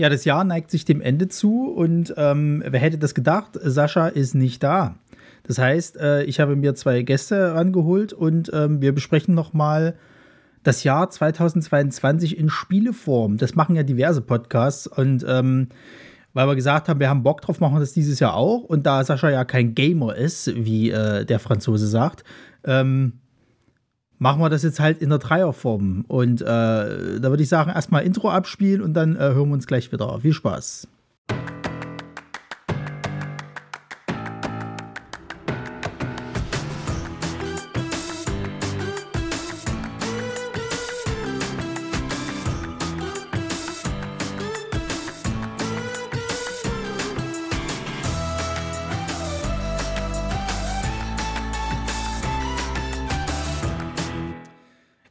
Ja, das Jahr neigt sich dem Ende zu und ähm, wer hätte das gedacht? Sascha ist nicht da. Das heißt, äh, ich habe mir zwei Gäste rangeholt und ähm, wir besprechen nochmal das Jahr 2022 in Spieleform. Das machen ja diverse Podcasts und ähm, weil wir gesagt haben, wir haben Bock drauf, machen wir das dieses Jahr auch. Und da Sascha ja kein Gamer ist, wie äh, der Franzose sagt, ähm, machen wir das jetzt halt in der Dreierform. Und äh, da würde ich sagen, erstmal Intro abspielen und dann äh, hören wir uns gleich wieder. Viel Spaß.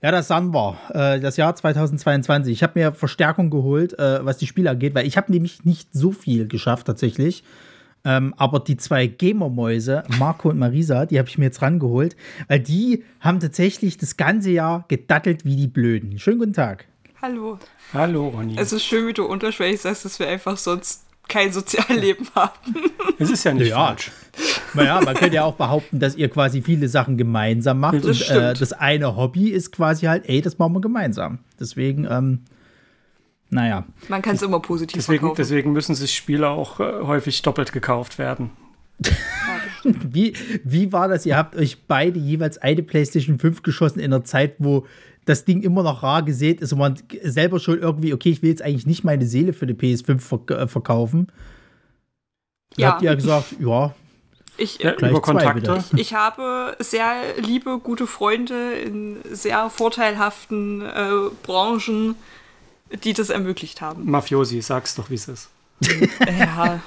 Ja, das Sun war äh, das Jahr 2022. Ich habe mir Verstärkung geholt, äh, was die Spiele angeht, weil ich habe nämlich nicht so viel geschafft tatsächlich. Ähm, aber die zwei Gamer-Mäuse, Marco und Marisa, die habe ich mir jetzt rangeholt, weil die haben tatsächlich das ganze Jahr gedattelt wie die Blöden. Schönen guten Tag. Hallo. Hallo, Ronny. Es ist schön, wie du unterschwellig sagst, dass wir einfach sonst kein Sozialleben haben. Es ist ja nicht ja. falsch. Naja, man könnte ja auch behaupten, dass ihr quasi viele Sachen gemeinsam macht. Das und äh, das eine Hobby ist quasi halt, ey, das machen wir gemeinsam. Deswegen, ähm, naja. Man kann es immer positiv Deswegen, verkaufen. deswegen müssen sich Spiele auch äh, häufig doppelt gekauft werden. Wie, wie war das? Ihr habt euch beide jeweils eine PlayStation 5 geschossen in einer Zeit, wo das Ding immer noch rar gesät ist und man selber schon irgendwie, okay, ich will jetzt eigentlich nicht meine Seele für die PS5 verk äh, verkaufen. Ja. habt ihr ja gesagt, ja, Ich, Gleich über Kontakte. bitte. ich habe sehr liebe, gute Freunde in sehr vorteilhaften äh, Branchen, die das ermöglicht haben. Mafiosi, sag's doch, wie es ist. ja,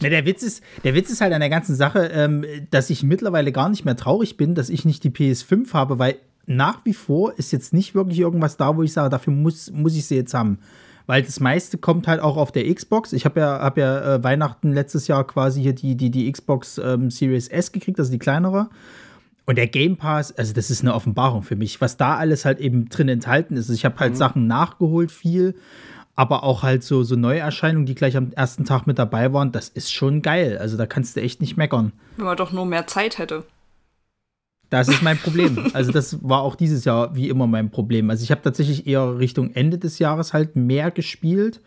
Na, der, Witz ist, der Witz ist halt an der ganzen Sache, ähm, dass ich mittlerweile gar nicht mehr traurig bin, dass ich nicht die PS5 habe, weil nach wie vor ist jetzt nicht wirklich irgendwas da, wo ich sage, dafür muss, muss ich sie jetzt haben. Weil das meiste kommt halt auch auf der Xbox. Ich habe ja, hab ja äh, Weihnachten letztes Jahr quasi hier die, die, die Xbox ähm, Series S gekriegt, also die kleinere. Und der Game Pass, also das ist eine Offenbarung für mich, was da alles halt eben drin enthalten ist. Ich habe halt Sachen nachgeholt, viel, aber auch halt so, so Neuerscheinungen, die gleich am ersten Tag mit dabei waren, das ist schon geil. Also da kannst du echt nicht meckern. wenn man doch nur mehr Zeit hätte. Das ist mein Problem. Also das war auch dieses Jahr wie immer mein Problem. Also ich habe tatsächlich eher Richtung Ende des Jahres halt mehr gespielt,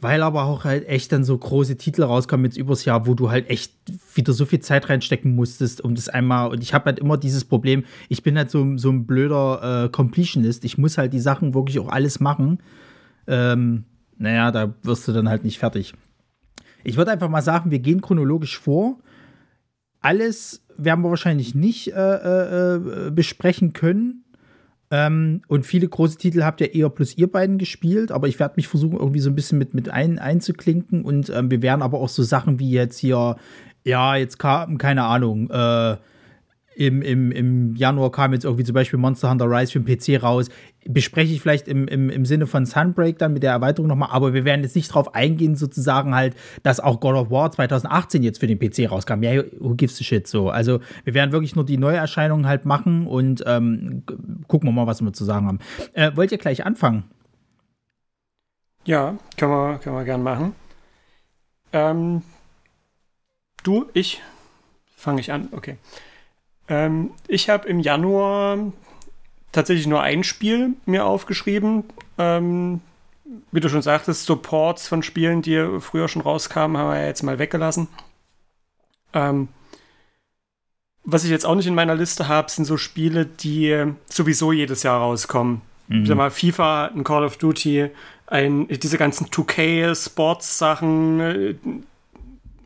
weil aber auch halt echt dann so große Titel rauskommen jetzt übers Jahr, wo du halt echt wieder so viel Zeit reinstecken musstest, um das einmal. Und ich habe halt immer dieses Problem, ich bin halt so, so ein blöder äh, Completionist. Ich muss halt die Sachen wirklich auch alles machen. Ähm, naja, da wirst du dann halt nicht fertig. Ich würde einfach mal sagen, wir gehen chronologisch vor. Alles werden wir wahrscheinlich nicht äh, äh, besprechen können. Ähm, und viele große Titel habt ihr eher plus ihr beiden gespielt, aber ich werde mich versuchen, irgendwie so ein bisschen mit, mit ein, einzuklinken. Und ähm, wir werden aber auch so Sachen wie jetzt hier, ja, jetzt kam, keine Ahnung, äh, im, im, im Januar kam jetzt irgendwie zum Beispiel Monster Hunter Rise für den PC raus. Bespreche ich vielleicht im, im, im Sinne von Sunbreak dann mit der Erweiterung nochmal, aber wir werden jetzt nicht drauf eingehen, sozusagen halt, dass auch God of War 2018 jetzt für den PC rauskam. Ja, who gives a shit so. Also wir werden wirklich nur die Neuerscheinungen halt machen und ähm, gucken wir mal, was wir zu sagen haben. Äh, wollt ihr gleich anfangen? Ja, können wir, können wir gern machen. Ähm, du, ich, fange ich an, okay. Ähm, ich habe im Januar tatsächlich nur ein Spiel mir aufgeschrieben. Ähm, wie du schon sagtest, Supports von Spielen, die früher schon rauskamen, haben wir ja jetzt mal weggelassen. Ähm, was ich jetzt auch nicht in meiner Liste habe, sind so Spiele, die sowieso jedes Jahr rauskommen. Mhm. Sag mal, FIFA, ein Call of Duty, ein, diese ganzen 2K-Sports-Sachen, äh,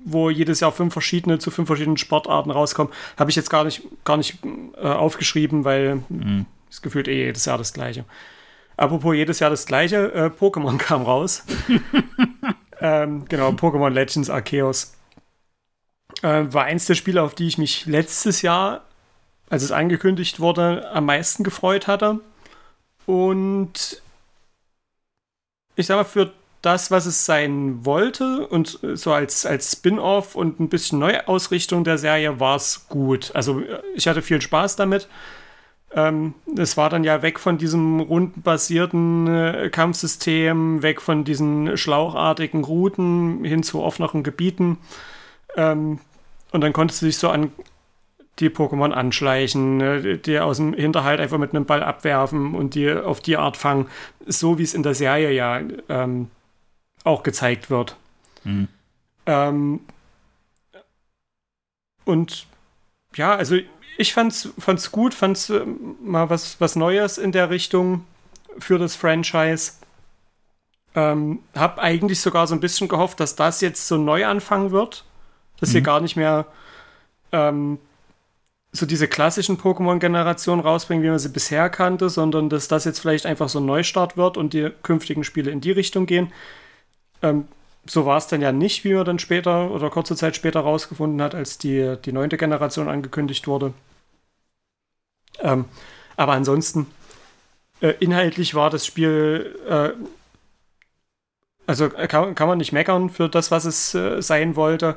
wo jedes Jahr fünf verschiedene zu fünf verschiedenen Sportarten rauskommen, habe ich jetzt gar nicht, gar nicht äh, aufgeschrieben, weil es gefühlt eh jedes Jahr das gleiche. Apropos jedes Jahr das gleiche, äh, Pokémon kam raus. ähm, genau, Pokémon Legends Arceus. Äh, war eins der Spiele, auf die ich mich letztes Jahr, als es angekündigt wurde, am meisten gefreut hatte. Und ich sag mal, für das, was es sein wollte und so als, als Spin-off und ein bisschen Neuausrichtung der Serie war es gut. Also ich hatte viel Spaß damit. Ähm, es war dann ja weg von diesem rundenbasierten äh, Kampfsystem, weg von diesen schlauchartigen Routen hin zu offeneren Gebieten. Ähm, und dann konntest du dich so an die Pokémon anschleichen, ne, die aus dem Hinterhalt einfach mit einem Ball abwerfen und die auf die Art fangen, so wie es in der Serie ja ähm, auch gezeigt wird. Mhm. Ähm, und ja, also ich fand's, fand's gut, fand's äh, mal was, was Neues in der Richtung für das Franchise. Ähm, hab eigentlich sogar so ein bisschen gehofft, dass das jetzt so neu anfangen wird. Dass mhm. gar nicht mehr ähm, so diese klassischen Pokémon-Generationen rausbringen, wie man sie bisher kannte, sondern dass das jetzt vielleicht einfach so ein Neustart wird und die künftigen Spiele in die Richtung gehen. Ähm, so war es dann ja nicht, wie man dann später oder kurze Zeit später rausgefunden hat, als die, die neunte Generation angekündigt wurde. Ähm, aber ansonsten, äh, inhaltlich war das Spiel, äh, also kann, kann man nicht meckern für das, was es äh, sein wollte.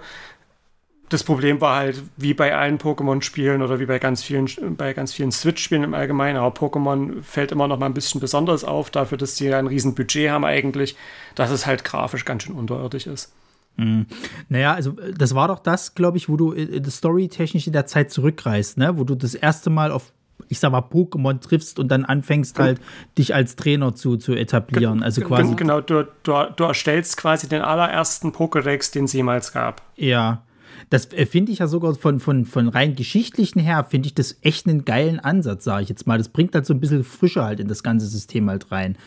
Das Problem war halt, wie bei allen Pokémon-Spielen oder wie bei ganz vielen, bei ganz vielen Switch-Spielen im Allgemeinen, aber Pokémon fällt immer noch mal ein bisschen besonders auf, dafür, dass sie ja ein riesen Budget haben eigentlich, dass es halt grafisch ganz schön unterirdisch ist. Mhm. Naja, also das war doch das, glaube ich, wo du äh, storytechnisch in der Zeit zurückreist, ne? wo du das erste Mal auf ich sag mal, Pokémon triffst und dann anfängst halt, dich als Trainer zu, zu etablieren. Also quasi. Genau, du, du, du erstellst quasi den allerersten Pokédex, den es jemals gab. Ja. Das äh, finde ich ja sogar von, von, von rein geschichtlichen her, finde ich das echt einen geilen Ansatz, sage ich jetzt mal. Das bringt halt so ein bisschen Frische halt in das ganze System halt rein.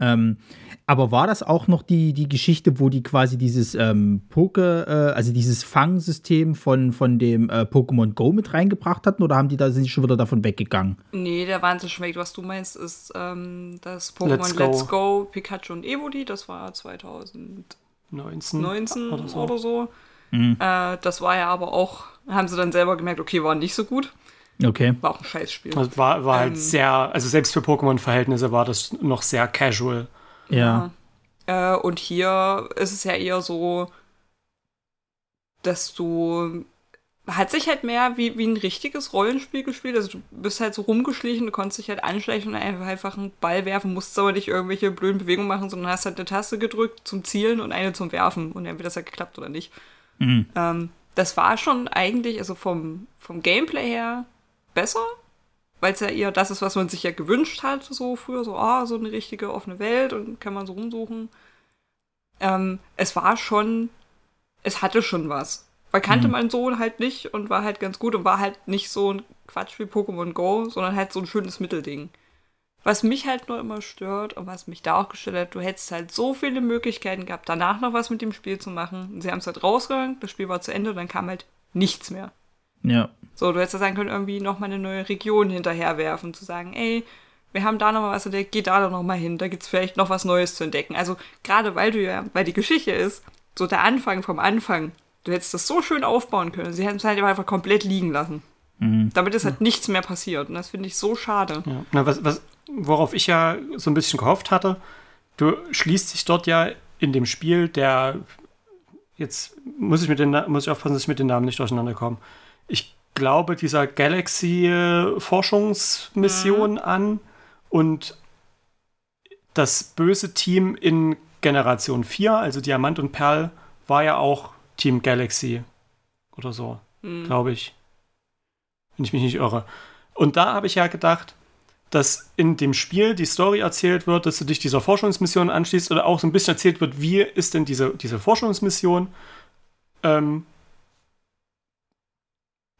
Ähm, aber war das auch noch die, die Geschichte, wo die quasi dieses ähm, Poke, äh, also dieses Fangsystem von, von dem äh, Pokémon Go mit reingebracht hatten oder haben die da sind die schon wieder davon weggegangen? Nee, da waren sie schon weg. Was du meinst, ist ähm, das Pokémon Let's, Let's, Go. Pikachu und Evoli, das war 2019 19 oder so. Oder so. Mhm. Äh, das war ja aber auch, haben sie dann selber gemerkt, okay, war nicht so gut. Okay. War auch ein Scheißspiel. Also war, war halt ähm, halt sehr, also selbst für Pokémon-Verhältnisse war das noch sehr casual. Ja. ja. Äh, und hier ist es ja eher so, dass du hat sich halt mehr wie, wie ein richtiges Rollenspiel gespielt. Also du bist halt so rumgeschlichen, du konntest dich halt anschleichen und einfach, einfach einen Ball werfen, musst aber nicht irgendwelche blöden Bewegungen machen, sondern hast halt eine Taste gedrückt zum Zielen und eine zum Werfen. Und entweder das hat geklappt oder nicht. Mhm. Ähm, das war schon eigentlich, also vom, vom Gameplay her besser, weil es ja eher das ist, was man sich ja gewünscht hat, so früher, so, ah, so eine richtige offene Welt und kann man so rumsuchen. Ähm, es war schon, es hatte schon was. Weil kannte mhm. mein Sohn halt nicht und war halt ganz gut und war halt nicht so ein Quatsch wie Pokémon Go, sondern halt so ein schönes Mittelding. Was mich halt nur immer stört und was mich da auch gestört hat, du hättest halt so viele Möglichkeiten gehabt, danach noch was mit dem Spiel zu machen. Sie haben es halt rausgegangen, das Spiel war zu Ende und dann kam halt nichts mehr. Ja. So, du hättest ja sagen können, irgendwie nochmal eine neue Region hinterherwerfen, zu sagen, ey, wir haben da noch mal was entdeckt, geh da doch noch mal hin, da gibt es vielleicht noch was Neues zu entdecken. Also gerade weil du ja, weil die Geschichte ist, so der Anfang vom Anfang, du hättest das so schön aufbauen können. Sie hätten es halt einfach komplett liegen lassen. Mhm. Damit ist halt ja. nichts mehr passiert. Und das finde ich so schade. Ja. Na, was, was, worauf ich ja so ein bisschen gehofft hatte, du schließt dich dort ja in dem Spiel, der jetzt muss ich mit den muss ich aufpassen, dass ich mit den Namen nicht durcheinander komme. Ich glaube, dieser Galaxy-Forschungsmission mhm. an und das böse Team in Generation 4, also Diamant und Perl, war ja auch Team Galaxy oder so, mhm. glaube ich. Wenn ich mich nicht irre. Und da habe ich ja gedacht, dass in dem Spiel die Story erzählt wird, dass du dich dieser Forschungsmission anschließt oder auch so ein bisschen erzählt wird, wie ist denn diese, diese Forschungsmission ähm,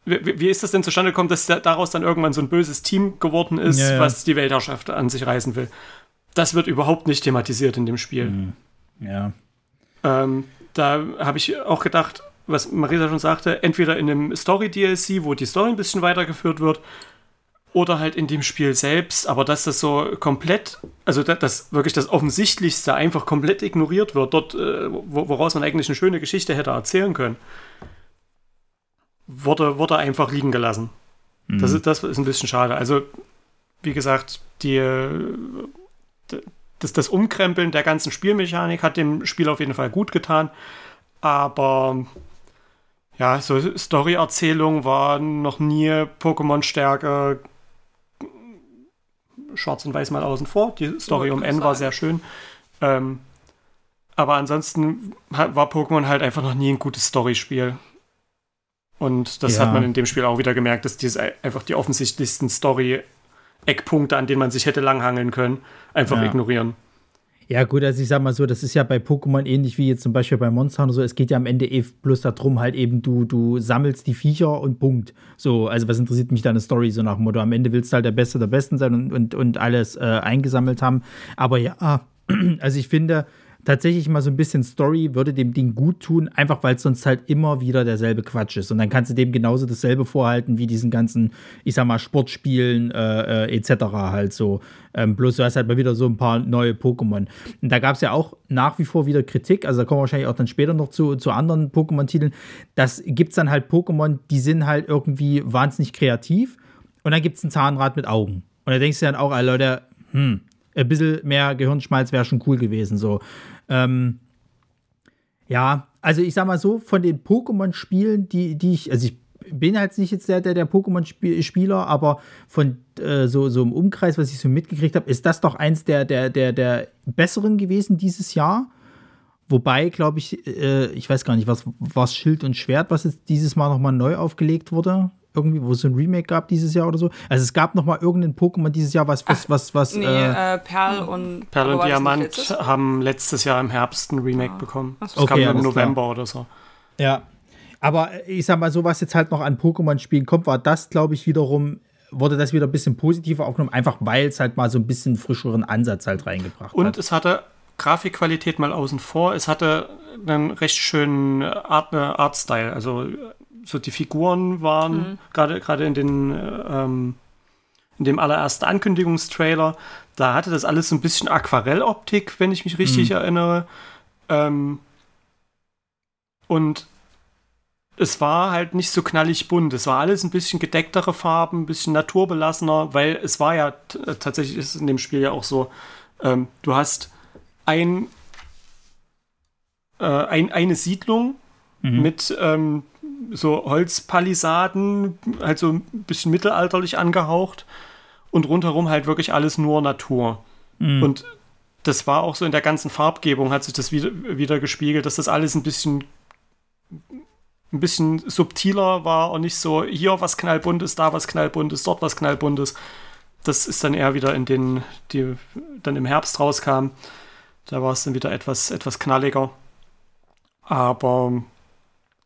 wie, wie, ist das denn zustande gekommen, dass daraus dann irgendwann so ein böses Team geworden ist, ja, ja. was die Weltherrschaft an sich reißen will? Das wird überhaupt nicht thematisiert in dem Spiel. Mhm. Ja. Ähm, da habe ich auch gedacht, was Marisa schon sagte, entweder in einem Story-DLC, wo die Story ein bisschen weitergeführt wird, oder halt in dem Spiel selbst, aber dass das so komplett, also dass, wirklich das Offensichtlichste einfach komplett ignoriert wird, dort, äh, woraus man eigentlich eine schöne Geschichte hätte erzählen können wurde, wurde einfach liegen gelassen. Mhm. Das, ist, das ist ein bisschen schade. Also, wie gesagt, die, das, das Umkrempeln der ganzen Spielmechanik hat dem Spiel auf jeden Fall gut getan. Aber ja, so Story-Erzählung war noch nie Pokémon-Stärke Schwarz und Weiß mal außen vor. Die Story um N war sehr schön. Ähm, aber ansonsten war Pokémon halt einfach noch nie ein gutes Storyspiel. Und das Ja. hat man in dem Spiel auch wieder gemerkt, dass diese einfach die offensichtlichsten Story-Eckpunkte, an denen man sich hätte langhangeln können, einfach Ja. ignorieren. Ja, gut, also ich sag mal so, das ist ja bei Pokémon ähnlich wie jetzt zum Beispiel bei Monster Hunter so. Es geht ja am Ende eh bloß darum, halt eben, du, du sammelst die Viecher und Punkt. So, also was interessiert mich deine Story so nach dem Motto? Am Ende willst du halt der Beste der Besten sein und, und, und alles äh, eingesammelt haben. Aber ja, also ich finde tatsächlich mal so ein bisschen Story würde dem Ding gut tun, einfach weil es sonst halt immer wieder derselbe Quatsch ist. Und dann kannst du dem genauso dasselbe vorhalten wie diesen ganzen, ich sag mal, Sportspielen äh, äh, etc. halt so. Ähm, bloß du hast halt mal wieder so ein paar neue Pokémon. Und da gab es ja auch nach wie vor wieder Kritik, also da kommen wir wahrscheinlich auch dann später noch zu, zu anderen Pokémon-Titeln. Das gibt es dann halt Pokémon, die sind halt irgendwie wahnsinnig kreativ. Und dann gibt es ein Zahnrad mit Augen. Und da denkst du dann auch, ey, Leute, hm, ein bisschen mehr Gehirnschmalz wäre schon cool gewesen. So. Ähm, ja, also ich sag mal so, von den Pokémon-Spielen, die, die ich, also ich bin halt nicht jetzt der, der, der Pokémon-Spieler, aber von äh, so, so im Umkreis, was ich so mitgekriegt habe, ist das doch eins der, der, der, der besseren gewesen dieses Jahr. Wobei, glaube ich, äh, ich weiß gar nicht, was war Schild und Schwert, was jetzt dieses Mal nochmal neu aufgelegt wurde? Irgendwie, wo es so ein Remake gab dieses Jahr oder so. Also es gab nochmal irgendein Pokémon dieses Jahr, was, was, was, was. Nee, äh, äh, Perl und Perl und Diamant haben letztes Jahr im Herbst ein Remake bekommen. Ach Das so. kam Okay, im alles klar. November oder so. Ja. Aber ich sag mal so, was jetzt halt noch an Pokémon-Spielen kommt, war das, glaube ich, wiederum, wurde das wieder ein bisschen positiver aufgenommen, einfach weil es halt mal so ein bisschen frischeren Ansatz halt reingebracht Und hat. es hatte Grafikqualität mal außen vor. Es hatte einen recht schönen Art, äh, Artstyle. Also so die Figuren waren gerade gerade in den äh, ähm, in dem allerersten Ankündigungstrailer, da hatte das alles so ein bisschen Aquarelloptik, wenn ich mich richtig erinnere. Ähm, und es war halt nicht so knallig bunt. Es war alles ein bisschen gedecktere Farben, ein bisschen naturbelassener, weil es war ja äh, tatsächlich ist es in dem Spiel ja auch so, ähm, du hast ein, äh, ein, eine Siedlung mit ähm, so Holzpalisaden, halt so ein bisschen mittelalterlich angehaucht und rundherum halt wirklich alles nur Natur. Und das war auch so in der ganzen Farbgebung hat sich das wieder, wieder gespiegelt, dass das alles ein bisschen ein bisschen subtiler war und nicht so hier was knallbuntes, da was knallbuntes, dort was knallbuntes. Das ist dann eher wieder in den, die dann im Herbst rauskam. Da war es dann wieder etwas, etwas knalliger. Aber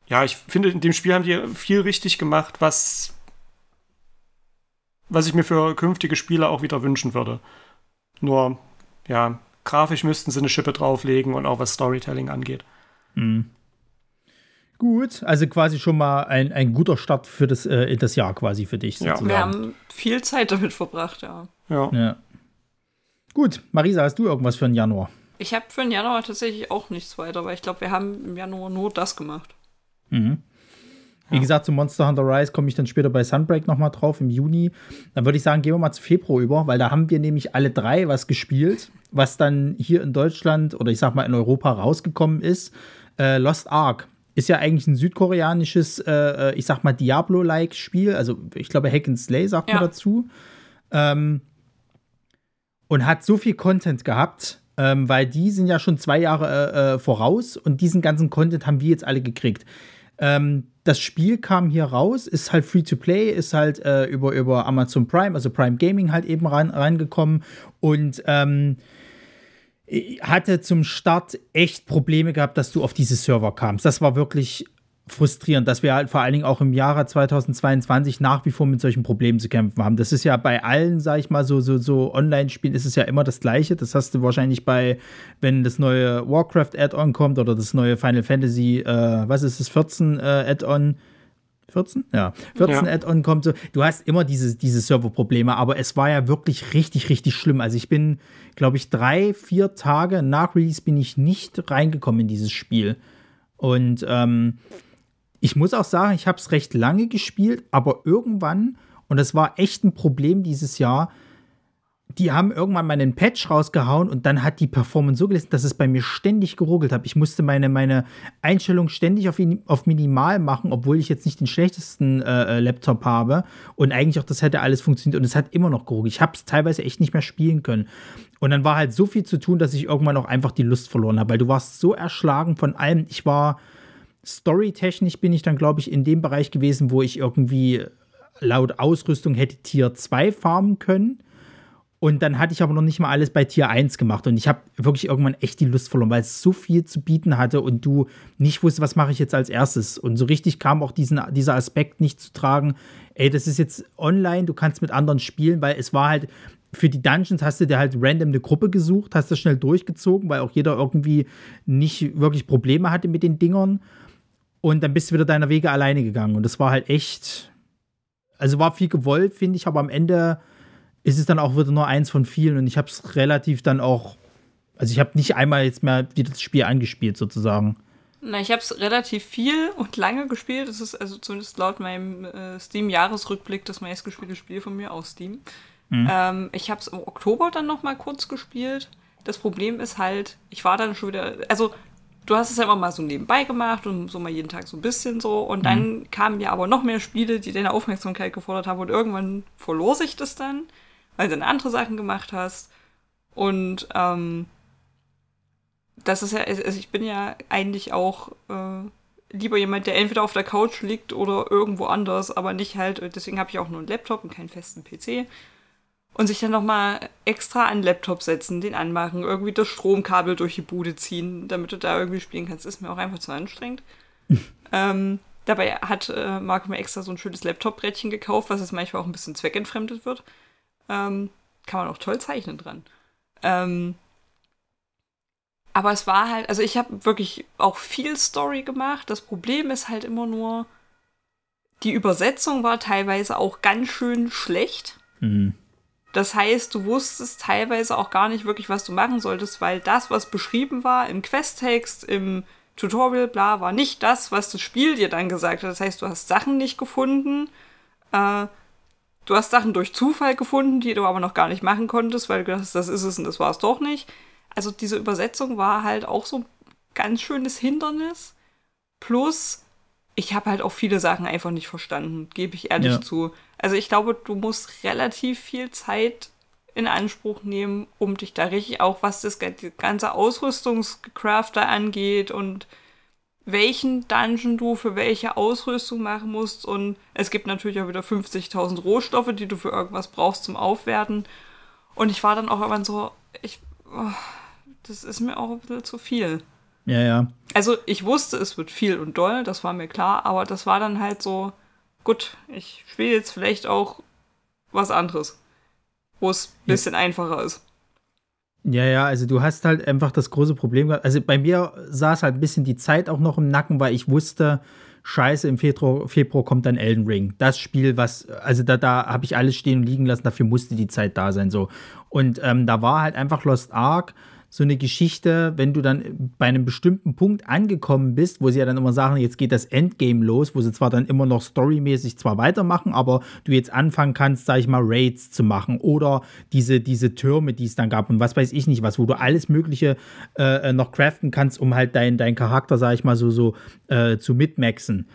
ja, ich finde, in dem Spiel haben die viel richtig gemacht, was, was ich mir für künftige Spiele auch wieder wünschen würde. Nur, ja, grafisch müssten sie eine Schippe drauflegen und auch was Storytelling angeht. Gut, also quasi schon mal ein, ein guter Start für das, äh, das Jahr quasi für dich Ja. sozusagen. Wir haben viel Zeit damit verbracht, ja. Ja. Ja. Gut, Marisa, hast du irgendwas für den Januar? Ich habe für den Januar tatsächlich auch nichts weiter, weil ich glaube, wir haben im Januar nur das gemacht. Wie gesagt, zu Monster Hunter Rise komme ich dann später bei Sunbreak nochmal drauf im Juni. Dann würde ich sagen, gehen wir mal zu Februar über, weil da haben wir nämlich alle drei was gespielt, was dann hier in Deutschland oder ich sag mal in Europa rausgekommen ist. Äh, Lost Ark ist ja eigentlich ein südkoreanisches, äh, äh, ich sag mal Diablo-like Spiel. Also ich glaube Hack and Slay sagt man Ja. dazu. Ähm, und hat so viel Content gehabt, ähm, weil die sind ja schon zwei Jahre äh, äh, voraus und diesen ganzen Content haben wir jetzt alle gekriegt. Ähm, das Spiel kam hier raus, ist halt free to play, ist halt äh, über, über Amazon Prime, also Prime Gaming halt eben rein, reingekommen und ähm, hatte zum Start echt Probleme gehabt, dass du auf diese Server kamst. Das war wirklich frustrierend, dass wir halt vor allen Dingen auch im Jahre 2022 nach wie vor mit solchen Problemen zu kämpfen haben. Das ist ja bei allen, sag ich mal, so, so, so Online-Spielen ist es ja immer das Gleiche. Das hast du wahrscheinlich bei, wenn das neue Warcraft-Add-on kommt oder das neue Final Fantasy, äh, was ist das, 14 äh, Add-on. 14? Ja, 14 Ja. Add-on kommt so. Du hast immer diese, diese Serverprobleme, aber es war ja wirklich richtig, richtig schlimm. Also ich bin, glaube ich, drei, vier Tage nach Release bin ich nicht reingekommen in dieses Spiel. Und ähm, ich muss auch sagen, ich habe es recht lange gespielt, aber irgendwann, und das war echt ein Problem dieses Jahr, die haben irgendwann mal einen Patch rausgehauen und dann hat die Performance so gelesen, dass es bei mir ständig geruckelt hat. Ich musste meine, meine Einstellung ständig auf, auf minimal machen, obwohl ich jetzt nicht den schlechtesten äh, äh, Laptop habe und eigentlich auch das hätte alles funktioniert und es hat immer noch geruckelt. Ich habe es teilweise echt nicht mehr spielen können. Und dann war halt so viel zu tun, dass ich irgendwann auch einfach die Lust verloren habe, weil du warst so erschlagen von allem. Ich war storytechnisch bin ich dann, glaube ich, in dem Bereich gewesen, wo ich irgendwie laut Ausrüstung hätte Tier 2 farmen können und dann hatte ich aber noch nicht mal alles bei Tier 1 gemacht. Und ich habe wirklich irgendwann echt die Lust verloren, weil es so viel zu bieten hatte und du nicht wusstest, was mache ich jetzt als erstes. Und so richtig kam auch diesen, dieser Aspekt nicht zu tragen, ey, das ist jetzt online, du kannst mit anderen spielen, weil es war halt, für die Dungeons hast du dir halt random eine Gruppe gesucht, hast das schnell durchgezogen, weil auch jeder irgendwie nicht wirklich Probleme hatte mit den Dingern. Und dann bist du wieder deiner Wege alleine gegangen. Und das war halt echt, also war viel gewollt, finde ich, aber am Ende ist es dann auch wieder nur eins von vielen und ich habe es relativ dann auch, also ich habe nicht einmal jetzt mehr wieder das Spiel angespielt sozusagen. Na, ich habe es relativ viel und lange gespielt. Das ist also zumindest laut meinem äh, Steam-Jahresrückblick das meistgespielte Spiel von mir aus Steam. Mhm. Ähm, ich habe es im Oktober dann noch mal kurz gespielt. Das Problem ist halt, ich war dann schon wieder, also du hast es ja immer mal so nebenbei gemacht und so mal jeden Tag so ein bisschen so. Und dann mhm. kamen ja aber noch mehr Spiele, die deine Aufmerksamkeit gefordert haben und irgendwann verlor sich das dann weil du dann andere Sachen gemacht hast. Und ähm, das ist ja, also ich bin ja eigentlich auch äh, lieber jemand, der entweder auf der Couch liegt oder irgendwo anders, aber nicht halt, deswegen habe ich auch nur einen Laptop und keinen festen PC. Und sich dann nochmal extra an den Laptop setzen, den anmachen, irgendwie das Stromkabel durch die Bude ziehen, damit du da irgendwie spielen kannst, ist mir auch einfach zu anstrengend. ähm, dabei hat äh, Marco mir extra so ein schönes Laptop-Brettchen gekauft, was jetzt manchmal auch ein bisschen zweckentfremdet wird. Ähm, kann man auch toll zeichnen dran. Ähm, aber es war halt, also ich habe wirklich auch viel Story gemacht. Das Problem ist halt immer nur, die Übersetzung war teilweise auch ganz schön schlecht. Mhm. Das heißt, du wusstest teilweise auch gar nicht wirklich, was du machen solltest, weil das, was beschrieben war im Questtext, im Tutorial, bla, war nicht das, was das Spiel dir dann gesagt hat. Das heißt, du hast Sachen nicht gefunden. Äh, Du hast Sachen durch Zufall gefunden, die du aber noch gar nicht machen konntest, weil du gedacht hast, das ist es und das war es doch nicht. Also diese Übersetzung war halt auch so ein ganz schönes Hindernis. Plus, ich habe halt auch viele Sachen einfach nicht verstanden, gebe ich ehrlich ja. zu. Also ich glaube, du musst relativ viel Zeit in Anspruch nehmen, um dich da richtig auch, was das ganze Ausrüstungscrafter angeht und welchen Dungeon du für welche Ausrüstung machen musst. Und es gibt natürlich auch wieder 50.000 Rohstoffe, die du für irgendwas brauchst zum Aufwerten. Und ich war dann auch irgendwann so, ich, oh, das ist mir auch ein bisschen zu viel. Ja, ja. Also ich wusste, es wird viel und doll, das war mir klar, aber das war dann halt so, gut, ich spiele jetzt vielleicht auch was anderes, wo es ein bisschen ja. einfacher ist. Ja, ja, also du hast halt einfach das große Problem gehabt. Also bei mir saß halt ein bisschen die Zeit auch noch im Nacken, weil ich wusste, scheiße, im Februar, Februar kommt dann Elden Ring. Das Spiel, was, also da, da habe ich alles stehen und liegen lassen, dafür musste die Zeit da sein. so. Und ähm, da war halt einfach Lost Ark so eine Geschichte, wenn du dann bei einem bestimmten Punkt angekommen bist, wo sie ja dann immer sagen, jetzt geht das Endgame los, wo sie zwar dann immer noch storymäßig zwar weitermachen, aber du jetzt anfangen kannst, sag ich mal, Raids zu machen oder diese, diese Türme, die es dann gab und was weiß ich nicht was, wo du alles Mögliche äh, noch craften kannst, um halt deinen dein Charakter, sag ich mal, so, so äh, zu mitmaxen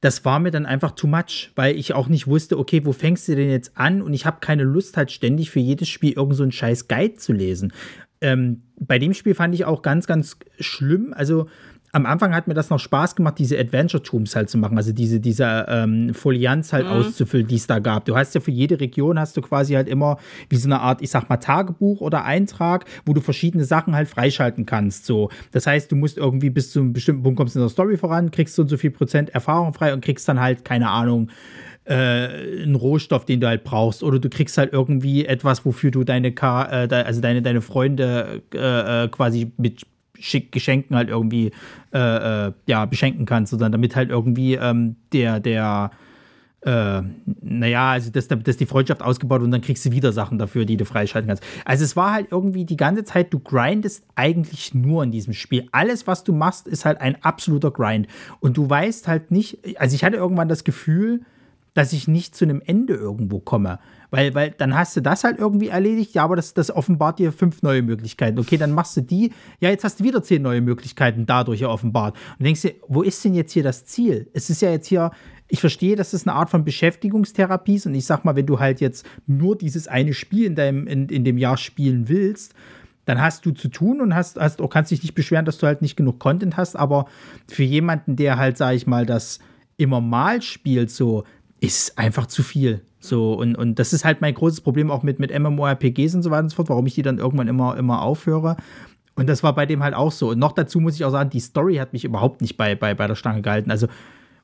das war mir dann einfach too much, weil ich auch nicht wusste, okay, wo fängst du denn jetzt an? Und ich habe keine Lust, halt ständig für jedes Spiel irgend so einen scheiß Guide zu lesen. Ähm, bei dem Spiel fand ich auch ganz, ganz schlimm. Also am Anfang hat mir das noch Spaß gemacht, diese Adventure-Tombs halt zu machen, also diese, diese ähm, Folianz halt mhm. auszufüllen, die es da gab. Du hast ja für jede Region hast du quasi halt immer wie so eine Art, ich sag mal, Tagebuch oder Eintrag, wo du verschiedene Sachen halt freischalten kannst. So. Das heißt, du musst irgendwie bis zu einem bestimmten Punkt kommst in der Story voran, kriegst so und so viel Prozent Erfahrung frei und kriegst dann halt, keine Ahnung, äh, einen Rohstoff, den du halt brauchst. Oder du kriegst halt irgendwie etwas, wofür du deine, Ka äh, also deine, deine Freunde äh, äh quasi mit Schick Geschenken halt irgendwie äh, äh, ja, beschenken kannst, sondern damit halt irgendwie ähm, der, der äh, naja, also dass, dass die Freundschaft ausgebaut und dann kriegst du wieder Sachen dafür, die du freischalten kannst. Also es war halt irgendwie die ganze Zeit, du grindest eigentlich nur in diesem Spiel. Alles, was du machst, ist halt ein absoluter Grind. Und du weißt halt nicht, also ich hatte irgendwann das Gefühl, dass ich nicht zu einem Ende irgendwo komme. Weil, weil dann hast du das halt irgendwie erledigt, ja, aber das, das offenbart dir fünf neue Möglichkeiten. Okay, dann machst du die, ja, jetzt hast du wieder zehn neue Möglichkeiten dadurch offenbart. Und denkst dir, wo ist denn jetzt hier das Ziel? Es ist ja jetzt hier, ich verstehe, dass das eine Art von Beschäftigungstherapie ist. Und ich sag mal, wenn du halt jetzt nur dieses eine Spiel in, deinem, in, in dem Jahr spielen willst, dann hast du zu tun und hast, hast, auch kannst dich nicht beschweren, dass du halt nicht genug Content hast. Aber für jemanden, der halt, sag ich mal, das immer mal spielt, so, ist einfach zu viel. So, und, und das ist halt mein großes Problem auch mit, mit MMORPGs und so weiter und so fort, warum ich die dann irgendwann immer, immer aufhöre. Und das war bei dem halt auch so. Und noch dazu muss ich auch sagen, die Story hat mich überhaupt nicht bei, bei, bei der Stange gehalten. Also,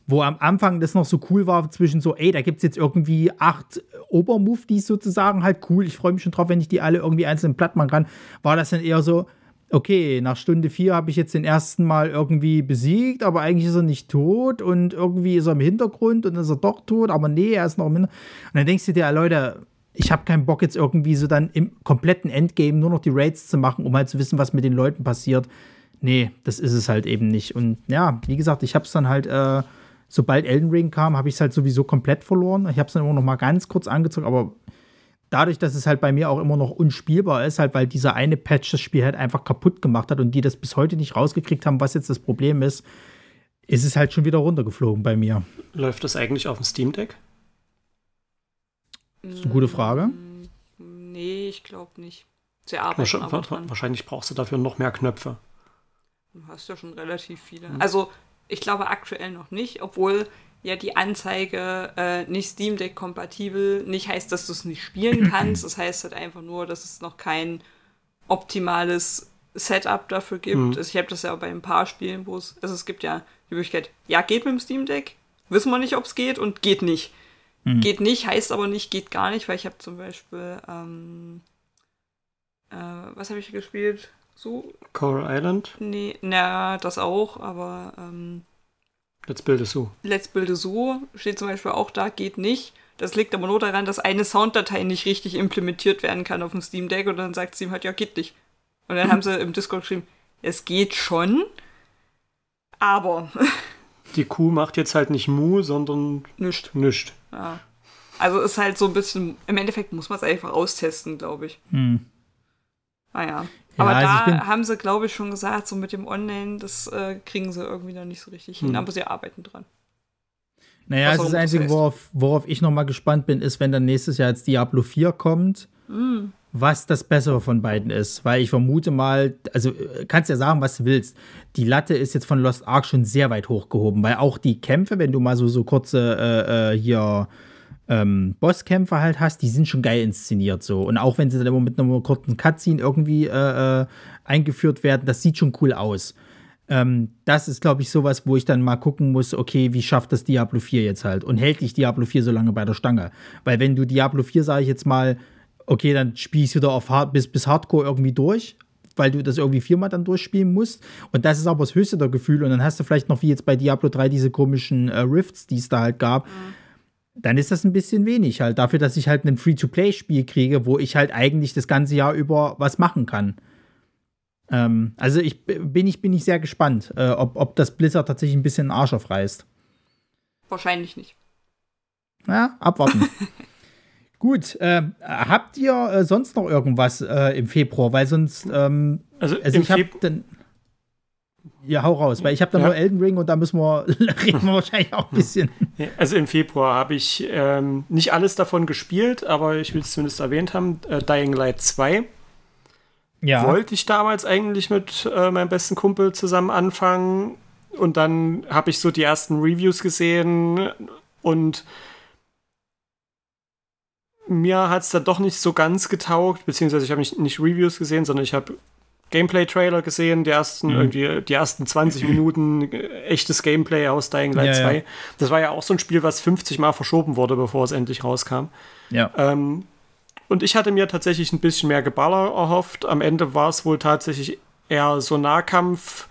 wo am Anfang das noch so cool war, zwischen so, ey, da gibt es jetzt irgendwie acht Obermuftis sozusagen, halt cool. Ich freue mich schon drauf, wenn ich die alle irgendwie einzeln platt machen kann. War das dann eher so, okay, nach Stunde vier habe ich jetzt den ersten Mal irgendwie besiegt, aber eigentlich ist er nicht tot und irgendwie ist er im Hintergrund und ist er doch tot, aber nee, er ist noch im Hintergrund. Und dann denkst du dir, Leute, ich habe keinen Bock jetzt irgendwie so dann im kompletten Endgame nur noch die Raids zu machen, um halt zu wissen, was mit den Leuten passiert. Nee, das ist es halt eben nicht. Und ja, wie gesagt, ich habe es dann halt äh, sobald Elden Ring kam, habe ich es halt sowieso komplett verloren. Ich habe es dann immer noch mal ganz kurz angezogen, aber dadurch, dass es halt bei mir auch immer noch unspielbar ist, halt weil dieser eine Patch das Spiel halt einfach kaputt gemacht hat und die das bis heute nicht rausgekriegt haben, was jetzt das Problem ist, ist es halt schon wieder runtergeflogen bei mir. Läuft das eigentlich auf dem Steam Deck? Das ist eine gute Frage. Nee, ich glaube nicht. Sie arbeiten wahrscheinlich, wahrscheinlich brauchst du dafür noch mehr Knöpfe. Du hast ja schon relativ viele. Mhm. Also ich glaube aktuell noch nicht, obwohl ja die Anzeige äh, nicht Steam Deck kompatibel nicht heißt, dass du es nicht spielen kannst. Das heißt halt einfach nur, dass es noch kein optimales Setup dafür gibt. Mhm. Also ich habe das ja bei ein paar Spielen, wo es, also es gibt ja die Möglichkeit, ja, geht mit dem Steam Deck, wissen wir nicht, ob es geht und geht nicht. Mhm. Geht nicht, heißt aber nicht, geht gar nicht, weil ich habe zum Beispiel, ähm, äh, was habe ich gespielt? So? Coral Island? Nee, na, das auch, aber. Ähm, Let's Build a Zoo. Let's Build a Zoo steht zum Beispiel auch da, geht nicht. Das liegt aber nur daran, dass eine Sounddatei nicht richtig implementiert werden kann auf dem Steam Deck und dann sagt Steam halt, ja, geht nicht. Und dann haben sie im Discord geschrieben, es geht schon, aber. Die Kuh macht jetzt halt nicht Mu, sondern nischt. Nischt. Ja. Also ist halt so ein bisschen, im Endeffekt muss man es einfach austesten, glaube ich. Hm. Naja. Ja, aber also da haben sie, glaube ich, schon gesagt, so mit dem Online, das äh, kriegen sie irgendwie noch nicht so richtig hin, hm. aber sie arbeiten dran. Naja, das, das Einzige, worauf, worauf ich noch mal gespannt bin, ist, wenn dann nächstes Jahr jetzt Diablo 4 kommt, mm. was das Bessere von beiden ist. Weil ich vermute mal, also äh, kannst ja sagen, was du willst. Die Latte ist jetzt von Lost Ark schon sehr weit hochgehoben, weil auch die Kämpfe, wenn du mal so, so kurze äh, äh hier ähm, Bosskämpfe halt hast, die sind schon geil inszeniert so. Und auch wenn sie dann immer mit einer kurzen Cutscene irgendwie äh, äh, eingeführt werden, das sieht schon cool aus. Ähm, das ist, glaube ich, sowas, wo ich dann mal gucken muss, okay, wie schafft das Diablo 4 jetzt halt? Und hält dich Diablo 4 so lange bei der Stange? Weil wenn du Diablo 4, sage ich jetzt mal, okay, dann spielst du wieder auf Hard bis, bis Hardcore irgendwie durch, weil du das irgendwie viermal dann durchspielen musst. Und das ist aber das höchste der Gefühle. Und dann hast du vielleicht noch wie jetzt bei Diablo 3 diese komischen äh, Rifts, die es da halt gab. Mhm dann ist das ein bisschen wenig halt dafür, dass ich halt ein Free-to-Play-Spiel kriege, wo ich halt eigentlich das ganze Jahr über was machen kann. Ähm, also ich bin ich, bin ich sehr gespannt, äh, ob, ob das Blizzard tatsächlich ein bisschen den Arsch aufreißt. Wahrscheinlich nicht. Ja, abwarten. Gut, äh, habt ihr äh, sonst noch irgendwas äh, im Februar? Weil sonst, ähm, also, also ich habe ja, hau raus, weil ich habe da ja. nur Elden Ring und da müssen wir, reden wir wahrscheinlich auch ein bisschen. Also im Februar habe ich ähm, nicht alles davon gespielt, aber ich will es zumindest erwähnt haben, äh, Dying Light 2. Ja. Wollte ich damals eigentlich mit äh, meinem besten Kumpel zusammen anfangen und dann habe ich so die ersten Reviews gesehen und mir hat es dann doch nicht so ganz getaugt, beziehungsweise ich habe nicht, nicht Reviews gesehen, sondern ich habe Gameplay-Trailer gesehen, die ersten, mhm. irgendwie, die ersten 20 Minuten äh, echtes Gameplay aus Dying Light ja, 2. Ja. Das war ja auch so ein Spiel, was 50 Mal verschoben wurde, bevor es endlich rauskam. Ja. Ähm, und ich hatte mir tatsächlich ein bisschen mehr Geballer erhofft. Am Ende war es wohl tatsächlich eher so Nahkampf,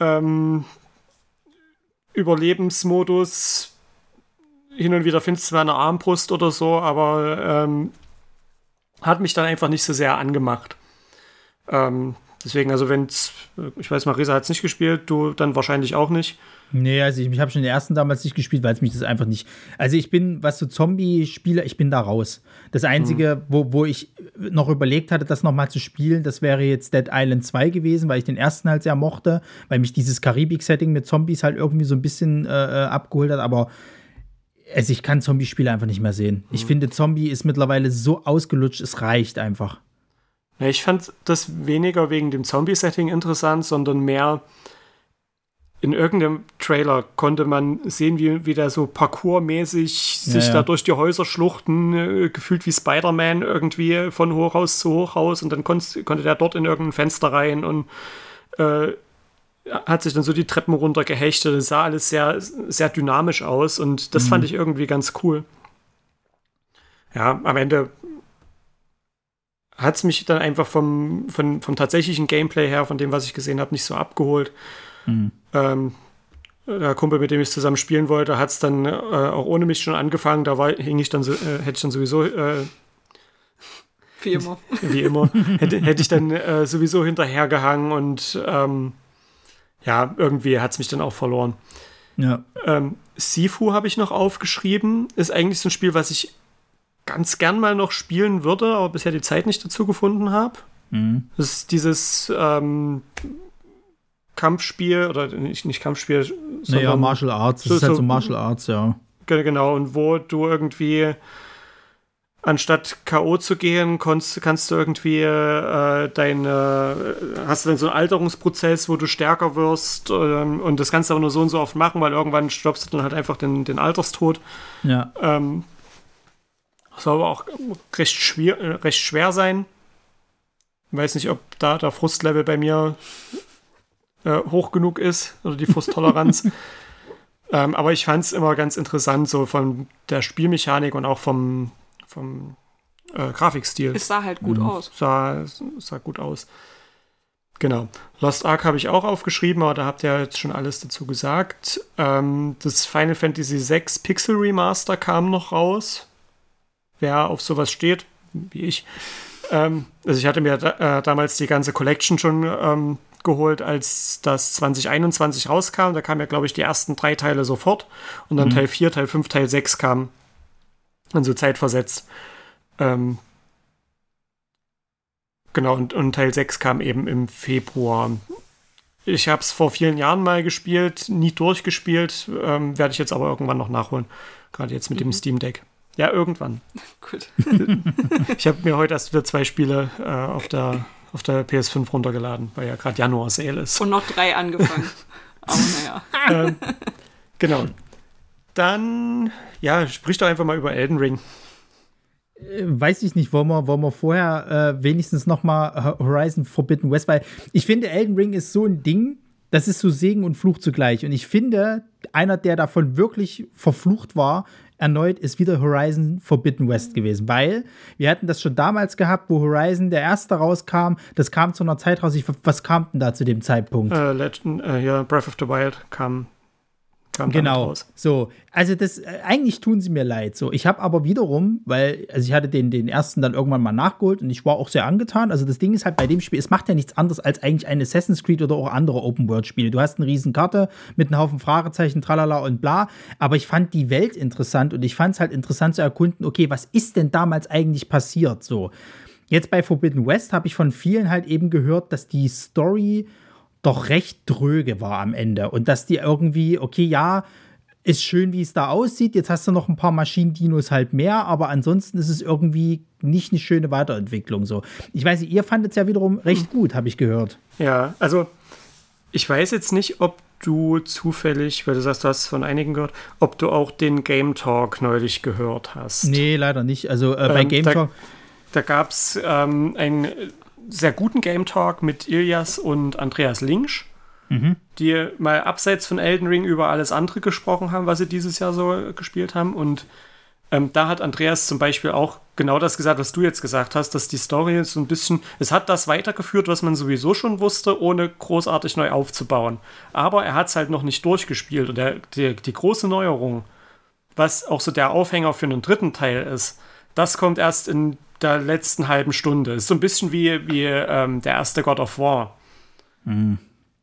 ähm, Überlebensmodus. Hin und wieder findest du eine Armbrust oder so, aber ähm, hat mich dann einfach nicht so sehr angemacht. Ähm, Deswegen, also wenn ich weiß, Marisa hat es nicht gespielt, du dann wahrscheinlich auch nicht. Nee, also ich, ich habe schon den ersten damals nicht gespielt, weil es mich das einfach nicht. Also ich bin, was so Zombie-Spiele, ich bin da raus. Das Einzige, mhm. wo, wo ich noch überlegt hatte, das nochmal zu spielen, das wäre jetzt Dead Island 2 gewesen, weil ich den ersten halt sehr mochte, weil mich dieses Karibik-Setting mit Zombies halt irgendwie so ein bisschen äh, äh abgeholt hat, aber also ich kann Zombie-Spiele einfach nicht mehr sehen. Mhm. Ich finde, Zombie ist mittlerweile so ausgelutscht, es reicht einfach. Ich fand das weniger wegen dem Zombie-Setting interessant, sondern mehr in irgendeinem Trailer konnte man sehen, wie, wie der so parkourmäßig sich ja. da durch die Häuser schluchten, äh, gefühlt wie Spider-Man irgendwie von Hochhaus zu Hochhaus und dann konnt, konnte der dort in irgendein Fenster rein und äh, hat sich dann so die Treppen runter gehechtet. Das sah alles sehr, sehr dynamisch aus und das mhm. fand ich irgendwie ganz cool. Ja, am Ende hat es mich dann einfach vom, vom, vom tatsächlichen Gameplay her, von dem, was ich gesehen habe, nicht so abgeholt. Mhm. Ähm, der Kumpel, mit dem ich zusammen spielen wollte, hat es dann äh, auch ohne mich schon angefangen. Da war, hing ich dann so, äh, hätte ich dann sowieso äh, wie immer. Wie immer. hätte, hätte ich dann äh, sowieso hinterhergehangen und ähm, ja, irgendwie hat es mich dann auch verloren. Ja. Ähm, Sifu habe ich noch aufgeschrieben. Ist eigentlich so ein Spiel, was ich ganz gern mal noch spielen würde, aber bisher die Zeit nicht dazu gefunden habe. Mhm. Das ist dieses ähm, Kampfspiel, oder nicht, nicht Kampfspiel, sondern. Naja, Martial Arts. Das so, ist halt so Martial Arts, ja. Genau, und wo du irgendwie anstatt K.O. zu gehen, kannst, kannst du irgendwie äh, deine, hast du dann so einen Alterungsprozess, wo du stärker wirst ähm, und das kannst du aber nur so und so oft machen, weil irgendwann stoppst du dann halt einfach den, den Alterstod. Ja. Ähm, soll aber auch recht schwer, äh, recht schwer sein. Ich weiß nicht, ob da der Frustlevel bei mir äh, hoch genug ist oder die Frusttoleranz. ähm, aber ich fand es immer ganz interessant, so von der Spielmechanik und auch vom, vom äh, Grafikstil. Es sah halt gut mhm. aus. Sah, sah gut aus. Genau. Lost Ark habe ich auch aufgeschrieben, aber da habt ihr jetzt schon alles dazu gesagt. Ähm, das Final Fantasy VI Pixel Remaster kam noch raus. Wer auf sowas steht, wie ich. Ähm, also ich hatte mir da, äh, damals die ganze Collection schon ähm, geholt, als das 2021 rauskam. Da kamen ja, glaube ich, die ersten drei Teile sofort. Und dann mhm. Teil 4, Teil 5, Teil 6 kam. Und so zeitversetzt. Ähm, genau, und, und Teil 6 kam eben im Februar. Ich habe es vor vielen Jahren mal gespielt, nie durchgespielt. Ähm, Werde ich jetzt aber irgendwann noch nachholen. Gerade jetzt mit mhm. dem Steam Deck. Ja, irgendwann. Gut. ich habe mir heute erst wieder zwei Spiele äh, auf der auf der PS5 runtergeladen, weil ja gerade Januar Sale ist. Und noch drei angefangen. Aber naja. ähm, genau. Dann, ja, sprich doch einfach mal über Elden Ring. Äh, weiß ich nicht, wollen wir, wollen wir vorher äh, wenigstens noch mal Horizon Forbidden West, weil ich finde, Elden Ring ist so ein Ding, das ist so Segen und Fluch zugleich. Und ich finde, einer, der davon wirklich verflucht war, erneut ist wieder Horizon Forbidden West gewesen, weil wir hatten das schon damals gehabt, wo Horizon der erste rauskam. Das kam zu einer Zeit raus. Ich, was kam denn da zu dem Zeitpunkt? Äh, Legend, äh, ja, Breath of the Wild kam Kam genau. So, also das äh, eigentlich tun sie mir leid. So, ich habe aber wiederum, weil also ich hatte den den ersten dann irgendwann mal nachgeholt und ich war auch sehr angetan. Also das Ding ist halt bei dem Spiel, es macht ja nichts anderes als eigentlich ein Assassin's Creed oder auch andere Open World Spiele. Du hast eine riesen Karte mit einem Haufen Fragezeichen, tralala und bla. Aber ich fand die Welt interessant und ich fand es halt interessant zu erkunden. Okay, was ist denn damals eigentlich passiert? So. Jetzt bei Forbidden West habe ich von vielen halt eben gehört, dass die Story doch recht dröge war am Ende. Und dass die irgendwie, okay, ja, ist schön, wie es da aussieht. Jetzt hast du noch ein paar Maschinendinos halt mehr, aber ansonsten ist es irgendwie nicht eine schöne Weiterentwicklung so. Ich weiß nicht, ihr fandet es ja wiederum recht gut, habe ich gehört. Ja, also ich weiß jetzt nicht, ob du zufällig, weil du sagst, du hast von einigen gehört, ob du auch den Game Talk neulich gehört hast. Nee, leider nicht. Also äh, bei ähm, Game Talk. Da, da gab es ähm, ein sehr guten Game Talk mit Ilias und Andreas Linsch, mhm. die mal abseits von Elden Ring über alles andere gesprochen haben, was sie dieses Jahr so gespielt haben. Und ähm, da hat Andreas zum Beispiel auch genau das gesagt, was du jetzt gesagt hast, dass die Story so ein bisschen, es hat das weitergeführt, was man sowieso schon wusste, ohne großartig neu aufzubauen. Aber er hat es halt noch nicht durchgespielt. Und der, die, die große Neuerung, was auch so der Aufhänger für einen dritten Teil ist, das kommt erst in der letzten halben Stunde. Ist so ein bisschen wie, wie ähm, der erste God of War. Mhm.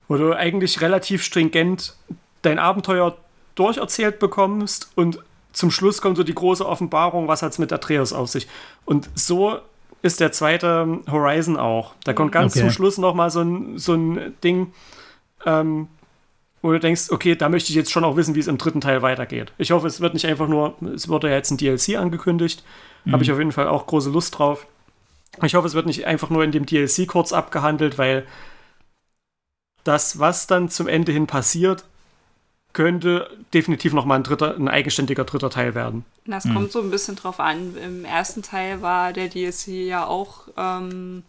Wo du eigentlich relativ stringent dein Abenteuer durcherzählt bekommst und zum Schluss kommt so die große Offenbarung, was hat es mit Atreus auf sich. Und so ist der zweite Horizon auch. Da kommt ganz okay. zum Schluss noch mal so ein, so ein Ding, ähm, wo du denkst, okay, da möchte ich jetzt schon auch wissen, wie es im dritten Teil weitergeht. Ich hoffe, es wird nicht einfach nur, es wurde ja jetzt ein DLC angekündigt, mhm. habe ich auf jeden Fall auch große Lust drauf. Ich hoffe, es wird nicht einfach nur in dem DLC kurz abgehandelt, weil das, was dann zum Ende hin passiert, könnte definitiv noch mal ein dritter, ein eigenständiger dritter Teil werden. Das mhm. kommt so ein bisschen drauf an. Im ersten Teil war der DLC ja auch ähm,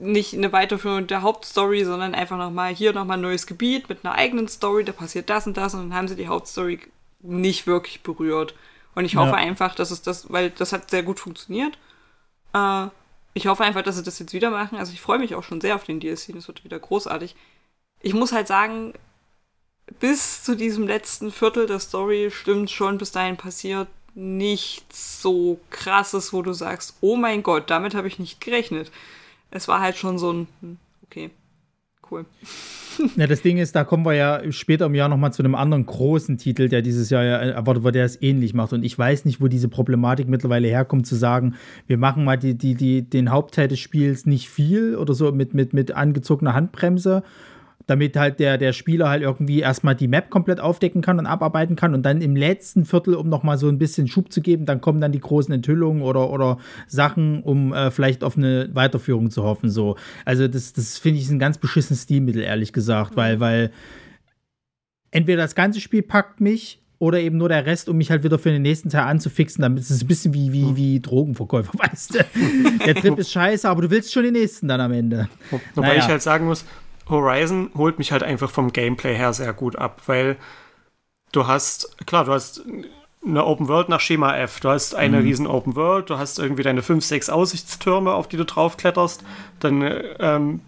nicht eine Weiterführung der Hauptstory, sondern einfach noch mal hier noch mal ein neues Gebiet mit einer eigenen Story. Da passiert das und das und dann haben sie die Hauptstory nicht wirklich berührt. Und ich hoffe ja. einfach, dass es das, weil das hat sehr gut funktioniert. Äh, ich hoffe einfach, dass sie das jetzt wieder machen. Also ich freue mich auch schon sehr auf den DLC. Das wird wieder großartig. Ich muss halt sagen, bis zu diesem letzten Viertel der Story stimmt schon, bis dahin passiert nichts so krasses, wo du sagst, oh mein Gott, damit habe ich nicht gerechnet. Es war halt schon so ein, hm, okay, cool. Ja, das Ding ist, da kommen wir ja später im Jahr nochmal zu einem anderen großen Titel, der dieses Jahr ja erwartet wird, der es ähnlich macht. Und ich weiß nicht, wo diese Problematik mittlerweile herkommt, zu sagen, wir machen mal die, die, die, den Hauptteil des Spiels nicht viel oder so mit, mit, mit angezogener Handbremse damit halt der, der Spieler halt irgendwie erstmal die Map komplett aufdecken kann und abarbeiten kann und dann im letzten Viertel, um nochmal so ein bisschen Schub zu geben, dann kommen dann die großen Enthüllungen oder, oder Sachen, um äh, vielleicht auf eine Weiterführung zu hoffen. So. Also das, das finde ich ein ganz beschissenes Stilmittel, ehrlich gesagt, weil, mhm. weil entweder das ganze Spiel packt mich oder eben nur der Rest, um mich halt wieder für den nächsten Teil anzufixen. Damit ist es ein bisschen wie, wie, wie Drogenverkäufer, weißt du? Der Trip ist scheiße, aber du willst schon den nächsten dann am Ende. Wobei naja. ich halt sagen muss, Horizon holt mich halt einfach vom Gameplay her sehr gut ab, weil du hast, klar, du hast eine Open World nach Schema F. Du hast eine mhm. riesen Open World, du hast irgendwie deine fünf, sechs Aussichtstürme, auf die du draufkletterst, dann ähm,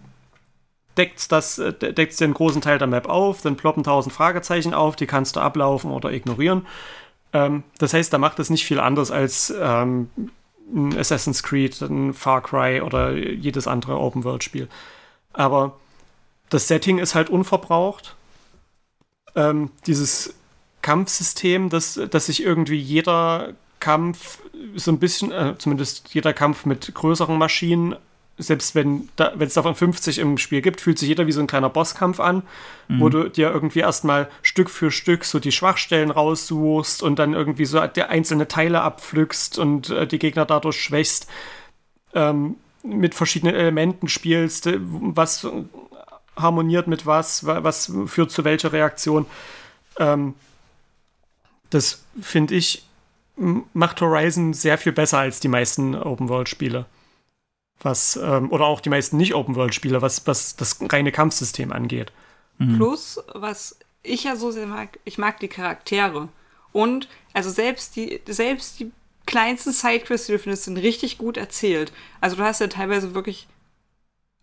deckt das, äh, deckt dir einen großen Teil der Map auf, dann ploppen tausend Fragezeichen auf, die kannst du ablaufen oder ignorieren. Ähm, das heißt, da macht es nicht viel anders als ähm, ein Assassin's Creed, ein Far Cry oder jedes andere Open World Spiel. Aber das Setting ist halt unverbraucht. Ähm, dieses Kampfsystem, dass, dass sich irgendwie jeder Kampf so ein bisschen, äh, zumindest jeder Kampf mit größeren Maschinen, selbst wenn da, es davon 50 im Spiel gibt, fühlt sich jeder wie so ein kleiner Bosskampf an, mhm. wo du dir irgendwie erstmal Stück für Stück so die Schwachstellen raussuchst und dann irgendwie so einzelne Teile abpflückst und äh, die Gegner dadurch schwächst. Ähm, mit verschiedenen Elementen spielst, äh, was harmoniert mit was, was führt zu welcher Reaktion. Ähm, das finde ich macht Horizon sehr viel besser als die meisten Open-World-Spiele. Was, ähm, oder auch die meisten Nicht-Open-World-Spiele, was, was das reine Kampfsystem angeht. Mhm. Plus, was ich ja so sehr mag, ich mag die Charaktere. Und also selbst die, selbst die kleinsten Sidequests, die du findest, sind richtig gut erzählt. Also du hast ja teilweise wirklich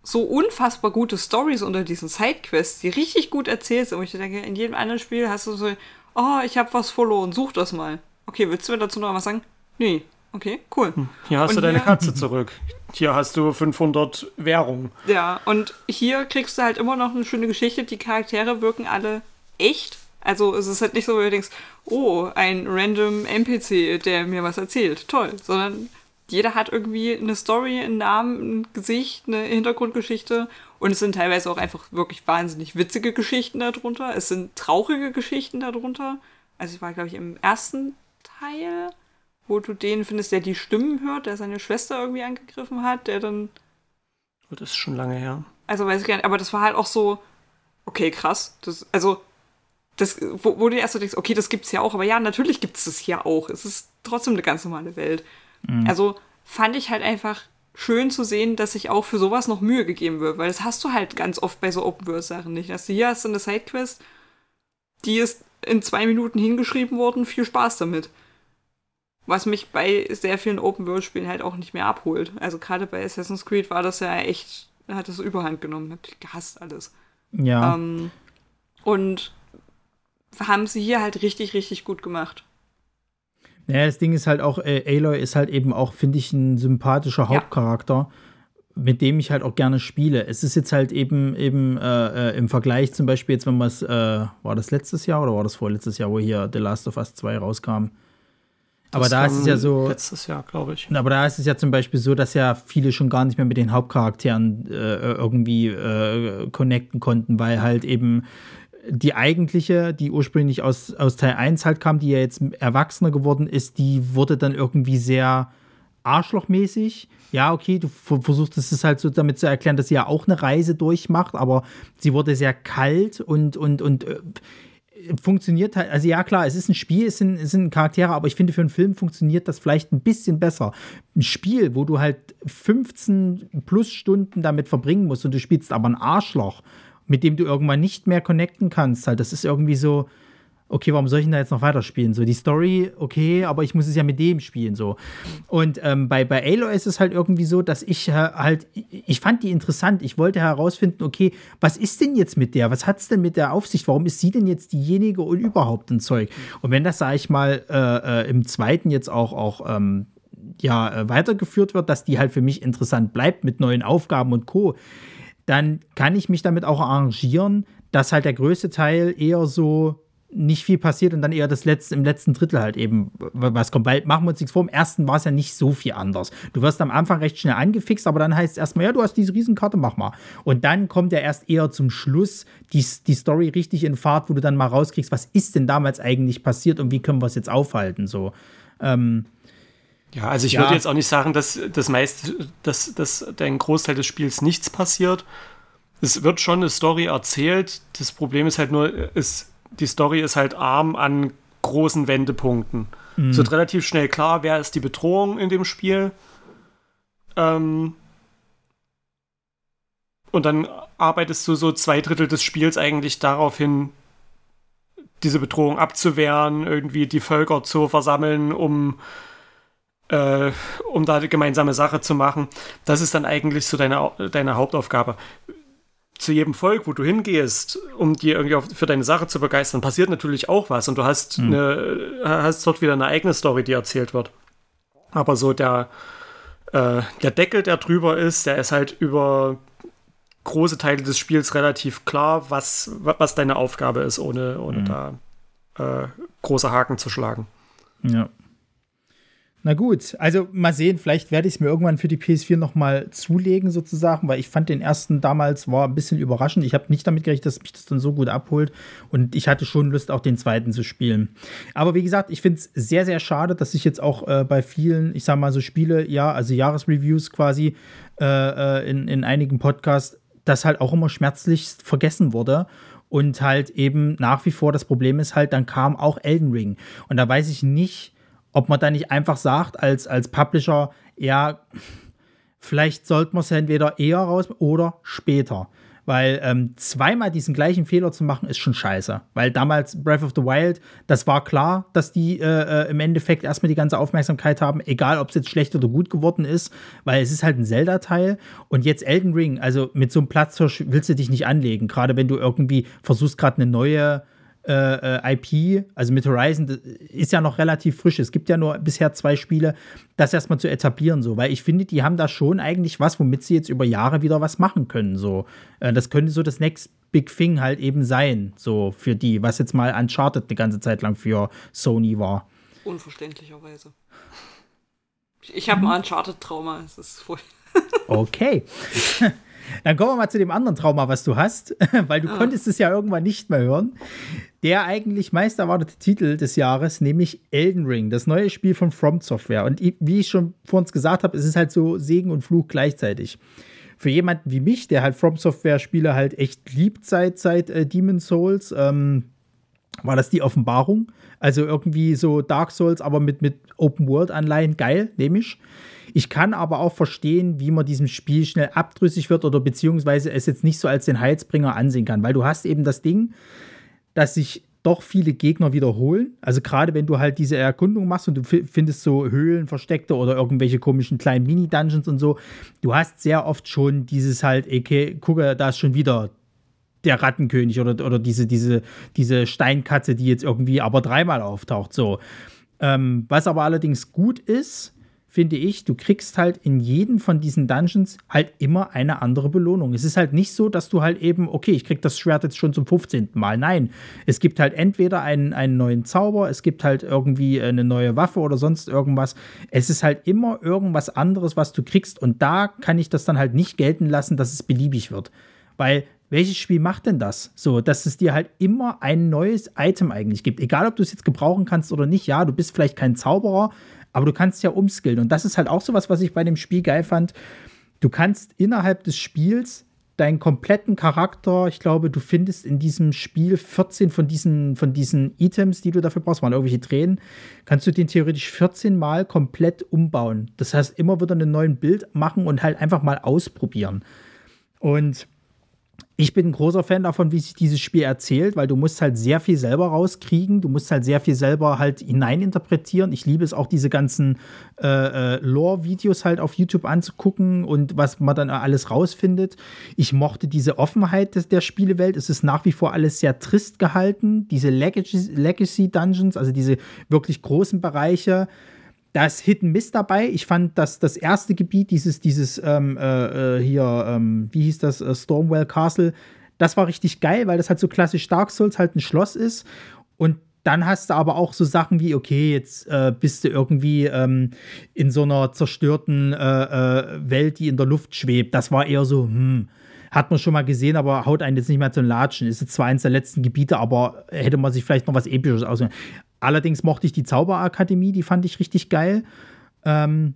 so unfassbar gute Stories unter diesen Sidequests, die richtig gut erzählt sind. Und ich denke, in jedem anderen Spiel hast du so, oh, ich habe was verloren, such das mal. Okay, willst du mir dazu noch was sagen? Nee. Okay, cool. Hm, hier hast und du deine Katze zurück. Hier hast du 500 Währungen. Ja, und hier kriegst du halt immer noch eine schöne Geschichte. Die Charaktere wirken alle echt. Also es ist halt nicht so, wie du denkst, oh, ein random NPC, der mir was erzählt. Toll. Sondern jeder hat irgendwie eine Story, einen Namen, ein Gesicht, eine Hintergrundgeschichte. Und es sind teilweise auch einfach wirklich wahnsinnig witzige Geschichten darunter. Es sind traurige Geschichten darunter. Also ich war, glaube ich, im ersten Teil, wo du den findest, der die Stimmen hört, der seine Schwester irgendwie angegriffen hat, der dann. Oh, das ist schon lange her. Also weiß ich gar nicht, aber das war halt auch so, okay, krass. Das, also, das, wo, wo du erst so denkst, okay, das gibt's ja auch, aber ja, natürlich gibt's das hier auch. Es ist trotzdem eine ganz normale Welt. Mhm. Also fand ich halt einfach schön zu sehen, dass sich auch für sowas noch Mühe gegeben wird, weil das hast du halt ganz oft bei so Open-World-Sachen nicht. Dass du hier hast du eine Sidequest, die ist in zwei Minuten hingeschrieben worden, viel Spaß damit. Was mich bei sehr vielen Open-World-Spielen halt auch nicht mehr abholt. Also gerade bei Assassin's Creed war das ja echt, hat das Überhand genommen, ich gehasst alles. Ja. Ähm, und haben sie hier halt richtig, richtig gut gemacht. Naja, das Ding ist halt auch, äh, Aloy ist halt eben auch, finde ich, ein sympathischer Hauptcharakter. Ja mit dem ich halt auch gerne spiele. Es ist jetzt halt eben, eben äh, äh im Vergleich zum Beispiel jetzt, wenn man es, äh, war das letztes Jahr oder war das vorletztes Jahr, wo hier The Last of Us 2 rauskam? Aber das da ist es ja so. Letztes Jahr, glaube ich. Aber da ist es ja zum Beispiel so, dass ja viele schon gar nicht mehr mit den Hauptcharakteren äh, irgendwie äh, connecten konnten, weil halt eben die eigentliche, die ursprünglich aus, aus Teil 1 halt kam, die ja jetzt erwachsener geworden ist, die wurde dann irgendwie sehr arschlochmäßig. Ja, okay, du versuchst es halt so damit zu erklären, dass sie ja auch eine Reise durchmacht, aber sie wurde sehr kalt und, und, und äh, funktioniert halt, also ja klar, es ist ein Spiel, es sind, es sind Charaktere, aber ich finde, für einen Film funktioniert das vielleicht ein bisschen besser. Ein Spiel, wo du halt 15 plus Stunden damit verbringen musst und du spielst aber ein Arschloch, mit dem du irgendwann nicht mehr connecten kannst, halt, das ist irgendwie so, okay, warum soll ich denn da jetzt noch weiterspielen? So, die Story, okay, aber ich muss es ja mit dem spielen, so. Und ähm, bei, bei Aloy ist es halt irgendwie so, dass ich äh, halt, ich fand die interessant. Ich wollte herausfinden, okay, was ist denn jetzt mit der? Was hat es denn mit der Aufsicht? Warum ist sie denn jetzt diejenige und überhaupt ein Zeug? Und wenn das, sage ich mal, äh, äh, im zweiten jetzt auch, auch ähm, ja, äh, weitergeführt wird, dass die halt für mich interessant bleibt mit neuen Aufgaben und Co., dann kann ich mich damit auch arrangieren, dass halt der größte Teil eher so nicht viel passiert und dann eher das letzte, im letzten Drittel halt eben was kommt. Weil machen wir uns nichts vor, im ersten war es ja nicht so viel anders. Du wirst am Anfang recht schnell angefixt, aber dann heißt es erstmal, ja, du hast diese Riesenkarte, mach mal. Und dann kommt ja erst eher zum Schluss die, die Story richtig in Fahrt, wo du dann mal rauskriegst, was ist denn damals eigentlich passiert und wie können wir es jetzt aufhalten. So. Ähm, ja, also ich ja. würde jetzt auch nicht sagen, dass das meiste, dass, dass dein Großteil des Spiels nichts passiert. Es wird schon eine Story erzählt. Das Problem ist halt nur, es die Story ist halt arm an großen Wendepunkten. Mhm. Es wird relativ schnell klar, wer ist die Bedrohung in dem Spiel. Ähm, und dann arbeitest du so zwei Drittel des Spiels eigentlich darauf hin, diese Bedrohung abzuwehren, irgendwie die Völker zu versammeln, um, äh, um da eine gemeinsame Sache zu machen. Das ist dann eigentlich so deine, deine Hauptaufgabe zu jedem Volk, wo du hingehst, um dir irgendwie auf, für deine Sache zu begeistern, passiert natürlich auch was und du hast, mhm. eine, hast dort wieder eine eigene Story, die erzählt wird. Aber so der, äh, der Deckel, der drüber ist, der ist halt über große Teile des Spiels relativ klar, was, was deine Aufgabe ist, ohne, ohne mhm. da äh, große Haken zu schlagen. Ja. Na gut, also mal sehen, vielleicht werde ich es mir irgendwann für die PS4 nochmal zulegen, sozusagen, weil ich fand den ersten damals war ein bisschen überraschend. Ich habe nicht damit gerechnet, dass mich das dann so gut abholt und ich hatte schon Lust, auch den zweiten zu spielen. Aber wie gesagt, ich finde es sehr, sehr schade, dass ich jetzt auch äh, bei vielen, ich sag mal so Spiele, ja, also Jahresreviews quasi äh, äh in, in einigen Podcasts, das halt auch immer schmerzlich vergessen wurde. Und halt eben nach wie vor das Problem ist halt, dann kam auch Elden Ring. Und da weiß ich nicht, ob man da nicht einfach sagt, als, als Publisher, ja, vielleicht sollte man es entweder eher raus oder später. Weil ähm, zweimal diesen gleichen Fehler zu machen, ist schon scheiße. Weil damals Breath of the Wild, das war klar, dass die äh, äh im Endeffekt erstmal die ganze Aufmerksamkeit haben, egal ob es jetzt schlecht oder gut geworden ist, weil es ist halt ein Zelda-Teil. Und jetzt Elden Ring, also mit so einem Platzhirsch willst du dich nicht anlegen. Gerade wenn du irgendwie versuchst, gerade eine neue äh, äh IP, also mit Horizon, ist ja noch relativ frisch. Es gibt ja nur bisher zwei Spiele, das erstmal zu etablieren, so, weil ich finde, die haben da schon eigentlich was, womit sie jetzt über Jahre wieder was machen können. So. Äh, das könnte so das Next Big Thing halt eben sein, so für die, was jetzt mal Uncharted eine ganze Zeit lang für Sony war. Unverständlicherweise. Ich habe ein Uncharted-Trauma, es ist voll. okay. Dann kommen wir mal zu dem anderen Trauma, was du hast, weil du ah. konntest es ja irgendwann nicht mehr hören. Der eigentlich meist erwartete Titel des Jahres, nämlich Elden Ring, das neue Spiel von From Software. Und wie ich schon vor uns gesagt habe, es ist halt so Segen und Fluch gleichzeitig. Für jemanden wie mich, der halt From Software Spiele halt echt liebt seit, seit äh, Demon's Souls, ähm, war das die Offenbarung. Also irgendwie so Dark Souls, aber mit, mit Open-World-Anleihen. Geil, nehme ich. Ich kann aber auch verstehen, wie man diesem Spiel schnell abdrüssig wird oder beziehungsweise es jetzt nicht so als den Heilsbringer ansehen kann, weil du hast eben das Ding, dass sich doch viele Gegner wiederholen. Also gerade wenn du halt diese Erkundung machst und du findest so Höhlen, Versteckte oder irgendwelche komischen kleinen Mini-Dungeons und so, du hast sehr oft schon dieses halt, okay, gucke, da ist schon wieder der Rattenkönig oder, oder diese, diese, diese Steinkatze, die jetzt irgendwie aber dreimal auftaucht. So Ähm, was aber allerdings gut ist, finde ich, du kriegst halt in jedem von diesen Dungeons halt immer eine andere Belohnung. Es ist halt nicht so, dass du halt eben, okay, ich krieg das Schwert jetzt schon zum 15. Mal. Nein, es gibt halt entweder einen, einen neuen Zauber, es gibt halt irgendwie eine neue Waffe oder sonst irgendwas. Es ist halt immer irgendwas anderes, was du kriegst und da kann ich das dann halt nicht gelten lassen, dass es beliebig wird. Weil welches Spiel macht denn das? So, dass es dir halt immer ein neues Item eigentlich gibt. Egal, ob du es jetzt gebrauchen kannst oder nicht. Ja, du bist vielleicht kein Zauberer, aber du kannst ja umskillen. Und das ist halt auch so was, was ich bei dem Spiel geil fand. Du kannst innerhalb des Spiels deinen kompletten Charakter, ich glaube, du findest in diesem Spiel 14 von diesen, von diesen Items, die du dafür brauchst, waren irgendwelche Tränen, kannst du den theoretisch 14 Mal komplett umbauen. Das heißt, immer wieder einen neuen Bild machen und halt einfach mal ausprobieren. Und ich bin ein großer Fan davon, wie sich dieses Spiel erzählt, weil du musst halt sehr viel selber rauskriegen, du musst halt sehr viel selber halt hineininterpretieren. Ich liebe es auch, diese ganzen äh, äh, Lore-Videos halt auf YouTube anzugucken und was man dann alles rausfindet. Ich mochte diese Offenheit des, der Spielewelt. Es ist nach wie vor alles sehr trist gehalten. Diese Legacy-Dungeons, also diese wirklich großen Bereiche da ist Hidden Miss dabei. Ich fand, dass das erste Gebiet, dieses, dieses ähm, äh, äh, hier, ähm, wie hieß das, äh, Stormwell Castle, das war richtig geil, weil das halt so klassisch Dark Souls halt ein Schloss ist. Und dann hast du aber auch so Sachen wie, okay, jetzt äh, bist du irgendwie ähm, in so einer zerstörten äh, äh, Welt, die in der Luft schwebt. Das war eher so, hm, hat man schon mal gesehen, aber haut einen jetzt nicht mehr zum Latschen. Ist zwar eins der letzten Gebiete, aber hätte man sich vielleicht noch was Episches ausgedacht. Allerdings mochte ich die Zauberakademie, die fand ich richtig geil. Ähm,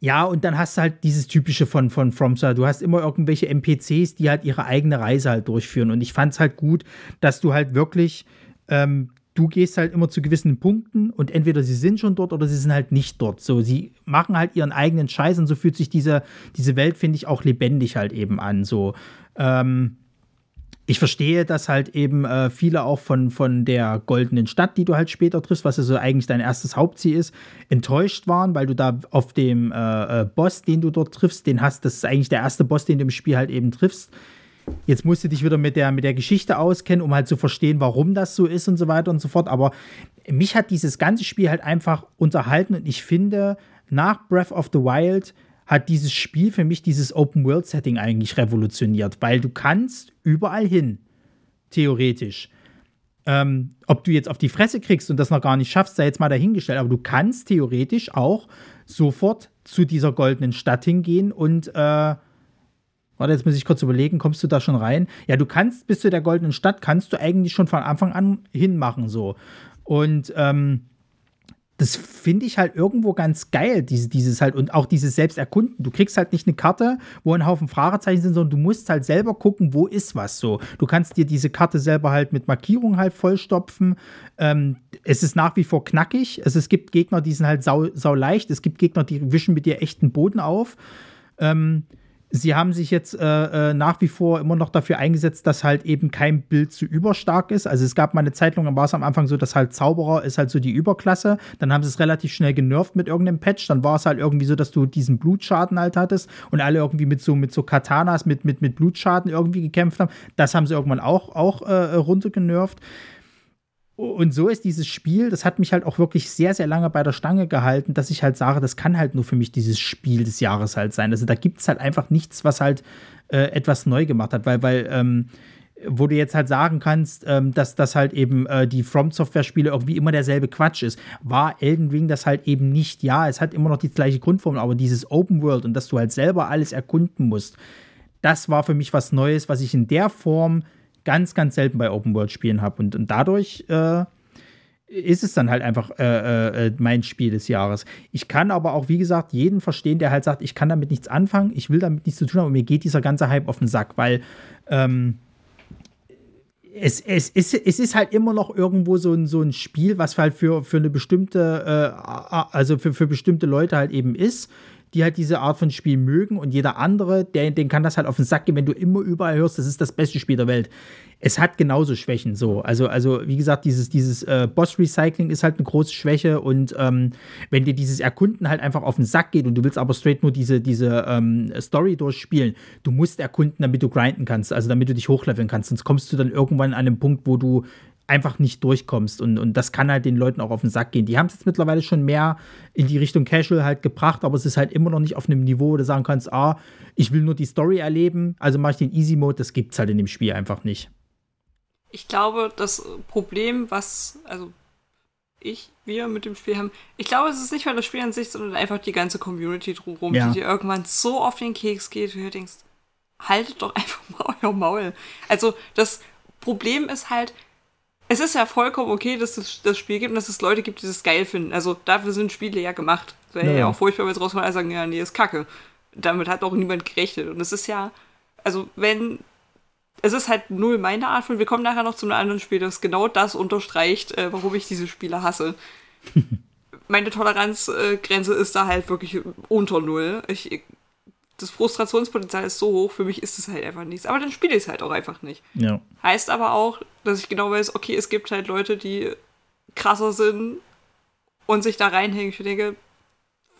ja, und dann hast du halt dieses typische von, von FromSoftware. Du hast immer irgendwelche NPCs, die halt ihre eigene Reise halt durchführen. Und ich fand es halt gut, dass du halt wirklich, ähm, du gehst halt immer zu gewissen Punkten und entweder sie sind schon dort oder sie sind halt nicht dort. So, sie machen halt ihren eigenen Scheiß und so fühlt sich diese, diese Welt, finde ich, auch lebendig halt eben an. So, ähm, ich verstehe, dass halt eben äh, viele auch von, von der goldenen Stadt, die du halt später triffst, was also eigentlich dein erstes Hauptziel ist, enttäuscht waren, weil du da auf dem äh, äh, Boss, den du dort triffst, den hast, das ist eigentlich der erste Boss, den du im Spiel halt eben triffst. Jetzt musst du dich wieder mit der, mit der Geschichte auskennen, um halt zu verstehen, warum das so ist und so weiter und so fort. Aber mich hat dieses ganze Spiel halt einfach unterhalten und ich finde, nach Breath of the Wild hat dieses Spiel für mich dieses Open-World-Setting eigentlich revolutioniert, weil du kannst überall hin, theoretisch. Ähm, ob du jetzt auf die Fresse kriegst und das noch gar nicht schaffst, sei jetzt mal dahingestellt, aber du kannst theoretisch auch sofort zu dieser goldenen Stadt hingehen und äh, Warte, jetzt muss ich kurz überlegen, kommst du da schon rein? Ja, du kannst bis zu der goldenen Stadt, kannst du eigentlich schon von Anfang an hinmachen, so. Und ähm, das finde ich halt irgendwo ganz geil, diese, dieses halt und auch dieses Selbsterkunden. Du kriegst halt nicht eine Karte, wo ein Haufen Fragezeichen sind, sondern du musst halt selber gucken, wo ist was so. Du kannst dir diese Karte selber halt mit Markierung halt vollstopfen. Ähm, es ist nach wie vor knackig. Also es gibt Gegner, die sind halt sau, sau leicht. Es gibt Gegner, die wischen mit dir echten Boden auf. Ähm, Sie haben sich jetzt äh, äh, nach wie vor immer noch dafür eingesetzt, dass halt eben kein Bild zu überstark ist. Also es gab mal eine Zeit lang, war es am Anfang so, dass halt Zauberer ist halt so die Überklasse. Dann haben sie es relativ schnell genervt mit irgendeinem Patch. Dann war es halt irgendwie so, dass du diesen Blutschaden halt hattest und alle irgendwie mit so, mit so Katanas, mit, mit, mit Blutschaden irgendwie gekämpft haben. Das haben sie irgendwann auch, auch äh, runtergenervt. Und so ist dieses Spiel, das hat mich halt auch wirklich sehr, sehr lange bei der Stange gehalten, dass ich halt sage, das kann halt nur für mich dieses Spiel des Jahres halt sein. Also da gibt es halt einfach nichts, was halt äh, etwas neu gemacht hat, weil, weil, ähm, wo du jetzt halt sagen kannst, ähm, dass das halt eben äh, die From Software-Spiele irgendwie immer derselbe Quatsch ist, war Elden Ring das halt eben nicht. Ja, es hat immer noch die gleiche Grundform, aber dieses Open World und dass du halt selber alles erkunden musst, das war für mich was Neues, was ich in der Form ganz, ganz selten bei Open-World-Spielen habe. Und, und dadurch äh, ist es dann halt einfach äh, äh, mein Spiel des Jahres. Ich kann aber auch, wie gesagt, jeden verstehen, der halt sagt, ich kann damit nichts anfangen, ich will damit nichts zu tun haben und mir geht dieser ganze Hype auf den Sack, weil ähm, es, es, es, es ist halt immer noch irgendwo so ein, so ein Spiel, was halt für, für eine bestimmte, äh, also für, für bestimmte Leute halt eben ist die halt diese Art von Spiel mögen und jeder andere, der, den kann das halt auf den Sack gehen, wenn du immer überall hörst, das ist das beste Spiel der Welt. Es hat genauso Schwächen so. Also, also wie gesagt, dieses, dieses äh, Boss-Recycling ist halt eine große Schwäche und ähm, wenn dir dieses Erkunden halt einfach auf den Sack geht und du willst aber straight nur diese, diese ähm, Story durchspielen, du musst erkunden, damit du grinden kannst, also damit du dich hochleveln kannst, sonst kommst du dann irgendwann an einen Punkt, wo du einfach nicht durchkommst. Und, und das kann halt den Leuten auch auf den Sack gehen. Die haben es jetzt mittlerweile schon mehr in die Richtung Casual halt gebracht, aber es ist halt immer noch nicht auf einem Niveau, wo du sagen kannst, ah, ich will nur die Story erleben, also mache ich den Easy Mode. Das gibt es halt in dem Spiel einfach nicht. Ich glaube, das Problem, was, also ich, wir mit dem Spiel haben, ich glaube, es ist nicht mal das Spiel an sich, sondern einfach die ganze Community drumherum, ja. die dir irgendwann so auf den Keks geht, wie du denkst, haltet doch einfach mal euer Maul. Also das Problem ist halt, es ist ja vollkommen okay, dass es das Spiel gibt und dass es Leute gibt, die das geil finden. Also dafür sind Spiele ja gemacht. Wäre ja. ja auch furchtbar, wenn es rauskommt und sagen, ja, nee, ist kacke. Damit hat auch niemand gerechnet. Und es ist ja, also wenn, es ist halt null meine Art von, wir kommen nachher noch zu einem anderen Spiel, das genau das unterstreicht, äh, warum ich diese Spiele hasse. meine Toleranzgrenze ist da halt wirklich unter null. Ich das Frustrationspotenzial ist so hoch, für mich ist es halt einfach nichts. Aber dann spiele ich es halt auch einfach nicht. Ja. Heißt aber auch, dass ich genau weiß, okay, es gibt halt Leute, die krasser sind und sich da reinhängen. Ich denke,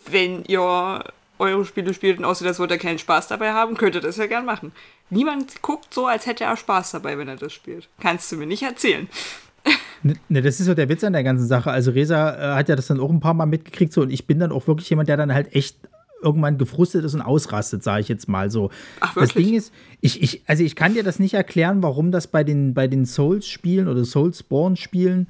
wenn ihr eure Spiele spielt und aussieht, als wollt ihr keinen Spaß dabei haben, könnt ihr das ja gern machen. Niemand guckt so, als hätte er Spaß dabei, wenn er das spielt. Kannst du mir nicht erzählen. Ne, ne, das ist so der Witz an der ganzen Sache. Also Resa äh, hat ja das dann auch ein paar Mal mitgekriegt so und ich bin dann auch wirklich jemand, der dann halt echt irgendwann gefrustet ist und ausrastet, sage ich jetzt mal so. Ach, wirklich? Das Ding ist, ich, ich, also ich kann dir das nicht erklären, warum das bei den, bei den Souls-Spielen oder Soulsborne-Spielen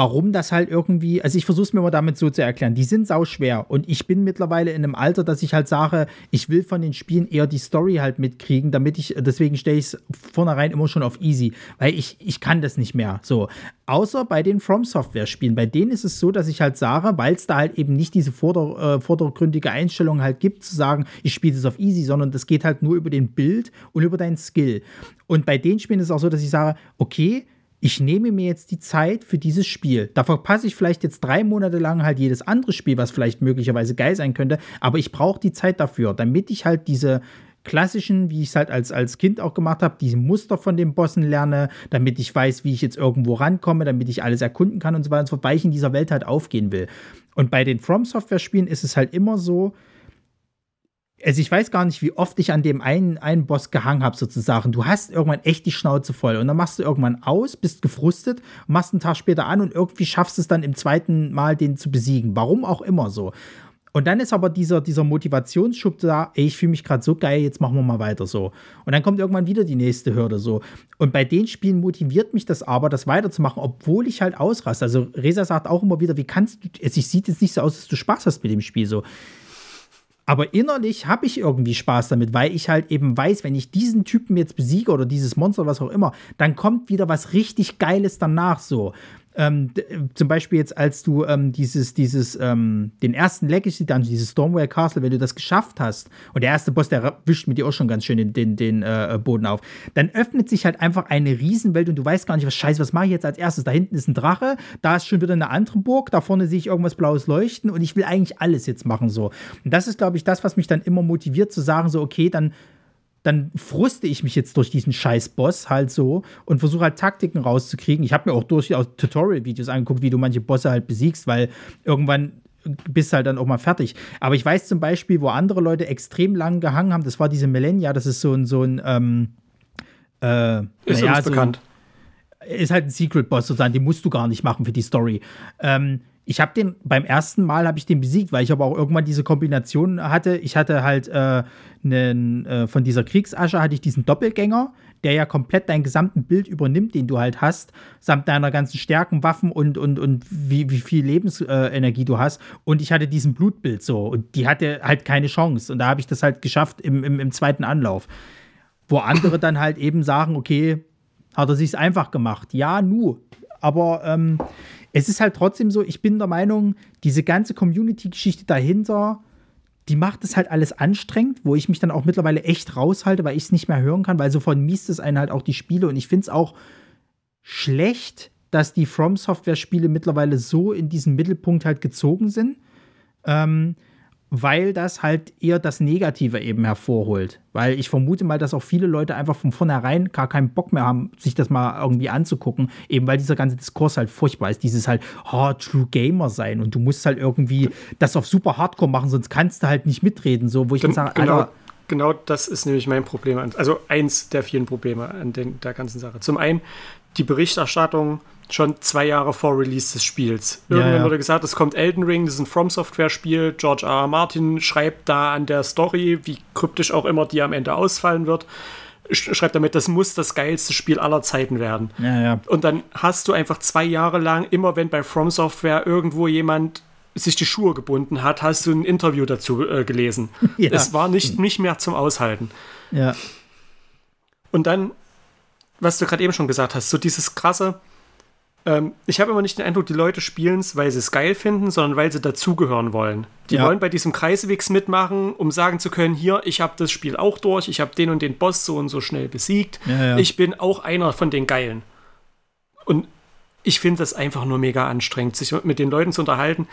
warum das halt irgendwie, also ich versuche es mir mal damit so zu erklären, die sind sau schwer und ich bin mittlerweile in einem Alter, dass ich halt sage, ich will von den Spielen eher die Story halt mitkriegen, damit ich, deswegen stelle ich es vornherein immer schon auf easy, weil ich, ich kann das nicht mehr, so. Außer bei den From Software Spielen, bei denen ist es so, dass ich halt sage, weil es da halt eben nicht diese vorder, äh, vordergründige Einstellung halt gibt, zu sagen, ich spiele das auf easy, sondern das geht halt nur über den Bild und über deinen Skill. Und bei den Spielen ist es auch so, dass ich sage, okay, ich nehme mir jetzt die Zeit für dieses Spiel. Da verpasse ich vielleicht jetzt drei Monate lang halt jedes andere Spiel, was vielleicht möglicherweise geil sein könnte, aber ich brauche die Zeit dafür, damit ich halt diese klassischen, wie ich es halt als, als Kind auch gemacht habe, diese Muster von den Bossen lerne, damit ich weiß, wie ich jetzt irgendwo rankomme, damit ich alles erkunden kann und so weiter und so fort, weil ich in dieser Welt halt aufgehen will. Und bei den From Software Spielen ist es halt immer so, also ich weiß gar nicht, wie oft ich an dem einen, einen Boss gehangen habe, sozusagen. Du hast irgendwann echt die Schnauze voll und dann machst du irgendwann aus, bist gefrustet, machst einen Tag später an und irgendwie schaffst es dann im zweiten Mal, den zu besiegen. Warum auch immer so. Und dann ist aber dieser, dieser Motivationsschub da, ey, ich fühle mich gerade so geil, jetzt machen wir mal weiter so. Und dann kommt irgendwann wieder die nächste Hürde so. Und bei den Spielen motiviert mich das aber, das weiterzumachen, obwohl ich halt ausraste. Also Resa sagt auch immer wieder, wie kannst du, es sieht jetzt nicht so aus, dass du Spaß hast mit dem Spiel so. Aber innerlich habe ich irgendwie Spaß damit, weil ich halt eben weiß, wenn ich diesen Typen jetzt besiege oder dieses Monster, was auch immer, dann kommt wieder was richtig Geiles danach so. Ähm, zum Beispiel jetzt, als du ähm, dieses, dieses, ähm, den ersten Legacy Dungeon, dieses Stormwell Castle, wenn du das geschafft hast, und der erste Boss, der wischt mit dir auch schon ganz schön den, den, den äh, Boden auf, dann öffnet sich halt einfach eine Riesenwelt und du weißt gar nicht, was scheiße, was mache ich jetzt als erstes? Da hinten ist ein Drache, da ist schon wieder eine andere Burg, da vorne sehe ich irgendwas Blaues leuchten und ich will eigentlich alles jetzt machen so. Und das ist, glaube ich, das, was mich dann immer motiviert zu sagen, so, okay, dann dann fruste ich mich jetzt durch diesen Scheiß-Boss halt so und versuche halt Taktiken rauszukriegen. Ich habe mir auch durchaus Tutorial-Videos angeguckt, wie du manche Bosse halt besiegst, weil irgendwann bist halt dann auch mal fertig. Aber ich weiß zum Beispiel, wo andere Leute extrem lang gehangen haben, das war diese Millennia, das ist so ein, so ein ähm, äh, ist naja, uns so, bekannt. Ist halt ein Secret-Boss sozusagen, den musst du gar nicht machen für die Story. Ähm, ich habe den beim ersten Mal habe ich den besiegt, weil ich aber auch irgendwann diese Kombination hatte. Ich hatte halt äh, einen, äh, von dieser Kriegsasche hatte ich diesen Doppelgänger, der ja komplett dein gesamten Bild übernimmt, den du halt hast, samt deiner ganzen Stärken, Waffen und, und, und wie, wie viel Lebensenergie du hast. Und ich hatte diesen Blutbild so und die hatte halt keine Chance. Und da habe ich das halt geschafft im, im, im zweiten Anlauf. Wo andere dann halt eben sagen, okay, hat er sich's einfach gemacht. Ja, nu. Aber ähm, es ist halt trotzdem so, ich bin der Meinung, diese ganze Community-Geschichte dahinter, die macht es halt alles anstrengend, wo ich mich dann auch mittlerweile echt raushalte, weil ich es nicht mehr hören kann, weil so vermisst es einen halt auch die Spiele und ich finde es auch schlecht, dass die From Software-Spiele mittlerweile so in diesen Mittelpunkt halt gezogen sind. Ähm, weil das halt eher das Negative eben hervorholt. Weil ich vermute mal, dass auch viele Leute einfach von vornherein gar keinen Bock mehr haben, sich das mal irgendwie anzugucken, eben weil dieser ganze Diskurs halt furchtbar ist. Dieses halt, oh, True Gamer sein und du musst halt irgendwie das auf super Hardcore machen, sonst kannst du halt nicht mitreden. So, wo ich dann sage, genau. Alter, genau das ist nämlich mein Problem. Also eins der vielen Probleme an den, der ganzen Sache. Zum einen die Berichterstattung schon zwei Jahre vor Release des Spiels. Irgendwann ja, ja. wurde gesagt, es kommt Elden Ring, das ist ein From Software-Spiel. George R. R. Martin schreibt da an der Story, wie kryptisch auch immer die am Ende ausfallen wird, schreibt damit, das muss das geilste Spiel aller Zeiten werden. Ja. Und dann hast du einfach zwei Jahre lang, immer wenn bei From Software irgendwo jemand sich die Schuhe gebunden hat, hast du ein Interview dazu äh, gelesen. Es war nicht, nicht mehr zum Aushalten. Ja. Und dann, was du gerade eben schon gesagt hast, so dieses krasse, ähm, ich habe immer nicht den Eindruck, die Leute spielen es, weil sie es geil finden, sondern weil sie dazugehören wollen. Die ja. wollen bei diesem Kreiswegs mitmachen, um sagen zu können, hier, ich habe das Spiel auch durch, ich habe den und den Boss so und so schnell besiegt. Ja, ja. Ich bin auch einer von den Geilen. Und ich finde das einfach nur mega anstrengend, sich mit den Leuten zu unterhalten.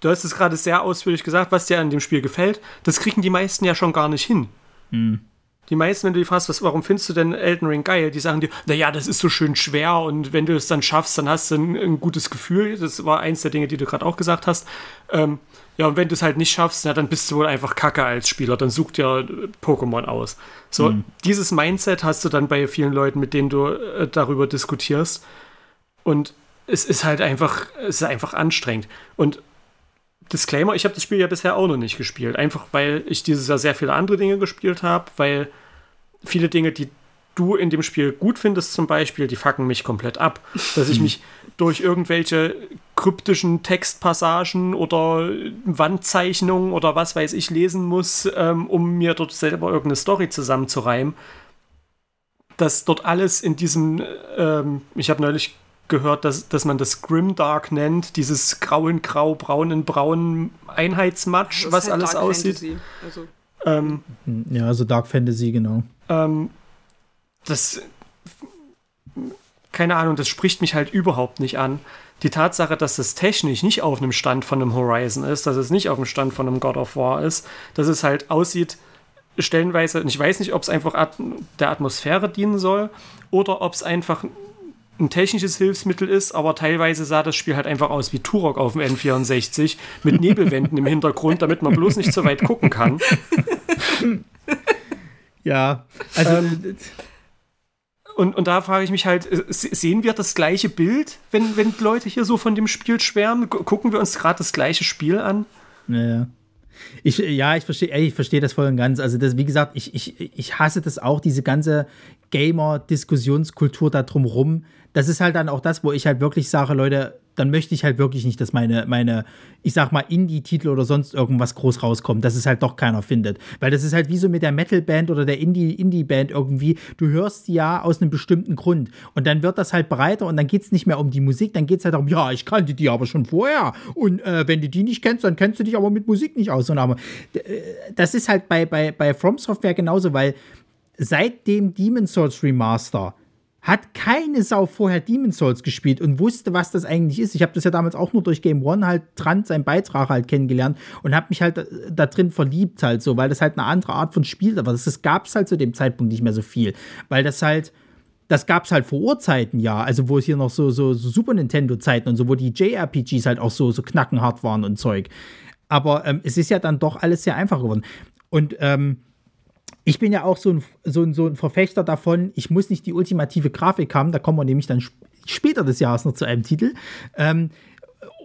Du hast es gerade sehr ausführlich gesagt, was dir an dem Spiel gefällt. Das kriegen die meisten ja schon gar nicht hin. Hm die meisten, wenn du die fragst, was, warum findest du denn Elden Ring geil, die sagen dir, naja, das ist so schön schwer und wenn du es dann schaffst, dann hast du ein, ein gutes Gefühl. Das war eins der Dinge, die du gerade auch gesagt hast. Ähm, ja, und wenn du es halt nicht schaffst, na, dann bist du wohl einfach kacke als Spieler, dann such dir Pokémon aus. So, mhm. dieses Mindset hast du dann bei vielen Leuten, mit denen du äh, darüber diskutierst. Und es ist halt einfach, es ist einfach anstrengend. Und Disclaimer, ich habe das Spiel ja bisher auch noch nicht gespielt. Einfach weil ich dieses Jahr sehr viele andere Dinge gespielt habe, weil viele Dinge, die du in dem Spiel gut findest, zum Beispiel, die fucken mich komplett ab. Dass ich mich durch irgendwelche kryptischen Textpassagen oder Wandzeichnungen oder was weiß ich lesen muss, ähm, um mir dort selber irgendeine Story zusammenzureimen. Dass dort alles in diesem, ähm, ich habe neulich gehört, dass, dass man das Grimdark nennt, dieses grauen Grau, braunen Braun Einheitsmatsch, was halt alles Dark aussieht. Also. Ähm, ja, also Dark Fantasy, genau. Ähm, das, keine Ahnung, das spricht mich halt überhaupt nicht an. Die Tatsache, dass es technisch nicht auf einem Stand von einem Horizon ist, dass es nicht auf dem Stand von einem God of War ist, dass es halt aussieht, stellenweise, ich weiß nicht, ob es einfach At der Atmosphäre dienen soll oder ob es einfach ein technisches Hilfsmittel ist, aber teilweise sah das Spiel halt einfach aus wie Turok auf dem N64 mit Nebelwänden im Hintergrund, damit man bloß nicht so weit gucken kann. Ja, also. Ähm, und, und da frage ich mich halt, äh, sehen wir das gleiche Bild, wenn, wenn Leute hier so von dem Spiel schwärmen? Gucken wir uns gerade das gleiche Spiel an? Naja. Ich, ja, ich verstehe ich versteh das voll und ganz. Also, das, wie gesagt, ich, ich, ich hasse das auch, diese ganze Gamer-Diskussionskultur da drumrum. Das ist halt dann auch das, wo ich halt wirklich sage, Leute, dann möchte ich halt wirklich nicht, dass meine, meine ich sag mal, Indie-Titel oder sonst irgendwas groß rauskommt, dass es halt doch keiner findet. Weil das ist halt wie so mit der Metal-Band oder der Indie-Band irgendwie. Du hörst die ja aus einem bestimmten Grund. Und dann wird das halt breiter und dann geht es nicht mehr um die Musik, dann geht es halt darum, ja, ich kannte die aber schon vorher. Und äh, wenn du die nicht kennst, dann kennst du dich aber mit Musik nicht aus. Und aber äh, das ist halt bei, bei, bei From Software genauso, weil seit dem Demon's Souls Remaster hat keine Sau vorher Demon's Souls gespielt und wusste, was das eigentlich ist. Ich habe das ja damals auch nur durch Game One halt dran seinen Beitrag halt kennengelernt und habe mich halt da, da, drin verliebt halt so, weil das halt eine andere Art von Spiel war. Das, das gab es halt zu dem Zeitpunkt nicht mehr so viel, weil das halt das gab es halt vor Urzeiten ja, also wo es hier noch so, so, so Super Nintendo-Zeiten und so, wo die JRPGs halt auch so, so knackenhart waren und Zeug. Aber ähm, es ist ja dann doch alles sehr einfach geworden. Und ähm, ich bin ja auch so ein, so, ein, so ein Verfechter davon, ich muss nicht die ultimative Grafik haben, da kommen wir nämlich dann sp später des Jahres noch zu einem Titel. Ähm,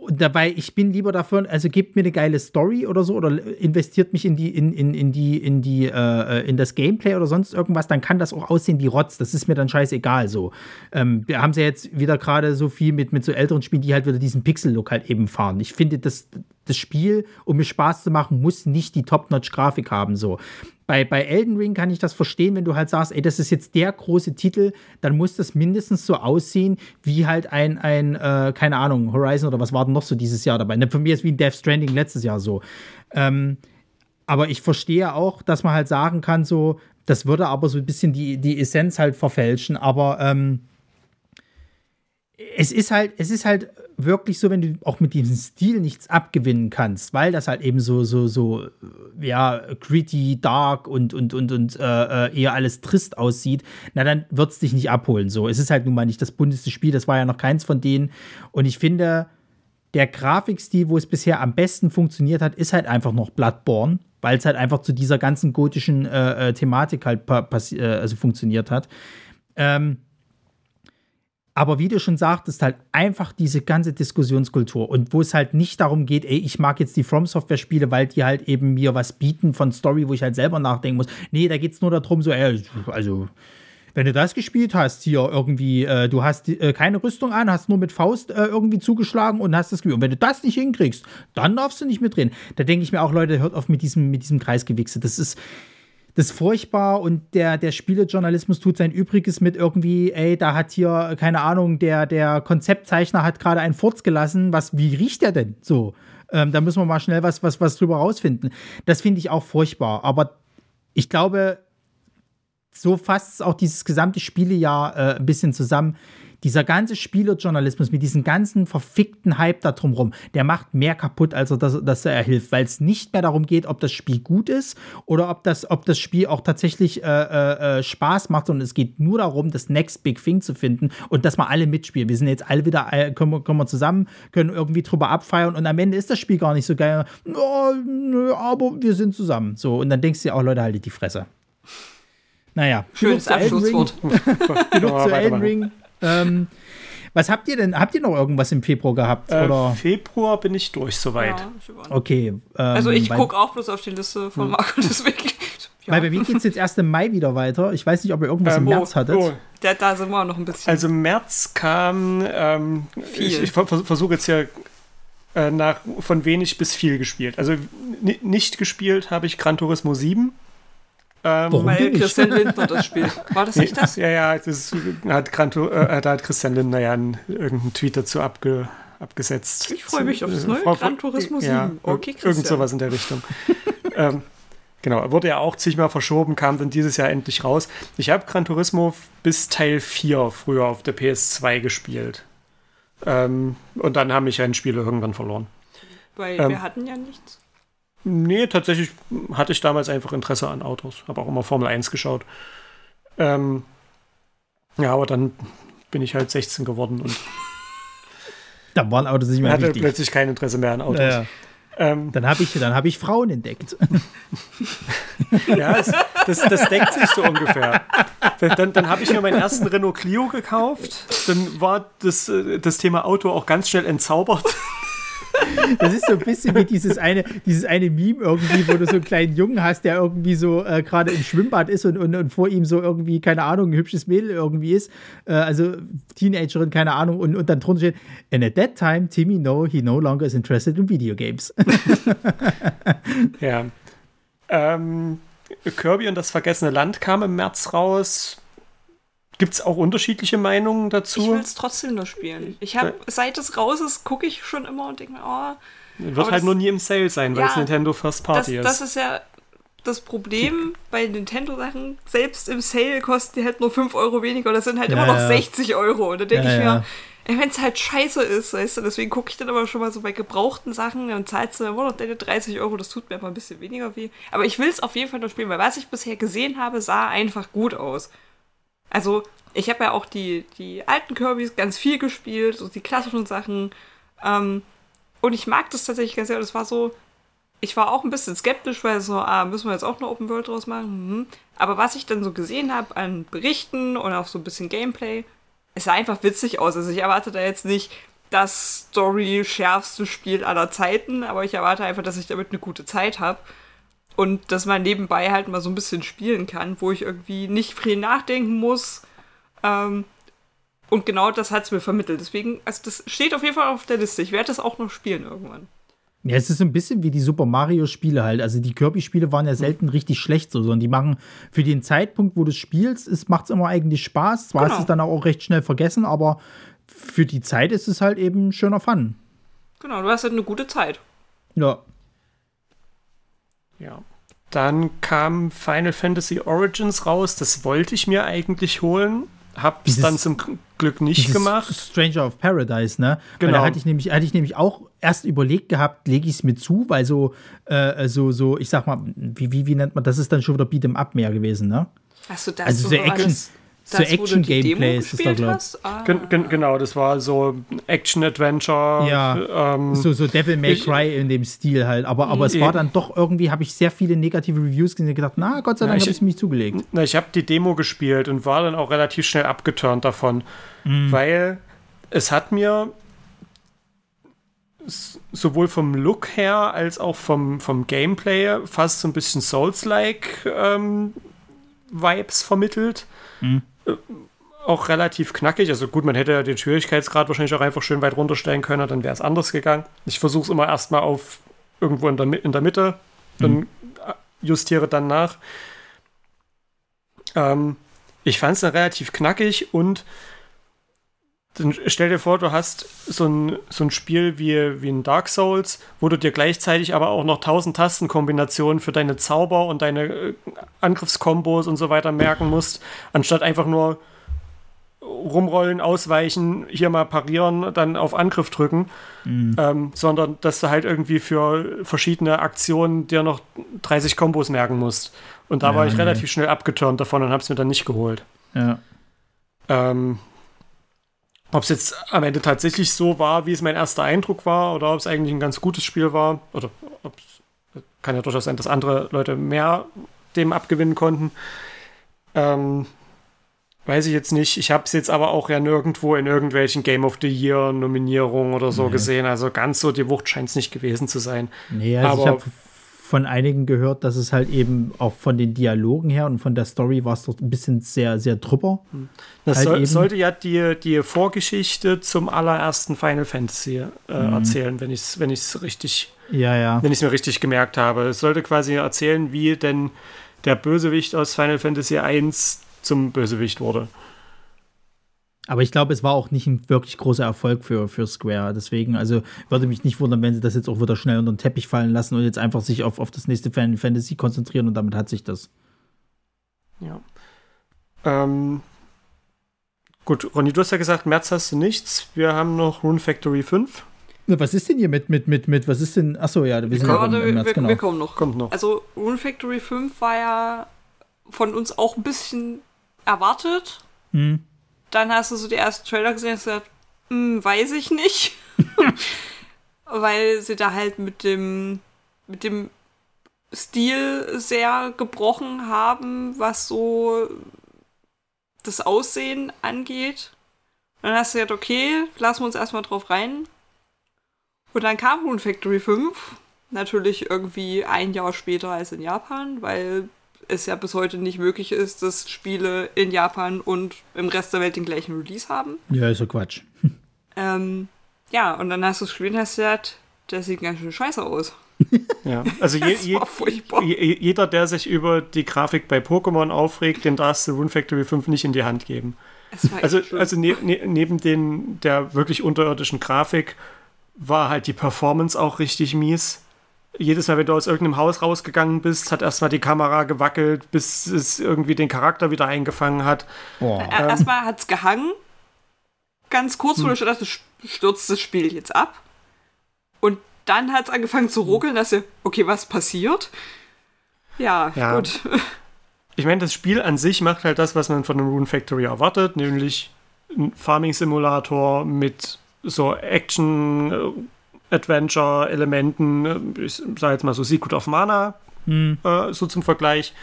dabei, ich bin lieber davon, also gebt mir eine geile Story oder so oder investiert mich in die, in, in, in die, in die, äh, in das Gameplay oder sonst irgendwas, dann kann das auch aussehen wie Rotz. Das ist mir dann scheißegal so. Ähm, wir haben ja jetzt wieder gerade so viel mit, mit so älteren Spielen, die halt wieder diesen Pixel-Look halt eben fahren. Ich finde, das, das Spiel, um mir Spaß zu machen, muss nicht die Top-Notch-Grafik haben. So bei, bei Elden Ring kann ich das verstehen, wenn du halt sagst, ey, das ist jetzt der große Titel, dann muss das mindestens so aussehen wie halt ein, ein äh, keine Ahnung, Horizon oder was war denn noch so dieses Jahr dabei. Ne, für mich ist wie ein Death Stranding letztes Jahr so. Ähm, aber ich verstehe auch, dass man halt sagen kann, so, das würde aber so ein bisschen die, die Essenz halt verfälschen, aber ähm, es ist halt, es ist halt wirklich so, wenn du auch mit diesem Stil nichts abgewinnen kannst, weil das halt eben so, so, so, ja, gritty, dark und, und, und, und äh, äh eher alles trist aussieht, na dann wird es dich nicht abholen. So, es ist halt nun mal nicht das bunteste Spiel, das war ja noch keins von denen. Und ich finde, der Grafikstil, wo es bisher am besten funktioniert hat, ist halt einfach noch Bloodborne weil es halt einfach zu dieser ganzen gotischen äh, äh Thematik halt äh, also funktioniert hat. Ähm, aber wie du schon sagtest, halt einfach diese ganze Diskussionskultur und wo es halt nicht darum geht, ey, ich mag jetzt die From Software Spiele, weil die halt eben mir was bieten von Story, wo ich halt selber nachdenken muss. Nee, da geht es nur darum, so, ey, also wenn du das gespielt hast, hier irgendwie, äh, du hast äh, keine Rüstung an, hast nur mit Faust äh, irgendwie zugeschlagen und hast das gespielt. Und wenn du das nicht hinkriegst, dann darfst du nicht mitreden. Da denke ich mir auch, Leute, hört auf mit diesem, mit diesem Kreisgewichse. Das ist, das ist furchtbar und der, der Spielejournalismus tut sein Übriges mit irgendwie, ey, da hat hier, keine Ahnung, der, der Konzeptzeichner hat gerade einen Furz gelassen. Was, wie riecht der denn? So. Ähm, da müssen wir mal schnell was, was, was drüber rausfinden. Das finde ich auch furchtbar. Aber ich glaube, so fasst es auch dieses gesamte Spielejahr äh, ein bisschen zusammen. Dieser ganze Spielerjournalismus mit diesem ganzen verfickten Hype da drumherum, der macht mehr kaputt, als er das, dass er hilft, weil es nicht mehr darum geht, ob das Spiel gut ist oder ob das, ob das Spiel auch tatsächlich äh, äh, äh Spaß macht, sondern es geht nur darum, das Next Big Thing zu finden und dass wir alle mitspielen. Wir sind jetzt alle wieder, äh, können, wir, können wir zusammen, können irgendwie drüber abfeiern und am Ende ist das Spiel gar nicht so geil. Oh, nö, aber wir sind zusammen. So, und dann denkst du dir auch, Leute, haltet die Fresse. Naja, schönes Abschlusswort. genug zu Elden Ring. Ähm, was habt ihr denn? Habt ihr noch irgendwas im Februar gehabt? Äh, oder? Februar bin ich durch soweit. Ja, okay. Ähm, also ich gucke auch bloß auf die Liste von hm. Marco, deswegen. Ja. Weil bei mir geht es jetzt erst im Mai wieder weiter. Ich weiß nicht, ob ihr irgendwas ähm, im März oh, hattet. Oh. Da, da, sind wir noch ein bisschen. Also im März kam, ähm, ich, ich versuche jetzt hier äh, nach, von wenig bis viel gespielt. Also nicht gespielt habe ich Gran Turismo 7. Ähm, Warum weil Christian Lindner das spielt. War das nicht das? Ja, ja, das hat, Granto, äh, da hat Christian Lindner ja einen, irgendeinen Tweet dazu abge, abgesetzt. Ich freue mich auf das neue Frau, Gran Turismo 7. Ja, okay, Christian. Irgend sowas in der Richtung. ähm, genau, wurde ja auch zigmal verschoben, kam dann dieses Jahr endlich raus. Ich habe Gran Turismo bis Teil 4 früher auf der PS2 gespielt. Ähm, und dann haben mich ein Spiele irgendwann verloren. Weil ähm, wir hatten ja nichts. Nee, tatsächlich hatte ich damals einfach Interesse an Autos. Habe auch immer Formel 1 geschaut. Ähm, ja, aber dann bin ich halt 16 geworden und da waren Autos nicht mehr hatte wichtig. plötzlich kein Interesse mehr an Autos. Ja. Ähm, dann habe ich, hab ich Frauen entdeckt. ja, es, das, das deckt sich so ungefähr. Dann, dann habe ich mir meinen ersten Renault Clio gekauft. Dann war das, äh, das Thema Auto auch ganz schnell entzaubert. Das ist so ein bisschen wie dieses eine, dieses eine Meme irgendwie, wo du so einen kleinen Jungen hast, der irgendwie so äh, gerade im Schwimmbad ist und, und, und vor ihm so irgendwie, keine Ahnung, ein hübsches Mädel irgendwie ist. Äh, also Teenagerin, keine Ahnung, und, und dann drunter steht, and at that time, Timmy know he no longer is interested in video games. ja. Ähm, Kirby und das vergessene Land kam im März raus. Gibt es auch unterschiedliche Meinungen dazu? Ich will es trotzdem nur spielen. Ich habe, seit es raus ist, gucke ich schon immer und denke mir, oh. Wird halt das, nur nie im Sale sein, weil ja, es Nintendo First Party das, ist. Das ist ja das Problem bei Nintendo-Sachen. Selbst im Sale kosten die halt nur 5 Euro weniger. Das sind halt ja, immer noch ja. 60 Euro. Und da denke ich mir, wenn es halt scheiße ist, weißt du, deswegen gucke ich dann aber schon mal so bei gebrauchten Sachen, dann zahlst du immer noch deine 30 Euro, das tut mir aber ein bisschen weniger weh. Aber ich will es auf jeden Fall noch spielen, weil was ich bisher gesehen habe, sah einfach gut aus. Also, ich habe ja auch die, die alten Kirbys ganz viel gespielt, so die klassischen Sachen. Ähm, und ich mag das tatsächlich ganz sehr. Und es war so, ich war auch ein bisschen skeptisch, weil so, ah, müssen wir jetzt auch eine Open World draus machen? Mhm. Aber was ich dann so gesehen habe an Berichten und auch so ein bisschen Gameplay, es sah einfach witzig aus. Also ich erwarte da jetzt nicht das Story-schärfste Spiel aller Zeiten, aber ich erwarte einfach, dass ich damit eine gute Zeit habe und dass man nebenbei halt mal so ein bisschen spielen kann, wo ich irgendwie nicht viel nachdenken muss. Ähm, und genau das hat es mir vermittelt. Deswegen, also das steht auf jeden Fall auf der Liste. Ich werde das auch noch spielen irgendwann. Ja, es ist ein bisschen wie die Super Mario-Spiele halt. Also die Kirby-Spiele waren ja hm. selten richtig schlecht, so, sondern die machen für den Zeitpunkt, wo du spielst, macht es immer eigentlich Spaß. Zwar genau. ist es dann auch recht schnell vergessen, aber für die Zeit ist es halt eben schöner Fun. Genau, du hast halt eine gute Zeit. Ja. Ja. Dann kam Final Fantasy Origins raus. Das wollte ich mir eigentlich holen. Hab's dann zum Glück nicht gemacht. Stranger of Paradise, ne? Genau. Weil da hatte ich nämlich, hatte ich nämlich auch erst überlegt gehabt, lege ich es mir zu, weil so, äh, so, so, ich sag mal, wie, wie, wie nennt man, das ist dann schon wieder Beat'em Up mehr gewesen, ne? Hast du das also so Action, so Action-Gameplay ist das da, glaube ich. Ah. Gen gen genau, das war so Action-Adventure. Ja, ähm, so, so Devil May Cry in dem Stil halt. Aber, aber es war dann doch irgendwie, habe ich sehr viele negative Reviews gesehen und gedacht, na, Gott sei Dank habe ich es mich zugelegt. Na, ich habe die Demo gespielt und war dann auch relativ schnell abgeturnt davon, mhm. weil es hat mir sowohl vom Look her als auch vom, vom Gameplay fast so ein bisschen Souls-like ähm, Vibes vermittelt. Mhm. Äh, auch relativ knackig. Also gut, man hätte ja den Schwierigkeitsgrad wahrscheinlich auch einfach schön weit runterstellen können, dann wäre es anders gegangen. Ich versuche es immer erstmal auf irgendwo in der, in der Mitte, dann mhm. justiere dann nach. Ähm, ich fand es dann relativ knackig und dann stell dir vor, du hast so ein, so ein Spiel wie, wie ein Dark Souls, wo du dir gleichzeitig aber auch noch tausend Tastenkombinationen für deine Zauber und deine äh, Angriffskombos und so weiter merken musst, anstatt einfach nur rumrollen, ausweichen, hier mal parieren, dann auf Angriff drücken, mhm. ähm, sondern dass du halt irgendwie für verschiedene Aktionen dir noch 30 Kombos merken musst. Und da ja, war ich nee. relativ schnell abgeturnt davon und hab's mir dann nicht geholt. Ja. Ähm, ob es jetzt am Ende tatsächlich so war, wie es mein erster Eindruck war, oder ob es eigentlich ein ganz gutes Spiel war, oder ob kann ja durchaus sein, dass andere Leute mehr dem abgewinnen konnten. Ähm, weiß ich jetzt nicht. Ich habe es jetzt aber auch ja nirgendwo in irgendwelchen Game of the Year Nominierungen oder so nee. gesehen. Also ganz so die Wucht scheint es nicht gewesen zu sein. Nee, also aber ich habe von einigen gehört, dass es halt eben auch von den Dialogen her und von der Story war es doch ein bisschen sehr, sehr drüber. Das halt soll, sollte ja die, die Vorgeschichte zum allerersten Final Fantasy äh, mhm. erzählen, wenn ich es wenn richtig, ja, ja. wenn ich es mir richtig gemerkt habe. Es sollte quasi erzählen, wie denn der Bösewicht aus Final Fantasy I zum Bösewicht wurde. Aber ich glaube, es war auch nicht ein wirklich großer Erfolg für, für Square. Deswegen, also würde mich nicht wundern, wenn sie das jetzt auch wieder schnell unter den Teppich fallen lassen und jetzt einfach sich auf, auf das nächste Final Fantasy konzentrieren und damit hat sich das. Ja. Ähm, gut, Ronny, du hast ja gesagt, März hast du nichts. Wir haben noch Rune Factory 5. Was ist denn hier mit, mit, mit, mit, was ist denn, achso, ja, wir sind ja im, im März, wir, genau. wir kommen noch. Kommt noch. Also, Rune Factory 5 war ja von uns auch ein bisschen erwartet. Hm dann hast du so die ersten Trailer gesehen und gesagt, hm, weiß ich nicht. Weil sie da halt mit dem, mit dem Stil sehr gebrochen haben, was so das Aussehen angeht. Und dann hast du gesagt, okay, lassen wir uns erstmal drauf rein. Und dann kam Rune Factory 5. Natürlich irgendwie ein Jahr später als in Japan, weil es ja bis heute nicht möglich ist, dass Spiele in Japan und im Rest der Welt den gleichen Release haben. Ja, ist so Quatsch. Ähm, ja, und dann hast du das Spiel und hast gesagt, das sieht ganz schön scheiße aus. Ja, also je, je, je, jeder, der sich über die Grafik bei Pokémon aufregt, dem darfst du Rune Factory 5 nicht in die Hand geben. Also, also ne, ne, neben den, der wirklich unterirdischen Grafik war halt die Performance auch richtig mies jedes Mal, wenn du aus irgendeinem Haus rausgegangen bist, hat erstmal die Kamera gewackelt, bis es irgendwie den Charakter wieder eingefangen hat. Boah. Ähm, erstmal hat es gehangen. Ganz kurz, wo hm. ich dachte, stürzt das Spiel jetzt ab. Und dann hat es angefangen zu ruckeln, dass ihr, okay, was passiert? Ja, ja. gut. Ich meine, das Spiel an sich macht halt das, was man von einem Rune Factory erwartet, nämlich ein Farming-Simulator mit so Action, Adventure-Elementen, ich sage jetzt mal so Secret of Mana, hm. äh, so zum Vergleich.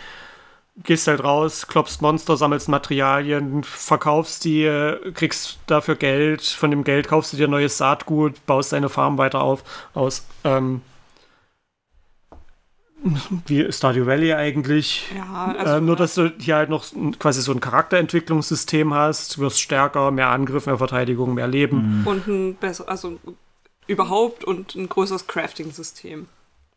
Gehst halt raus, klopfst Monster, sammelst Materialien, verkaufst die, kriegst dafür Geld, von dem Geld kaufst du dir neues Saatgut, baust deine Farm weiter auf, aus. Ähm, wie Stardew Valley eigentlich. Ja, also ähm, nur, dass du hier halt noch quasi so ein Charakterentwicklungssystem hast, du wirst stärker, mehr Angriff, mehr Verteidigung, mehr Leben. Und ein besser, also überhaupt und ein größeres Crafting-System,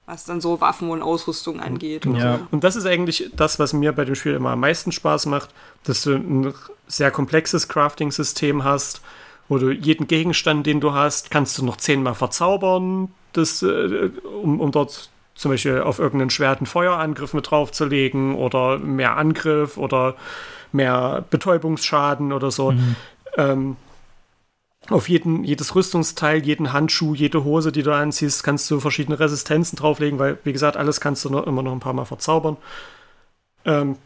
was dann so Waffen und Ausrüstung angeht. Und ja, so. und das ist eigentlich das, was mir bei dem Spiel immer am meisten Spaß macht, dass du ein sehr komplexes Crafting-System hast, wo du jeden Gegenstand, den du hast, kannst du noch zehnmal verzaubern, das, äh, um, um dort zum Beispiel auf irgendeinen schweren Feuerangriff mit draufzulegen oder mehr Angriff oder mehr Betäubungsschaden oder so. Mhm. Ähm, auf jeden, jedes Rüstungsteil, jeden Handschuh, jede Hose, die du anziehst, kannst du verschiedene Resistenzen drauflegen, weil, wie gesagt, alles kannst du noch, immer noch ein paar Mal verzaubern. Ähm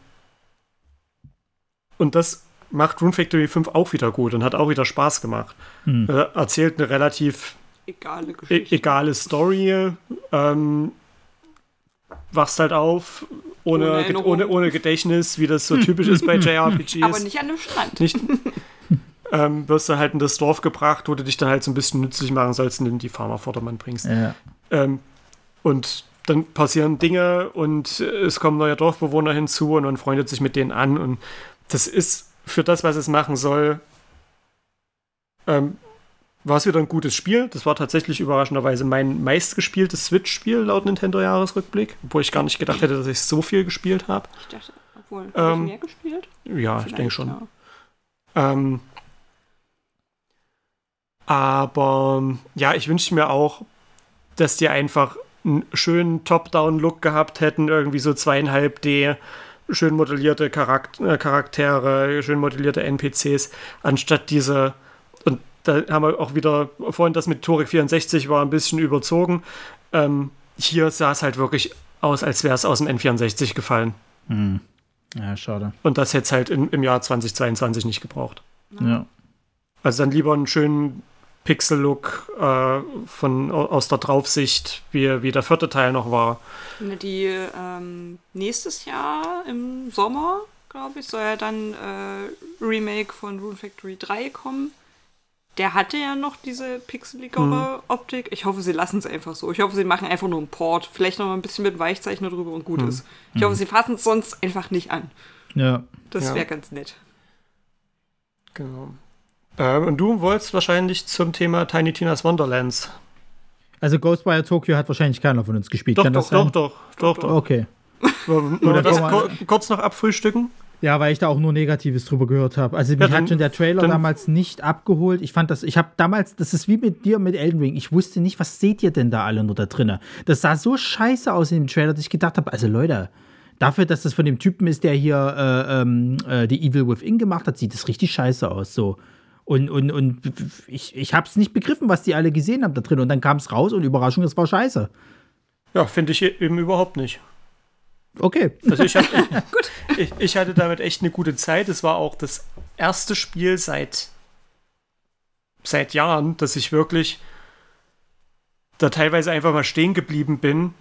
und das macht Rune Factory 5 auch wieder gut und hat auch wieder Spaß gemacht. Hm. Äh, erzählt eine relativ Egale e Geschichte. egale Story. Ähm, wachst halt auf ohne, Ohne ohne, ohne, ohne Gedächtnis, wie das so typisch ist bei JRPGs. Aber nicht an dem Strand. nicht. ähm, wirst du halt in das Dorf gebracht, wo du dich dann halt so ein bisschen nützlich machen sollst und in die Farmer Vordermann bringst. Ja. Ähm, und dann passieren Dinge und es kommen neue Dorfbewohner hinzu und man freundet sich mit denen an. Und das ist für das, was es machen soll, ähm, war es wieder ein gutes Spiel. Das war tatsächlich überraschenderweise mein meistgespieltes Switch-Spiel laut Nintendo-Jahresrückblick, obwohl ich gar nicht gedacht hätte, dass ich so viel gespielt habe. Ich dachte, obwohl, hab Ähm, ich mehr gespielt? Ja, ich Vielleicht, denke schon. ja. Ähm, aber ja, ich wünschte mir auch, dass die einfach einen schönen Top-Down-Look gehabt hätten, irgendwie so zweieinhalb D, schön modellierte Charakter äh, Charaktere, schön modellierte NPCs, anstatt diese, und da haben wir auch wieder, vorhin das mit Torek 64 war ein bisschen überzogen, ähm, hier sah es halt wirklich aus, als wäre es aus dem N64 gefallen. Hm. Ja, schade. Und das hätte es halt im, im Jahr 2022 nicht gebraucht. Ja. Also dann lieber einen schönen Pixel-Look äh, von aus der Draufsicht, wie, wie der vierte Teil noch war. Die ähm, nächstes Jahr im Sommer, glaube ich, soll ja dann äh, Remake von Rune Factory 3 kommen. Der hatte ja noch diese pixeligere Optik. Ich hoffe, sie lassen es einfach so. Ich hoffe, sie machen einfach nur einen Port. Vielleicht noch mal ein bisschen mit Weichzeichner drüber und gut ist. Ich hoffe, sie fassen es sonst einfach nicht an. Ja. Das Ja. wäre ganz nett. Genau. Ähm, und du wolltest wahrscheinlich zum Thema Tiny Tina's Wonderlands. Also Ghostwire Tokyo hat wahrscheinlich keiner von uns gespielt. Doch, Kann doch, das doch, doch, doch, doch. Okay. Wollen wir das kurz noch abfrühstücken? Ja, weil ich da auch nur Negatives drüber gehört habe. Also mich Ja, dann- hat schon der Trailer dann- damals nicht abgeholt. Ich fand das, ich habe damals, das ist wie mit dir mit Elden Ring. Ich wusste nicht, was seht ihr denn da alle nur da drinne? Das sah so scheiße aus in dem Trailer, dass ich gedacht habe, also Leute, dafür, dass das von dem Typen ist, der hier äh, ähm, äh, die Evil Within gemacht hat, sieht das richtig scheiße aus. So. Und, und, und ich, ich habe es nicht begriffen, was die alle gesehen haben da drin. Und dann kam es raus und Überraschung, es war scheiße. Ja, finde ich eben überhaupt nicht. Okay. Also ich, hab, ich, ich, ich hatte damit echt eine gute Zeit. Es war auch das erste Spiel seit, seit Jahren, dass ich wirklich da teilweise einfach mal stehen geblieben bin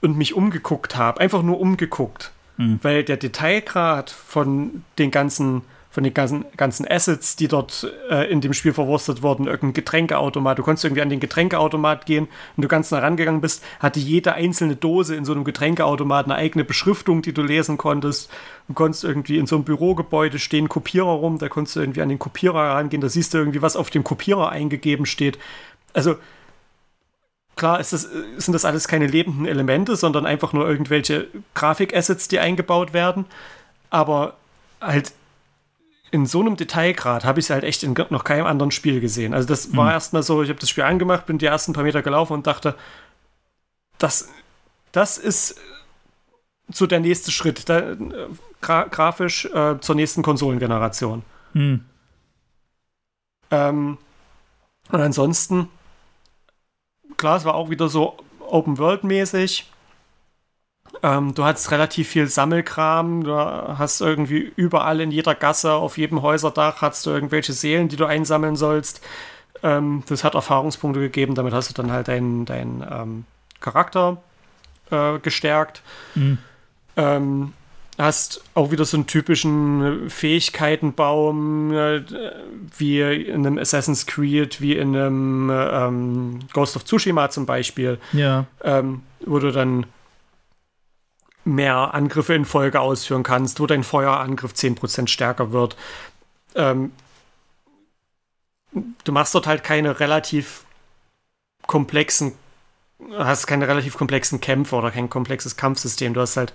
und mich umgeguckt habe. Einfach nur umgeguckt. Hm. Weil der Detailgrad von den ganzen von den ganzen, ganzen Assets, die dort äh, in dem Spiel verwurstet wurden, irgendein Getränkeautomat. Du konntest irgendwie an den Getränkeautomat gehen und du ganz nah rangegangen bist, hatte jede einzelne Dose in so einem Getränkeautomat eine eigene Beschriftung, die du lesen konntest. Du konntest irgendwie in so einem Bürogebäude stehen Kopierer rum, da konntest du irgendwie an den Kopierer rangehen, da siehst du irgendwie, was auf dem Kopierer eingegeben steht. Also klar ist das, sind das alles keine lebenden Elemente, sondern einfach nur irgendwelche Grafikassets, die eingebaut werden. Aber halt in so einem Detailgrad habe ich es halt echt in noch keinem anderen Spiel gesehen. Also das war erstmal so, ich habe das Spiel angemacht, bin die ersten paar Meter gelaufen und dachte, das, das ist so der nächste Schritt, da, äh, gra grafisch äh, zur nächsten Konsolengeneration. Hm. Ähm, und ansonsten, klar, es war auch wieder so Open-World-mäßig. Ähm, du hattest relativ viel Sammelkram, du hast irgendwie überall in jeder Gasse, auf jedem Häuserdach, hast du irgendwelche Seelen, die du einsammeln sollst. Ähm, das hat Erfahrungspunkte gegeben, damit hast du dann halt deinen dein, ähm, Charakter äh, gestärkt. Mhm. Ähm, hast auch wieder so einen typischen Fähigkeitenbaum, äh, wie in einem Assassin's Creed, wie in einem ähm, Ghost of Tsushima zum Beispiel, Ja. ähm, wo du dann mehr Angriffe in Folge ausführen kannst, wo dein Feuerangriff 10% stärker wird. Ähm, du machst dort halt keine relativ komplexen, hast keine relativ komplexen Kämpfe oder kein komplexes Kampfsystem. Du hast halt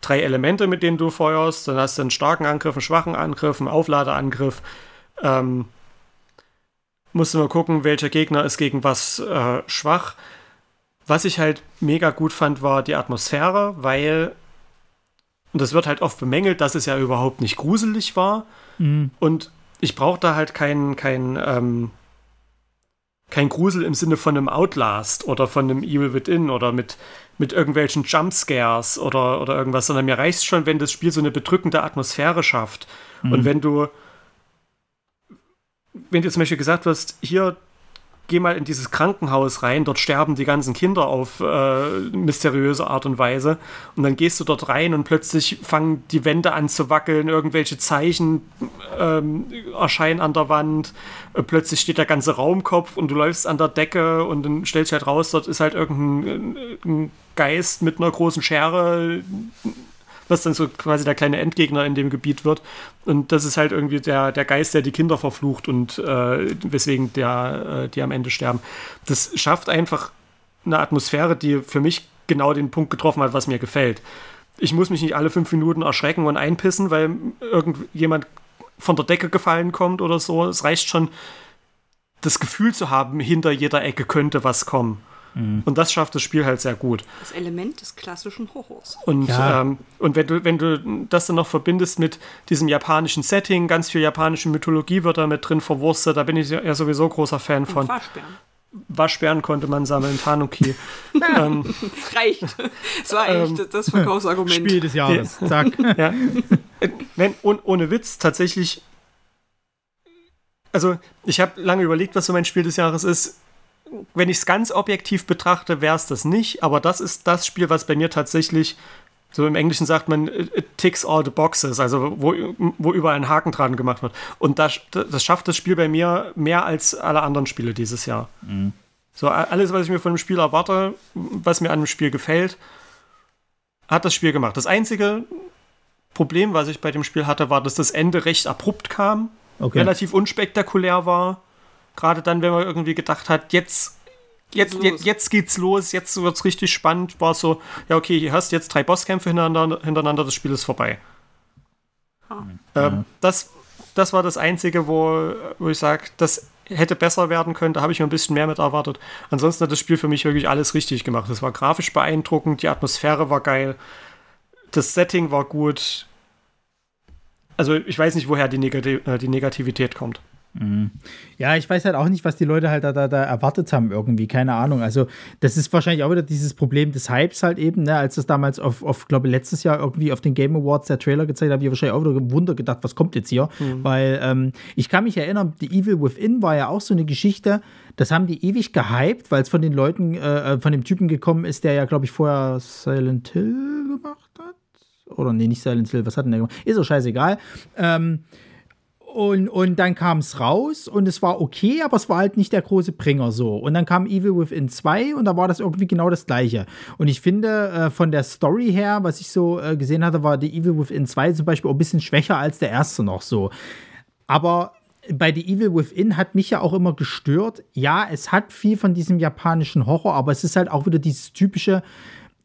drei Elemente, mit denen du feuerst. Dann hast du einen starken Angriff, einen schwachen Angriff, einen Aufladeangriff. Ähm, musst du mal gucken, welcher Gegner ist gegen was äh, schwach. Was ich halt mega gut fand, war die Atmosphäre, weil, und das wird halt oft bemängelt, dass es ja überhaupt nicht gruselig war. Mhm. Und ich brauche da halt kein, kein, ähm, kein Grusel im Sinne von einem Outlast oder von einem Evil Within oder mit, mit irgendwelchen Jumpscares oder, oder irgendwas, sondern mir reicht schon, wenn das Spiel so eine bedrückende Atmosphäre schafft. Und wenn du wenn du zum Beispiel gesagt wirst, hier geh mal in dieses Krankenhaus rein, dort sterben die ganzen Kinder auf äh, mysteriöse Art und Weise. Und dann gehst du dort rein und plötzlich fangen die Wände an zu wackeln, irgendwelche Zeichen ähm, erscheinen an der Wand, äh, plötzlich steht der ganze Raumkopf und du läufst an der Decke und dann stellst du halt raus, dort ist halt irgendein ein Geist mit einer großen Schere was dann so quasi der kleine Endgegner in dem Gebiet wird. Und das ist halt irgendwie der, der Geist, der die Kinder verflucht und äh, weswegen der, äh, die am Ende sterben. Das schafft einfach eine Atmosphäre, die für mich genau den Punkt getroffen hat, was mir gefällt. Ich muss mich nicht alle fünf Minuten erschrecken und einpissen, weil irgendjemand von der Decke gefallen kommt oder so. Es reicht schon, das Gefühl zu haben, hinter jeder Ecke könnte was kommen. Mhm. Und das schafft das Spiel halt sehr gut. Das Element des klassischen Horrors. Und, ja. ähm, und wenn, du, wenn du das dann noch verbindest mit diesem japanischen Setting, ganz viel japanische Mythologie wird da mit drin verwurstet, da bin ich ja sowieso großer Fan von. Waschbären. Waschbären konnte man sammeln, Tanuki. ähm, Reicht. Das war echt ähm, das Verkaufsargument. Spiel des Jahres. Zack. ja. Wenn, ohne, ohne Witz, tatsächlich. Also, ich habe lange überlegt, was so mein Spiel des Jahres ist wenn ich es ganz objektiv betrachte, wäre es das nicht. Aber das ist das Spiel, was bei mir tatsächlich, so im Englischen sagt man, it ticks all the boxes, also wo, wo überall ein Haken dran gemacht wird. Und das, das schafft das Spiel bei mir mehr als alle anderen Spiele dieses Jahr. Mhm. So, alles, was ich mir von dem Spiel erwarte, was mir an dem Spiel gefällt, hat das Spiel gemacht. Das einzige Problem, was ich bei dem Spiel hatte, war, dass das Ende recht abrupt kam, okay. relativ unspektakulär war Gerade dann, wenn man irgendwie gedacht hat, jetzt, jetzt, jetzt, jetzt geht's los, jetzt wird's richtig spannend, war so, ja, okay, hier hast jetzt drei Bosskämpfe hintereinander, hintereinander das Spiel ist vorbei. Ah. Ähm, das, das war das Einzige, wo, wo ich sage, das hätte besser werden können, da habe ich mir ein bisschen mehr mit erwartet. Ansonsten hat das Spiel für mich wirklich alles richtig gemacht. Es war grafisch beeindruckend, die Atmosphäre war geil, das Setting war gut. Also ich weiß nicht, woher die, Negati äh, die Negativität kommt. Mhm. Ja, ich weiß halt auch nicht, was die Leute halt da, da, da, erwartet haben, irgendwie, keine Ahnung. Also, das ist wahrscheinlich auch wieder dieses Problem des Hypes halt eben, ne? als das damals auf, auf glaube letztes Jahr irgendwie auf den Game Awards der Trailer gezeigt hat, habe ich wahrscheinlich auch wieder Wunder gedacht, was kommt jetzt hier? Mhm. Weil ähm, ich kann mich erinnern, The Evil Within war ja auch so eine Geschichte, das haben die ewig gehypt, weil es von den Leuten, äh, äh, von dem Typen gekommen ist, der ja, glaube ich, vorher Silent Hill gemacht hat. Oder nee, nicht Silent Hill, was hat denn der gemacht? Ist doch scheißegal. Ähm, und, und dann kam es raus und es war okay, aber es war halt nicht der große Bringer so. Und dann kam Evil Within 2 und da war das irgendwie genau das gleiche. Und ich finde, äh, von der Story her, was ich so äh, gesehen hatte, war die Evil Within 2 zum Beispiel auch ein bisschen schwächer als der erste noch so. Aber bei The Evil Within hat mich ja auch immer gestört. Ja, es hat viel von diesem japanischen Horror, aber es ist halt auch wieder dieses typische,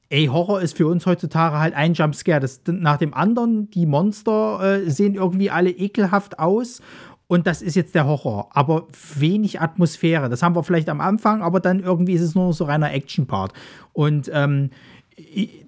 ey, Horror ist für uns heutzutage halt ein Jumpscare das, nach dem anderen. Die Monster äh, sehen irgendwie alle ekelhaft aus. Und das ist jetzt der Horror. Aber wenig Atmosphäre. Das haben wir vielleicht am Anfang, aber dann irgendwie ist es nur so reiner Action-Part. Und ähm,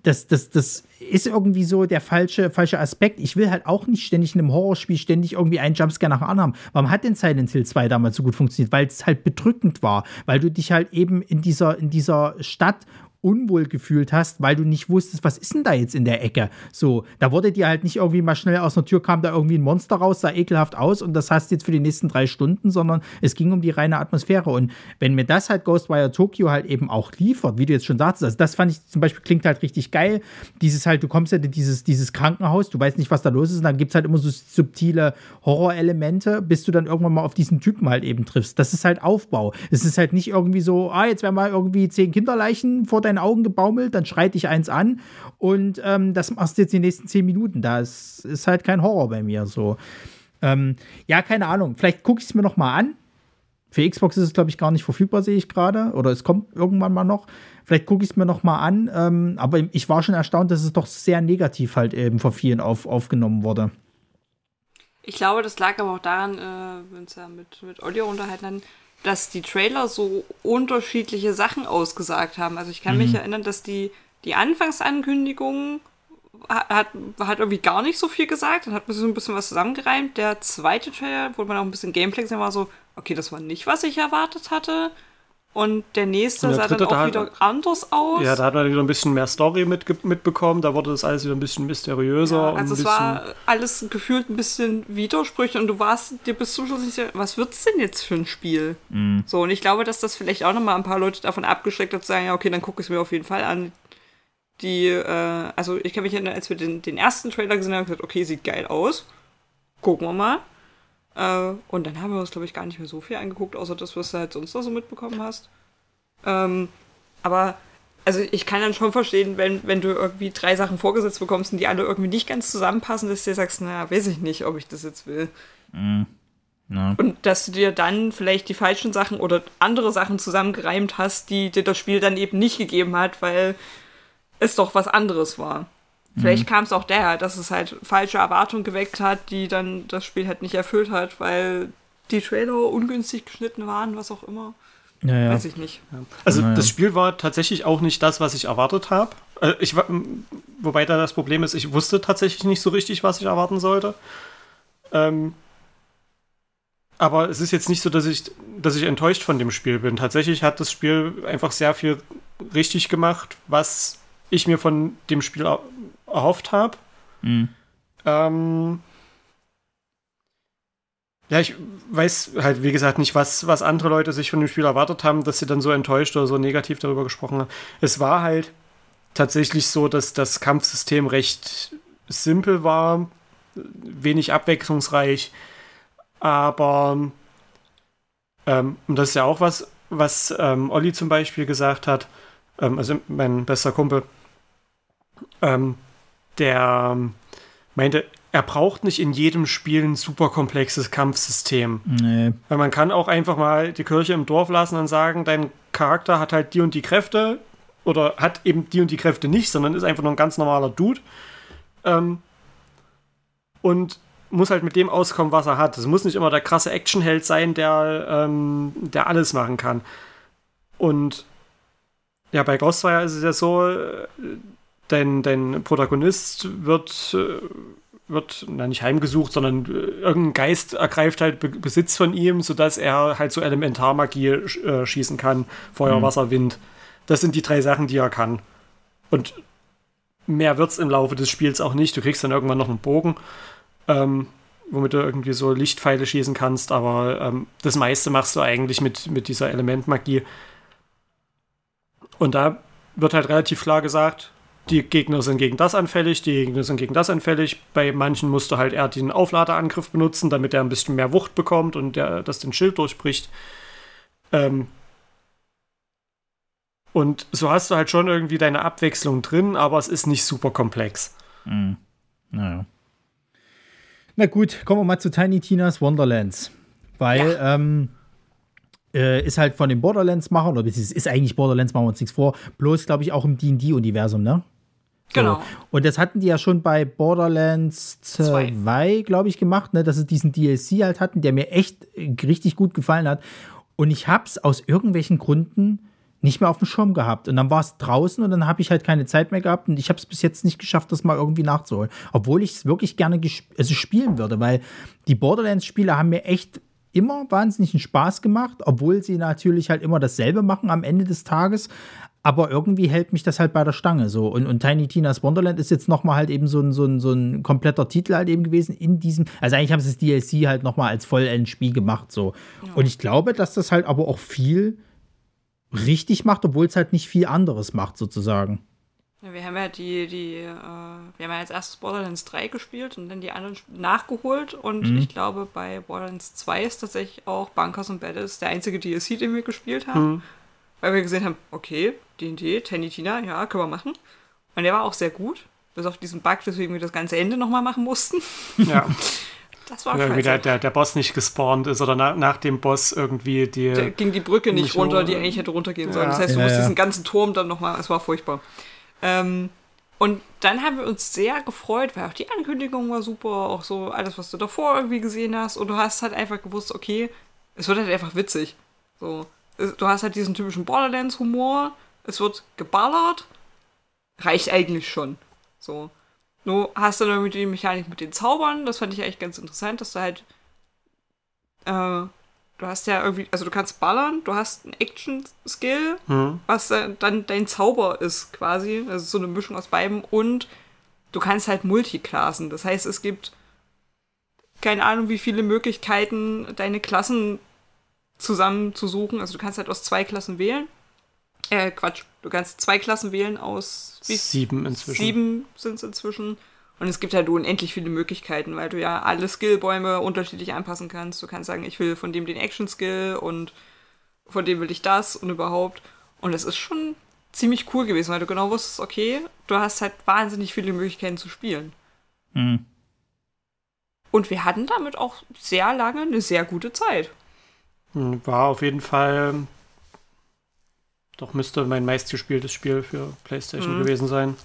das, das, das ist irgendwie so der falsche, falsche Aspekt. Ich will halt auch nicht ständig in einem Horrorspiel ständig irgendwie einen Jumpscare nach dem anderen haben. Warum hat denn Silent Hill 2 damals so gut funktioniert? Weil es halt bedrückend war. Weil du dich halt eben in dieser, in dieser Stadt unwohl gefühlt hast, weil du nicht wusstest, was ist denn da jetzt in der Ecke? So, da wurde dir halt nicht irgendwie mal schnell aus der Tür kam da irgendwie ein Monster raus, sah ekelhaft aus und das hast jetzt für die nächsten drei Stunden, sondern es ging um die reine Atmosphäre. Und wenn mir das halt Ghostwire Tokyo halt eben auch liefert, wie du jetzt schon sagst, also das fand ich zum Beispiel klingt halt richtig geil. Dieses halt, du kommst ja in dieses, dieses Krankenhaus, du weißt nicht, was da los ist, und dann gibt es halt immer so subtile Horrorelemente, bis du dann irgendwann mal auf diesen Typen halt eben triffst. Das ist halt Aufbau. Es ist halt nicht irgendwie so, ah, jetzt werden mal irgendwie zehn Kinderleichen vor deinen Augen gebaumelt, dann schreit dich eins an und ähm, das machst du jetzt die nächsten zehn Minuten. Da ist, halt kein Horror bei mir so. Ähm, ja, keine Ahnung. Vielleicht gucke ich es mir noch mal an. Für Xbox ist es, glaube ich, gar nicht verfügbar, sehe ich gerade. Oder es kommt irgendwann mal noch. Vielleicht gucke ich es mir noch mal an. Ähm, aber ich war schon erstaunt, dass es doch sehr negativ halt eben von vielen auf, aufgenommen wurde. Ich glaube, das lag aber auch daran, äh, wenn uns ja mit, mit Audio unterhalten haben, dass die Trailer so unterschiedliche Sachen ausgesagt haben. Also ich kann mhm. mich erinnern, dass die, die Anfangsankündigung hat, hat irgendwie gar nicht so viel gesagt, dann hat man so ein bisschen was zusammengereimt. Der zweite Trailer, wo man auch ein bisschen Gameplay gesehen war, so, okay, das war nicht, was ich erwartet hatte. Und der nächste Und der sah dann dritte, auch da wieder hat- anders aus. Ja, da hat man wieder ein bisschen mehr Story mitge- mitbekommen. Da wurde das alles wieder ein bisschen mysteriöser. Ja, und ein also es bisschen, war alles gefühlt ein bisschen Widersprüche und du warst dir bis zum Schluss nicht sicher, was wird's denn jetzt für ein Spiel? So, und ich glaube, dass das vielleicht auch nochmal ein paar Leute davon abgeschreckt hat, zu sagen, ja, okay, dann gucke ich es mir auf jeden Fall an. Die, äh, also ich kann mich erinnern, als wir den, den ersten Trailer gesehen haben, gesagt, okay, sieht geil aus. Gucken wir mal. Äh, und dann haben wir uns, glaube ich, gar nicht mehr so viel angeguckt, außer das, was du halt sonst noch so mitbekommen hast. Ähm, aber also ich kann dann schon verstehen, wenn, wenn du irgendwie drei Sachen vorgesetzt bekommst und die alle irgendwie nicht ganz zusammenpassen, dass du dir sagst, naja, weiß ich nicht, ob ich das jetzt will. Ja. Und dass du dir dann vielleicht die falschen Sachen oder andere Sachen zusammengereimt hast, die dir das Spiel dann eben nicht gegeben hat, weil es doch was anderes war. Vielleicht kam es auch daher, dass es halt falsche Erwartungen geweckt hat, die dann das Spiel halt nicht erfüllt hat, weil die Trailer ungünstig geschnitten waren, was auch immer. Ja, ja. Weiß ich nicht. Also Naja. das Spiel war tatsächlich auch nicht das, was ich erwartet habe. Äh, ich, wobei da das Problem ist, ich wusste tatsächlich nicht so richtig, was ich erwarten sollte. Ähm, aber es ist jetzt nicht so, dass ich, dass ich enttäuscht von dem Spiel bin. Tatsächlich hat das Spiel einfach sehr viel richtig gemacht, was ich mir von dem Spiel erhofft habe. Mhm. Ähm, ja, ich weiß halt, wie gesagt, nicht, was, was andere Leute sich von dem Spiel erwartet haben, dass sie dann so enttäuscht oder so negativ darüber gesprochen haben. Es war halt tatsächlich so, dass das Kampfsystem recht simpel war, wenig abwechslungsreich, aber ähm, und das ist ja auch was, was ähm, Olli zum Beispiel gesagt hat, ähm, also mein bester Kumpel, ähm, der ähm, meinte, er braucht nicht in jedem Spiel ein super komplexes Kampfsystem. Nee. Weil man kann auch einfach mal die Kirche im Dorf lassen und sagen, dein Charakter hat halt die und die Kräfte oder hat eben die und die Kräfte nicht, sondern ist einfach nur ein ganz normaler Dude. Ähm, und muss halt mit dem auskommen, was er hat. Es muss nicht immer der krasse Actionheld sein, der, ähm, der alles machen kann. Und ja, bei Ghostwire ist es ja so, äh, dein, dein Protagonist wird, äh, wird na, nicht heimgesucht, sondern äh, irgendein Geist ergreift halt Be Besitz von ihm, sodass er halt so Elementarmagie sch äh, schießen kann. Feuer, Mhm. Wasser, Wind. Das sind die drei Sachen, die er kann. Und mehr wird's im Laufe des Spiels auch nicht. Du kriegst dann irgendwann noch einen Bogen, ähm, womit du irgendwie so Lichtpfeile schießen kannst, aber ähm, das meiste machst du eigentlich mit, mit dieser Elementmagie. Und da wird halt relativ klar gesagt, die Gegner sind gegen das anfällig, die Gegner sind gegen das anfällig. Bei manchen musst du halt eher den Aufladeangriff benutzen, damit er ein bisschen mehr Wucht bekommt und der, das den Schild durchbricht. Ähm und so hast du halt schon irgendwie deine Abwechslung drin, aber es ist nicht super komplex. Mhm. Naja. Na gut, kommen wir mal zu Tiny Tina's Wonderlands. Weil, ähm, äh, ist halt von den Borderlands-Machern, oder es ist eigentlich Borderlands, machen wir uns nichts vor, bloß, glaube ich, auch im D&D-Universum, ne? So. Genau. Und das hatten die ja schon bei Borderlands Zwei. 2, glaube ich, gemacht, ne? dass sie diesen DLC halt hatten, der mir echt äh, richtig gut gefallen hat. Und ich hab's aus irgendwelchen Gründen nicht mehr auf dem Schirm gehabt. Und dann war es draußen und dann habe ich halt keine Zeit mehr gehabt und ich habe es bis jetzt nicht geschafft, das mal irgendwie nachzuholen. Obwohl ich es wirklich gerne also spielen würde, weil die Borderlands-Spiele haben mir echt immer wahnsinnigen Spaß gemacht, obwohl sie natürlich halt immer dasselbe machen am Ende des Tages. Aber irgendwie hält mich das halt bei der Stange so. Und, und Tiny Tina's Wonderland ist jetzt nochmal halt eben so ein, so, ein, so ein kompletter Titel halt eben gewesen in diesem. Also eigentlich haben sie das DLC halt nochmal als Vollendspiel gemacht so. Und ich glaube, dass das halt aber auch viel richtig macht, obwohl es halt nicht viel anderes macht sozusagen. Ja, wir haben ja die, die, äh, wir haben ja als erstes Borderlands 3 gespielt und dann die anderen nachgeholt. Und ich glaube, bei Borderlands 2 ist tatsächlich auch Bunkers und Battles der einzige DLC, den wir gespielt haben. Weil wir gesehen haben, okay, D&D, Tiny Tina, ja, können wir machen. Und der war auch sehr gut. Bis auf diesen Bug, weswegen wir das ganze Ende nochmal machen mussten. Ja. Das war irgendwie der, scheiße. der, der Boss nicht gespawnt ist oder na, nach dem Boss irgendwie die. Da ging die Brücke nicht runter, die eigentlich hätte runtergehen sollen. Ja. Das heißt, du Ja, musst ja. diesen ganzen Turm dann nochmal, es war furchtbar. Ähm, und dann haben wir uns sehr gefreut, weil auch die Ankündigung war super, auch so alles, was du davor irgendwie gesehen hast. Und du hast halt einfach gewusst, okay, es wird halt einfach witzig. So, du hast halt diesen typischen Borderlands-Humor, es wird geballert, reicht eigentlich schon. So. Du hast dann irgendwie die Mechanik mit den Zaubern, das fand ich eigentlich ganz interessant, dass du halt äh, du hast ja irgendwie, also du kannst ballern, du hast einen Action-Skill, Hm. was äh, dann dein Zauber ist quasi. Also so eine Mischung aus beidem und du kannst halt Multiklassen. Das heißt, es gibt keine Ahnung, wie viele Möglichkeiten, deine Klassen zusammenzusuchen. Also du kannst halt aus zwei Klassen wählen. Äh, Quatsch, du kannst zwei Klassen wählen aus wie Sieben inzwischen. Sieben sind es inzwischen. Und es gibt halt unendlich viele Möglichkeiten, weil du ja alle Skillbäume unterschiedlich anpassen kannst. Du kannst sagen, ich will von dem den Action-Skill und von dem will ich das und überhaupt. Und es ist schon ziemlich cool gewesen, weil du genau wusstest, okay, du hast halt wahnsinnig viele Möglichkeiten zu spielen. Mhm. Und wir hatten damit auch sehr lange eine sehr gute Zeit. Hm, War auf jeden Fall. Doch müsste mein meistgespieltes Spiel für PlayStation Mhm. gewesen sein.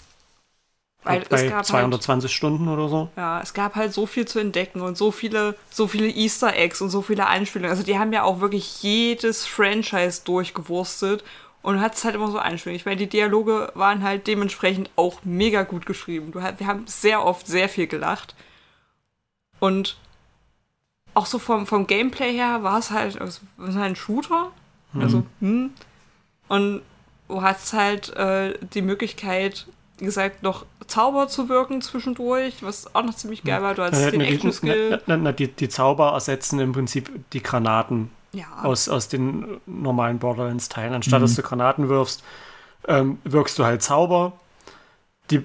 Weil es bei gab halt 220 Stunden oder so. Ja, es gab halt so viel zu entdecken und so viele, so viele Easter Eggs und so viele Einspielungen. Also die haben ja auch wirklich jedes Franchise durchgewurstet und hat es halt immer so Einspielungen. Ich meine, die Dialoge waren halt dementsprechend auch mega gut geschrieben. Du, wir haben sehr oft sehr viel gelacht. Und auch so vom, vom Gameplay her war es halt, es war halt ein Shooter. Also, hm. Und du hast halt äh, die Möglichkeit, wie gesagt, noch Zauber zu wirken zwischendurch, was auch noch ziemlich geil war. Du hast Äh, den na, die, Action-Skill. na, na, die, die Zauber ersetzen im Prinzip die Granaten Ja, aus, aus den normalen Borderlands-Teilen. Anstatt Mhm. dass du Granaten wirfst, ähm, wirkst du halt Zauber. Die,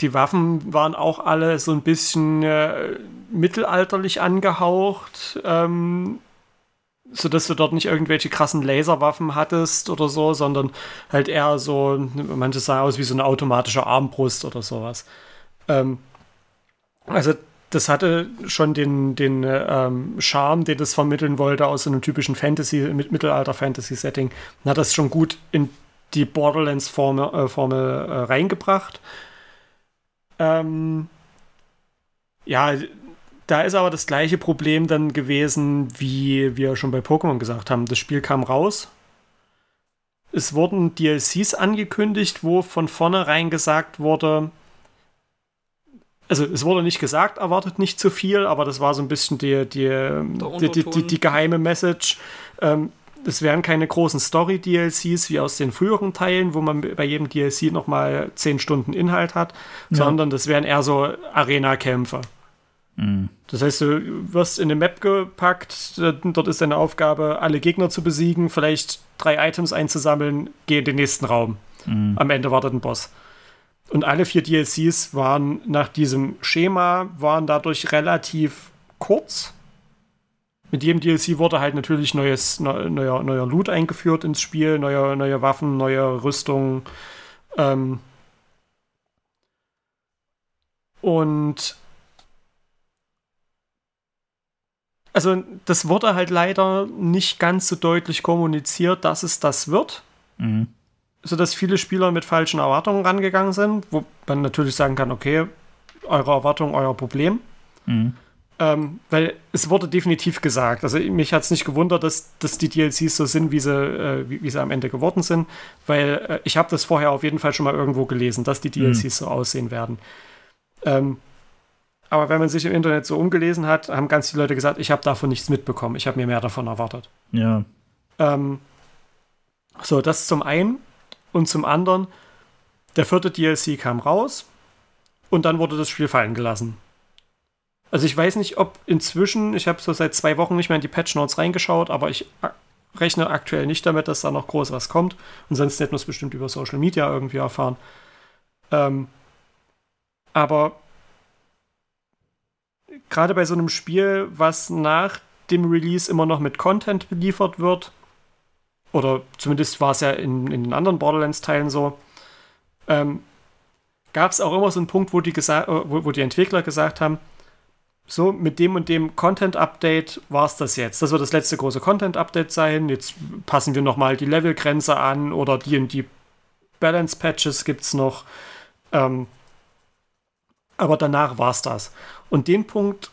die Waffen waren auch alle so ein bisschen äh, mittelalterlich angehaucht, ähm, sodass du dort nicht irgendwelche krassen Laserwaffen hattest oder so, sondern halt eher so, manche sahen aus wie so eine automatische Armbrust oder sowas. Ähm, also das hatte schon den, den ähm, Charme, den es vermitteln wollte aus so einem typischen Fantasy, mit Mittelalter-Fantasy-Setting. Hat das schon gut in die Borderlands-Formel äh, Formel, äh, reingebracht. Ähm, ja, da ist aber das gleiche Problem dann gewesen, wie wir schon bei Pokémon gesagt haben. Das Spiel kam raus. Es wurden DLCs angekündigt, wo von vornherein gesagt wurde, also es wurde nicht gesagt, erwartet nicht zu viel, aber das war so ein bisschen die, die, die, die, die, die geheime Message. Ähm, es wären keine großen Story-DLCs wie aus den früheren Teilen, wo man bei jedem DLC nochmal 10 Stunden Inhalt hat, Ja. sondern das wären eher so Arena-Kämpfe. Mhm. Das heißt, du wirst in eine Map gepackt, dort ist deine Aufgabe, alle Gegner zu besiegen, vielleicht drei Items einzusammeln, geh in den nächsten Raum. Mhm. Am Ende wartet ein Boss. Und alle vier DLCs waren nach diesem Schema, waren dadurch relativ kurz. Mit jedem DLC wurde halt natürlich neues, neu- neuer, neuer Loot eingeführt ins Spiel, neue, neue Waffen, neue Rüstung. Ähm und also das wurde halt leider nicht ganz so deutlich kommuniziert, dass es das wird Mhm. sodass viele Spieler mit falschen Erwartungen rangegangen sind, wo man natürlich sagen kann, okay, eure Erwartung, euer Problem. Mhm. Ähm, weil es wurde definitiv gesagt, also mich hat es nicht gewundert, dass, dass die DLCs so sind, wie sie, äh, wie, wie sie am Ende geworden sind, weil äh, ich habe das vorher auf jeden Fall schon mal irgendwo gelesen, dass die DLCs so aussehen werden. Ähm, aber wenn man sich im Internet so umgelesen hat, haben ganz viele Leute gesagt, ich habe davon nichts mitbekommen, ich habe mir mehr davon erwartet. Ja. Ähm, so, das zum einen. Und zum anderen, der vierte DLC kam raus und dann wurde das Spiel fallen gelassen. Also ich weiß nicht, ob inzwischen, ich habe so seit zwei Wochen nicht mehr in die Patch Notes reingeschaut, aber ich rechne aktuell nicht damit, dass da noch groß was kommt. Und sonst hätten wir es bestimmt über Social Media irgendwie erfahren. Ähm, aber gerade bei so einem Spiel, was nach dem Release immer noch mit Content beliefert wird, oder zumindest war es ja in, in den anderen Borderlands-Teilen so, ähm, gab es auch immer so einen Punkt, wo die, äh, wo, wo die Entwickler gesagt haben, so, mit dem und dem Content-Update war es das jetzt. Das wird das letzte große Content-Update sein. Jetzt passen wir nochmal die Levelgrenze an oder die und die Balance-Patches gibt es noch. Ähm, aber danach war es das. Und den Punkt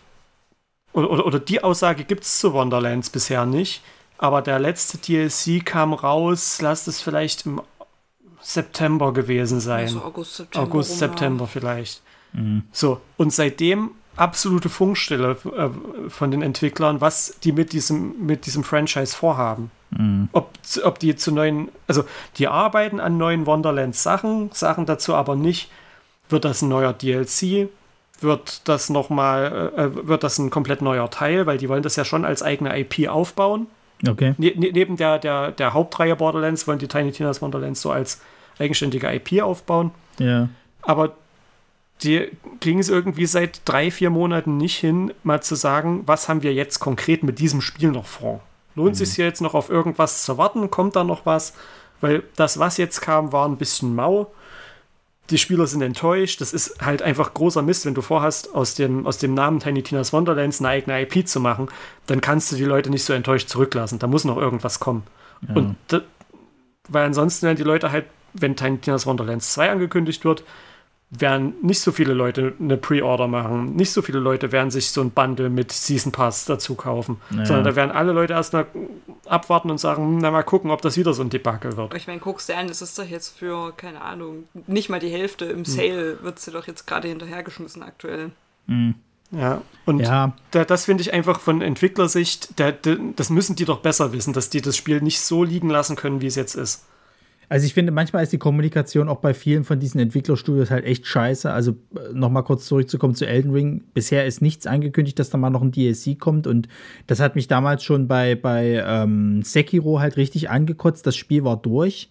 oder, oder, oder die Aussage gibt es zu Wonderlands bisher nicht. Aber der letzte DLC kam raus, lasst es vielleicht im September gewesen sein. Also August, September. August, rum, ja. September vielleicht. Mhm. So, und seitdem absolute Funkstelle äh, von den Entwicklern, was die mit diesem, mit diesem Franchise vorhaben. Mhm. Ob, ob die zu neuen, also die arbeiten an neuen Wonderlands-Sachen, sagen dazu aber nicht, wird das ein neuer DLC, wird das nochmal, äh, äh, wird das ein komplett neuer Teil, weil die wollen das ja schon als eigene IP aufbauen. Okay. Ne, ne, neben der, der, der Hauptreihe Borderlands wollen die Tiny Tina's Wonderlands so als eigenständige IP aufbauen. Ja. Aber die kriegen es irgendwie seit drei, vier Monaten nicht hin, mal zu sagen, was haben wir jetzt konkret mit diesem Spiel noch vor? Lohnt mhm. sich jetzt noch auf irgendwas zu warten? Kommt da noch was? Weil das, was jetzt kam, war ein bisschen mau. Die Spieler sind enttäuscht. Das ist halt einfach großer Mist, wenn du vorhast, aus dem, aus dem Namen Tiny Tina's Wonderlands eine eigene IP zu machen, dann kannst du die Leute nicht so enttäuscht zurücklassen. Da muss noch irgendwas kommen. Ja. Und weil ansonsten werden die Leute halt, wenn Tiny Tina's Wonderlands 2 angekündigt wird, werden nicht so viele Leute eine Pre-Order machen. Nicht so viele Leute werden sich so ein Bundle mit Season Pass dazu kaufen. Naja. Sondern da werden alle Leute erst mal abwarten und sagen, na mal gucken, ob das wieder so ein Debakel wird. Ich meine, guckst du an, das ist doch jetzt für, keine Ahnung, nicht mal die Hälfte im hm. Sale hm. wird sie doch jetzt gerade hinterhergeschmissen aktuell. Hm. Ja, und ja. Da, das finde ich einfach von Entwicklersicht, da, da, das müssen die doch besser wissen, dass die das Spiel nicht so liegen lassen können, wie es jetzt ist. Also ich finde, manchmal ist die Kommunikation auch bei vielen von diesen Entwicklerstudios halt echt scheiße. Also äh, nochmal kurz zurückzukommen zu Elden Ring. Bisher ist nichts angekündigt, dass da mal noch ein DLC kommt. Und das hat mich damals schon bei, bei ähm, Sekiro halt richtig angekotzt. Das Spiel war durch.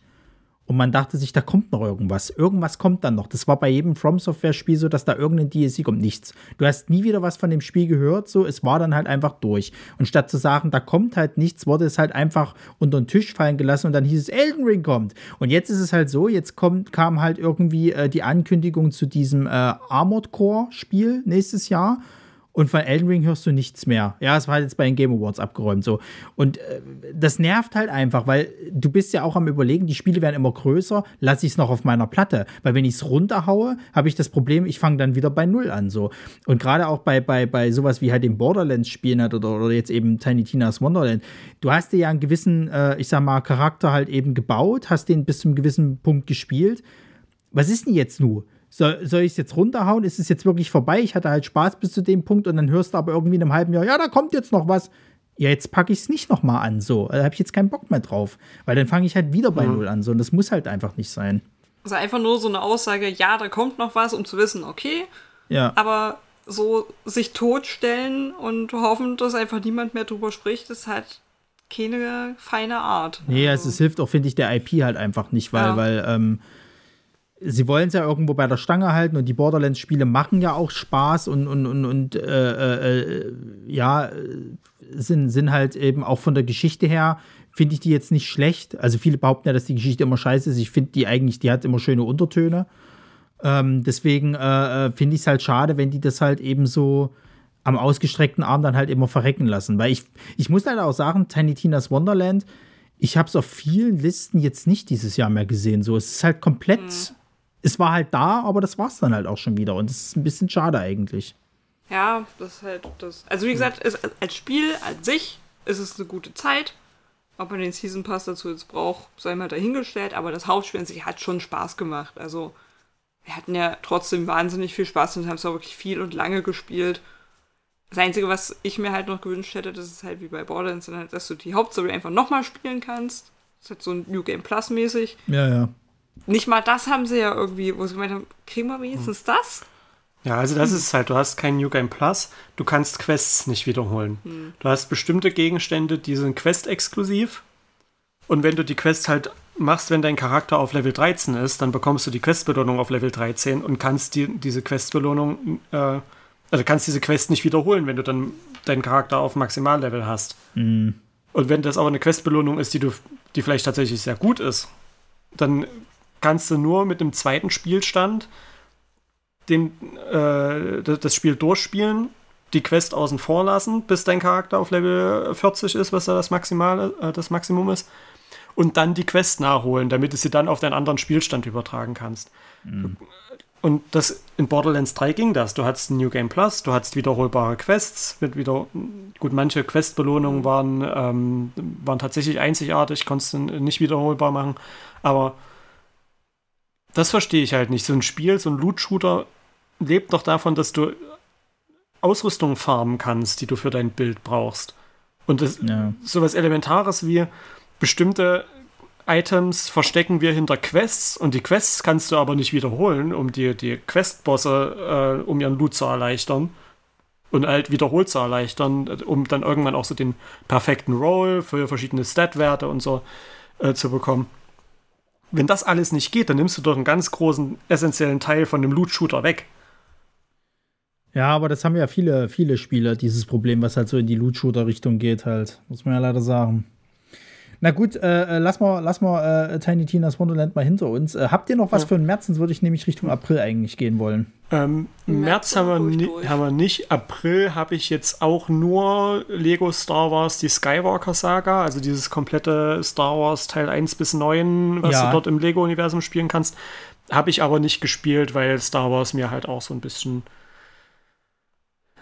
Und man dachte sich, da kommt noch irgendwas. Irgendwas kommt dann noch. Das war bei jedem From Software-Spiel so, dass da irgendein DLC kommt. Nichts. Du hast nie wieder was von dem Spiel gehört, so. Es war dann halt einfach durch. Und statt zu sagen, da kommt halt nichts, wurde es halt einfach unter den Tisch fallen gelassen und dann hieß es, Elden Ring kommt. Und jetzt ist es halt so, jetzt kommt, kam halt irgendwie äh, die Ankündigung zu diesem äh, Armored Core-Spiel nächstes Jahr und von Elden Ring hörst du nichts mehr. Ja, es war jetzt bei den Game Awards abgeräumt so. Und äh, das nervt halt einfach, weil du bist ja auch am überlegen, die Spiele werden immer größer, lasse ich es noch auf meiner Platte. Weil wenn ich es runterhaue, habe ich das Problem, ich fange dann wieder bei Null an so. Und gerade auch bei, bei, bei sowas wie halt dem Borderlands-Spielen hat oder, oder jetzt eben Tiny Tina's Wonderland, du hast dir ja einen gewissen, äh, ich sag mal, Charakter halt eben gebaut, hast den bis zu einem gewissen Punkt gespielt. Was ist denn jetzt nur? Soll, soll ich es jetzt runterhauen? Ist es jetzt wirklich vorbei? Ich hatte halt Spaß bis zu dem Punkt und dann hörst du aber irgendwie in einem halben Jahr, ja, da kommt jetzt noch was. Ja, jetzt packe ich es nicht nochmal an, so. Da habe ich jetzt keinen Bock mehr drauf. Weil dann fange ich halt wieder bei mhm. Null an, so. Und das muss halt einfach nicht sein. Also einfach nur so eine Aussage, ja, da kommt noch was, um zu wissen, okay. Ja. Aber so sich totstellen und hoffen, dass einfach niemand mehr drüber spricht, ist halt keine feine Art. Nee, also. es hilft auch, finde ich, der IP halt einfach nicht, weil, ja. weil, ähm, sie wollen es ja irgendwo bei der Stange halten und die Borderlands-Spiele machen ja auch Spaß und, und, und, und äh, äh, ja, sind, sind halt eben auch von der Geschichte her, finde ich die jetzt nicht schlecht. Also viele behaupten ja, dass die Geschichte immer scheiße ist. Ich finde die eigentlich, die hat immer schöne Untertöne. Ähm, deswegen äh, äh finde ich es halt schade, wenn die das halt eben so am ausgestreckten Arm dann halt immer verrecken lassen. Weil ich, ich muss leider auch sagen, Tiny Tina's Wonderland, ich habe es auf vielen Listen jetzt nicht dieses Jahr mehr gesehen. So, es ist halt komplett mhm es war halt da, aber das war es dann halt auch schon wieder. Und das ist ein bisschen schade eigentlich. Ja, das ist halt das. Also wie gesagt, es, als Spiel an sich ist es eine gute Zeit. Ob man den Season Pass dazu jetzt braucht, sei mal dahingestellt. Aber das Hauptspiel an sich hat schon Spaß gemacht. Also wir hatten ja trotzdem wahnsinnig viel Spaß und haben es auch wirklich viel und lange gespielt. Das Einzige, was ich mir halt noch gewünscht hätte, das ist halt wie bei Borderlands, halt, dass du die Hauptstory einfach nochmal spielen kannst. Das ist halt so ein New Game Plus mäßig. Ja, ja. Nicht mal das haben sie ja irgendwie, wo sie gemeint haben, kriegen wir wenigstens das? Ja, also das hm. ist halt, du hast kein New Game Plus, du kannst Quests nicht wiederholen. Hm. Du hast bestimmte Gegenstände, die sind Quest-exklusiv. Und wenn du die Quest halt machst, wenn dein Charakter auf Level 13 ist, dann bekommst du die Questbelohnung auf Level 13 und kannst die, diese Questbelohnung, äh, also kannst diese Quest nicht wiederholen, wenn du dann deinen Charakter auf Maximallevel hast. Mhm. Und wenn das aber eine Questbelohnung ist, die du, die vielleicht tatsächlich sehr gut ist, dann kannst du nur mit einem zweiten Spielstand den, äh, das Spiel durchspielen, die Quest außen vor lassen, bis dein Charakter auf Level 40 ist, was da das, Maximale, äh, das Maximum ist, und dann die Quest nachholen, damit du sie dann auf deinen anderen Spielstand übertragen kannst. Mhm. Und das in Borderlands 3 ging das. Du hattest ein New Game Plus, du hattest wiederholbare Quests mit wieder. Gut, manche Questbelohnungen waren, ähm, waren tatsächlich einzigartig, konntest du nicht wiederholbar machen. Aber das verstehe ich halt nicht. So ein Spiel, so ein Loot-Shooter lebt doch davon, dass du Ausrüstung farmen kannst, die du für dein Bild brauchst. Und das, Ja. sowas Elementares wie bestimmte Items verstecken wir hinter Quests und die Quests kannst du aber nicht wiederholen, um die, die Questbosse, äh, um ihren Loot zu erleichtern und halt wiederholt zu erleichtern, um dann irgendwann auch so den perfekten Roll für verschiedene Stat-Werte und so äh, zu bekommen. Wenn das alles nicht geht, dann nimmst du doch einen ganz großen, essentiellen Teil von dem Loot-Shooter weg. Ja, aber das haben ja viele, viele Spiele, dieses Problem, was halt so in die Loot-Shooter-Richtung geht, halt. Muss man ja leider sagen. Na gut, äh, äh, lass mal, lass mal äh, Tiny Tina's Wonderland mal hinter uns. Äh, habt ihr noch was Ja. für den März? Sonst würde ich nämlich Richtung April eigentlich gehen wollen. Ähm, März, März haben, wir durch. haben wir nicht. April habe ich jetzt auch nur Lego Star Wars, die Skywalker Saga, also dieses komplette Star Wars Teil 1 bis 9, was Ja. du dort im Lego-Universum spielen kannst. Habe ich aber nicht gespielt, weil Star Wars mir halt auch so ein bisschen,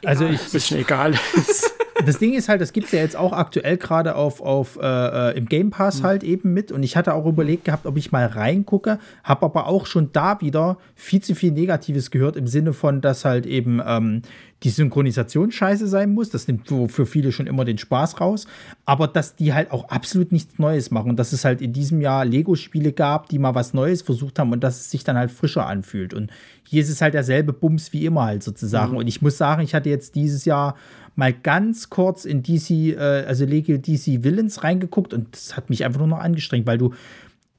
Also Egal. ich, bisschen egal ist. Das Ding ist halt, das gibt es ja jetzt auch aktuell gerade auf, auf äh, äh, im Game Pass halt eben mit. Und ich hatte auch überlegt gehabt, ob ich mal reingucke, habe aber auch schon da wieder viel zu viel Negatives gehört im Sinne von, dass halt eben ähm, die Synchronisation scheiße sein muss. Das nimmt für, für viele schon immer den Spaß raus. Aber dass die halt auch absolut nichts Neues machen. Und dass es halt in diesem Jahr Lego-Spiele gab, die mal was Neues versucht haben und dass es sich dann halt frischer anfühlt. Und hier ist es halt derselbe Bums wie immer halt sozusagen. Und ich muss sagen, ich hatte jetzt dieses Jahr mal ganz kurz in DC, äh, also Lego DC Villains reingeguckt und das hat mich einfach nur noch angestrengt, weil du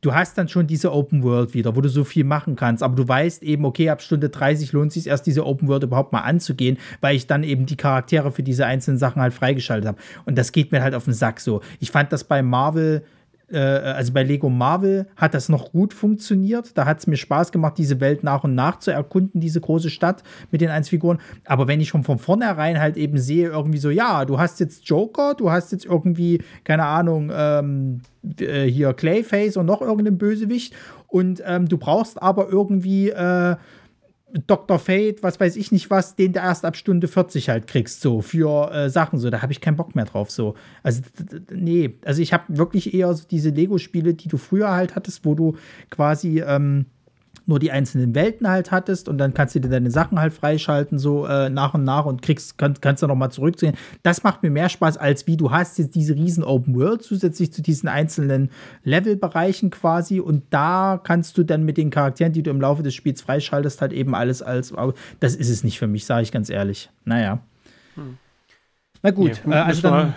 du hast dann schon diese Open World wieder, wo du so viel machen kannst, aber du weißt eben, okay, ab Stunde 30 lohnt es sich erst diese Open World überhaupt mal anzugehen, weil ich dann eben die Charaktere für diese einzelnen Sachen halt freigeschaltet habe. Und das geht mir halt auf den Sack so. Ich fand das bei Marvel äh, also bei Lego Marvel hat das noch gut funktioniert. Da hat es mir Spaß gemacht, diese Welt nach und nach zu erkunden, diese große Stadt mit den Einzelfiguren. Aber wenn ich schon von vornherein halt eben sehe, irgendwie so, ja, du hast jetzt Joker, du hast jetzt irgendwie, keine Ahnung, ähm, äh, hier Clayface und noch irgendeinen Bösewicht und ähm, du brauchst aber irgendwie äh, Dr. Fate, was weiß ich nicht was, den du erst ab Stunde 40 halt kriegst, so für äh, Sachen, so, da habe ich keinen Bock mehr drauf, so. Also, nee, also ich habe wirklich eher so diese Lego-Spiele, die du früher halt hattest, wo du quasi ähm, nur die einzelnen Welten halt hattest und dann kannst du dir deine Sachen halt freischalten, so äh, nach und nach und kriegst, kann, kannst du nochmal zurückziehen. Das macht mir mehr Spaß, als wie du hast jetzt diese riesen Open World zusätzlich zu diesen einzelnen Levelbereichen quasi und da kannst du dann mit den Charakteren, die du im Laufe des Spiels freischaltest, halt eben alles als, das ist es nicht für mich, sage ich ganz ehrlich. Naja. Na gut, Nee, äh, also müssen, dann, wir,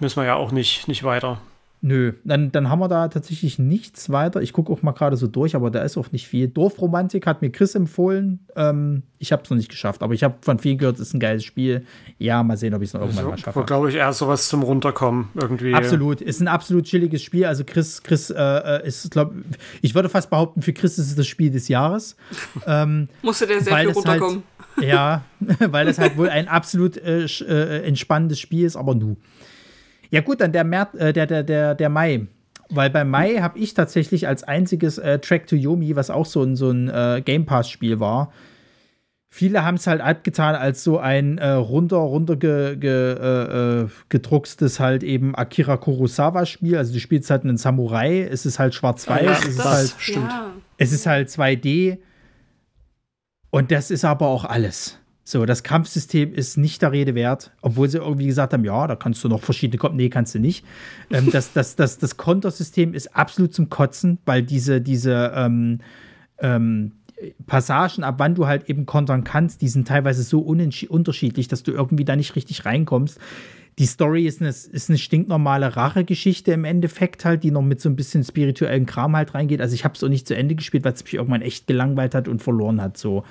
müssen wir ja auch nicht, nicht weiter. Nö, dann, dann haben wir da tatsächlich nichts weiter. Ich gucke auch mal gerade so durch, aber da ist auch nicht viel. Dorfromantik hat mir Chris empfohlen. Ähm, ich habe es noch nicht geschafft, aber ich habe von vielen gehört, es ist ein geiles Spiel. Ja, mal sehen, ob ich es noch irgendwann mal So, schaffe. glaube ich, eher sowas zum Runterkommen irgendwie. Absolut, ist ein absolut chilliges Spiel. Also Chris, Chris äh, äh, ist, glaube ich, würde fast behaupten, für Chris ist es das Spiel des Jahres. ähm, Musste der sehr viel halt- runterkommen. ja, weil es halt wohl ein absolut äh, äh, entspannendes Spiel ist, aber nu. Ja gut, dann der, März, äh, der, der, der, der Mai. Weil bei Mai habe ich tatsächlich als einziges äh, Track to Yomi, was auch so ein, so ein äh, Game Pass-Spiel war, viele haben es halt abgetan als so ein äh, runter, runter ge, ge, äh, äh, gedruckstes halt eben Akira Kurosawa-Spiel. Also du spielst halt einen Samurai, es ist halt schwarz-weiß, Ja, es ist halt stimmt. Ja. es ist halt 2D und das ist aber auch alles. So, das Kampfsystem ist nicht der Rede wert, obwohl sie irgendwie gesagt haben, ja, da kannst du noch verschiedene kommen. Nee, kannst du nicht. Ähm, das, das, das, das Kontersystem ist absolut zum Kotzen, weil diese, diese ähm, ähm, Passagen, ab wann du halt eben kontern kannst, die sind teilweise so unterschiedlich, dass du irgendwie da nicht richtig reinkommst. Die Story ist eine, ist eine stinknormale Rachegeschichte im Endeffekt halt, die noch mit so ein bisschen spirituellen Kram halt reingeht. Also ich habe es auch nicht zu Ende gespielt, weil es mich irgendwann echt gelangweilt hat und verloren hat. So.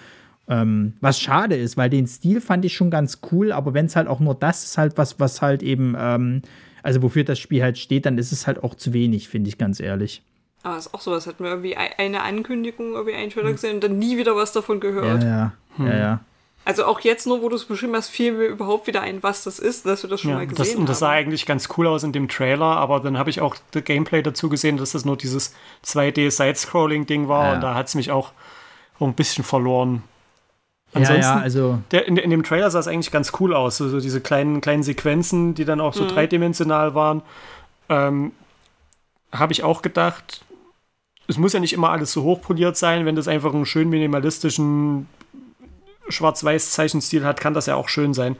Ähm, was schade ist, weil den Stil fand ich schon ganz cool, aber wenn es halt auch nur das ist halt was, was halt eben, ähm, also wofür das Spiel halt steht, dann ist es halt auch zu wenig, finde ich ganz ehrlich. Aber ist auch sowas, hatten wir irgendwie ei- eine Ankündigung, irgendwie einen Trailer gesehen und dann nie wieder was davon gehört. Ja, ja, ja, ja. Also auch jetzt nur, wo du es beschrieben hast, fiel mir überhaupt wieder ein, was das ist, dass wir das schon Ja, mal das, gesehen und das sah haben. eigentlich ganz cool aus in dem Trailer, aber dann habe ich auch das Gameplay dazu gesehen, dass das nur dieses 2D-Side-Scrolling-Ding war Ja. und da hat es mich auch ein bisschen verloren. Ja, Ansonsten, ja, also der, in, in dem Trailer sah es eigentlich ganz cool aus, so, so diese kleinen, kleinen Sequenzen, die dann auch so dreidimensional waren. Ähm, habe ich auch gedacht, es muss ja nicht immer alles so hochpoliert sein, wenn das einfach einen schön minimalistischen Schwarz-Weiß-Zeichenstil hat, kann das ja auch schön sein.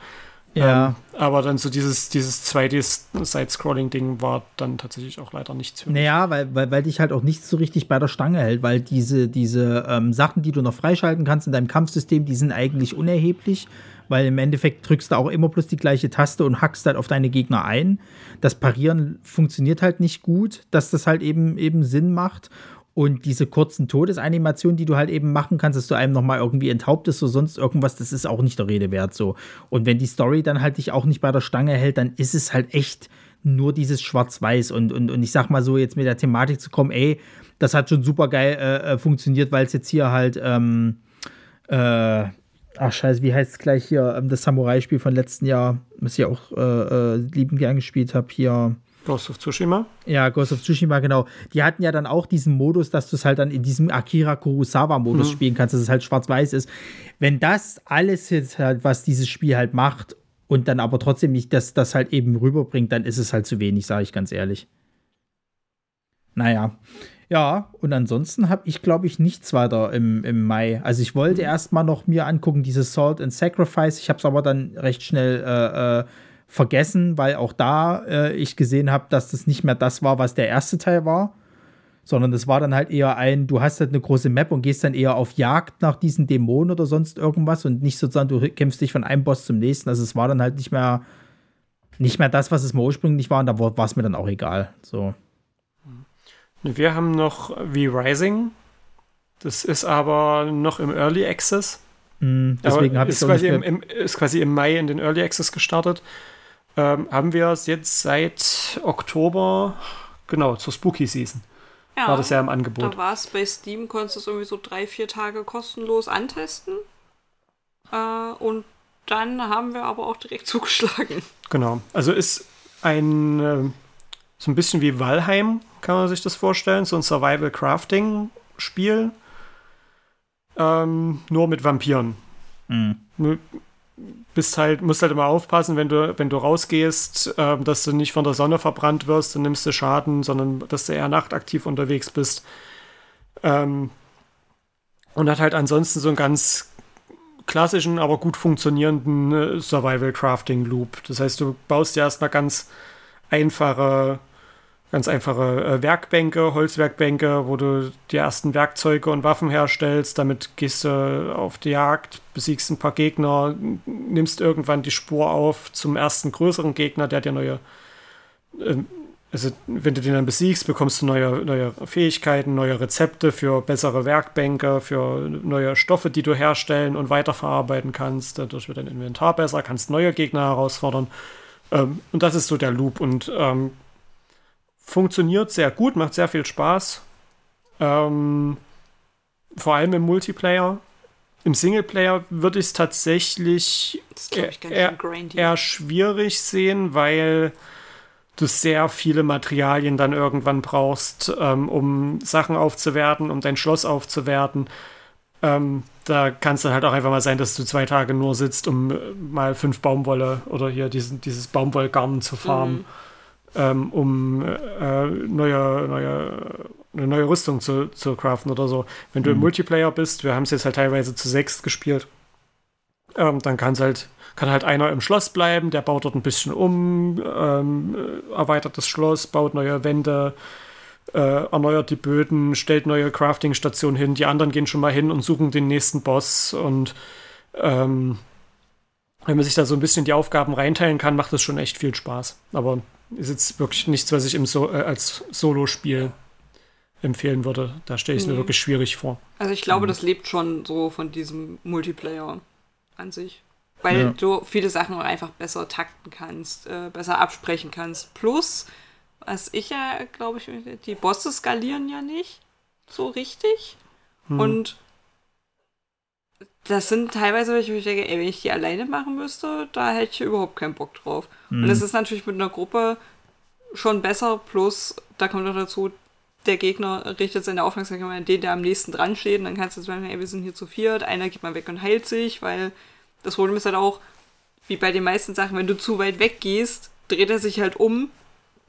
Ja. Ähm, aber dann so dieses, dieses 2D-Side-Scrolling-Ding war dann tatsächlich auch leider nichts für mich. Naja, weil, weil, weil dich halt auch nichts so richtig bei der Stange hält, weil diese, diese ähm, Sachen, die du noch freischalten kannst in deinem Kampfsystem, die sind eigentlich unerheblich, weil im Endeffekt drückst du auch immer bloß die gleiche Taste und hackst halt auf deine Gegner ein. Das Parieren funktioniert halt nicht gut, dass das halt eben, eben Sinn macht. Und diese kurzen Todesanimationen, die du halt eben machen kannst, dass du einem nochmal irgendwie enthauptest oder sonst irgendwas, das ist auch nicht der Rede wert so. Und wenn die Story dann halt dich auch nicht bei der Stange hält, dann ist es halt echt nur dieses Schwarz-Weiß. Und, und, und ich sag mal so, jetzt mit der Thematik zu kommen, ey, das hat schon super geil äh, äh funktioniert, weil es jetzt hier halt, ähm, äh, ach scheiße, wie heißt es gleich hier, ähm, das Samurai-Spiel von letzten Jahr, was ich auch äh, äh, liebend gern gespielt habe, hier. Ghost of Tsushima? Ja, Ghost of Tsushima, genau. Die hatten ja dann auch diesen Modus, dass du es halt dann in diesem Akira Kurosawa-Modus mhm. spielen kannst, dass es halt schwarz-weiß ist. Wenn das alles jetzt halt, was dieses Spiel halt macht und dann aber trotzdem nicht das, das halt eben rüberbringt, dann ist es halt zu wenig, sage ich ganz ehrlich. Naja. Ja, und ansonsten habe ich, glaube ich, nichts weiter im, im Mai. Also ich wollte mhm. erst mal noch mir angucken, dieses Salt and Sacrifice. Ich habe es aber dann recht schnell äh, äh, vergessen, weil auch da äh, ich gesehen habe, dass das nicht mehr das war, was der erste Teil war, sondern das war dann halt eher ein, du hast halt eine große Map und gehst dann eher auf Jagd nach diesen Dämonen oder sonst irgendwas und nicht sozusagen, du kämpfst dich von einem Boss zum nächsten. Also es war dann halt nicht mehr, nicht mehr das, was es mal ursprünglich war und da war es mir dann auch egal. So. Wir haben noch V-Rising. Das ist aber noch im Early Access. Mm, deswegen habe ich es quasi im, im, ist quasi im Mai in den Early Access gestartet ähm, haben wir es jetzt seit Oktober, genau, zur Spooky Season. Ja, war das ja im Angebot. Da war es bei Steam, konntest du es irgendwie so drei, vier Tage kostenlos antesten. Äh, und dann haben wir aber auch direkt zugeschlagen. Genau. Also ist ein äh, so ein bisschen wie Valheim, kann man sich das vorstellen. So ein Survival-Crafting-Spiel. Ähm, nur mit Vampiren. Mhm bist halt, musst halt immer aufpassen, wenn du, wenn du rausgehst, äh, dass du nicht von der Sonne verbrannt wirst, dann nimmst du Schaden, sondern dass du eher nachtaktiv unterwegs bist. Ähm, und hat halt ansonsten so einen ganz klassischen, aber gut funktionierenden äh, Survival-Crafting-Loop. Das heißt, du baust dir erstmal ganz einfache ganz einfache äh, Werkbänke, Holzwerkbänke, wo du die ersten Werkzeuge und Waffen herstellst. Damit gehst du auf die Jagd, besiegst ein paar Gegner, nimmst irgendwann die Spur auf zum ersten größeren Gegner, der dir neue, äh, also wenn du den dann besiegst, bekommst du neue, neue Fähigkeiten, neue Rezepte für bessere Werkbänke, für neue Stoffe, die du herstellen und weiterverarbeiten kannst. Dadurch wird dein Inventar besser, kannst neue Gegner herausfordern. Ähm, und das ist so der Loop. Und ähm, funktioniert sehr gut, macht sehr viel Spaß. Ähm, vor allem im Multiplayer. Im Singleplayer würde ich es tatsächlich eher, eher schwierig sehen, weil du sehr viele Materialien dann irgendwann brauchst, ähm, um Sachen aufzuwerten, um dein Schloss aufzuwerten. Ähm, da kann es dann halt auch einfach mal sein, dass du zwei Tage nur sitzt, um äh, mal fünf Baumwolle oder hier diesen, dieses Baumwollgarn zu farmen. Mhm ähm, um äh, neue, neue, eine neue Rüstung zu, zu craften oder so. Wenn du mhm. im Multiplayer bist, wir haben es jetzt halt teilweise zu sechs gespielt, ähm, dann kann halt, kann halt einer im Schloss bleiben, der baut dort ein bisschen um, ähm, erweitert das Schloss, baut neue Wände, äh, erneuert die Böden, stellt neue Crafting-Stationen hin. Die anderen gehen schon mal hin und suchen den nächsten Boss und ähm, wenn man sich da so ein bisschen die Aufgaben reinteilen kann, macht das schon echt viel Spaß. Aber ist jetzt wirklich nichts, was ich im so äh, als Solo-Spiel empfehlen würde. Da stelle ich es nee. mir wirklich schwierig vor. Also ich glaube, mhm. das lebt schon so von diesem Multiplayer an sich. Weil ja. du viele Sachen einfach besser takten kannst, äh, besser absprechen kannst. Plus, was ich ja, glaube ich, die Bosse skalieren ja nicht so richtig. Hm. Und das sind teilweise wo ich denke, ey, wenn ich die alleine machen müsste, da hätte ich überhaupt keinen Bock drauf. Mhm. Und es ist natürlich mit einer Gruppe schon besser, plus da kommt noch dazu, der Gegner richtet seine Aufmerksamkeit an den, der am nächsten dran steht, und dann kannst du sagen, ey, wir sind hier zu viert, einer geht mal weg und heilt sich, weil das Problem ist halt auch, wie bei den meisten Sachen, wenn du zu weit weg gehst, dreht er sich halt um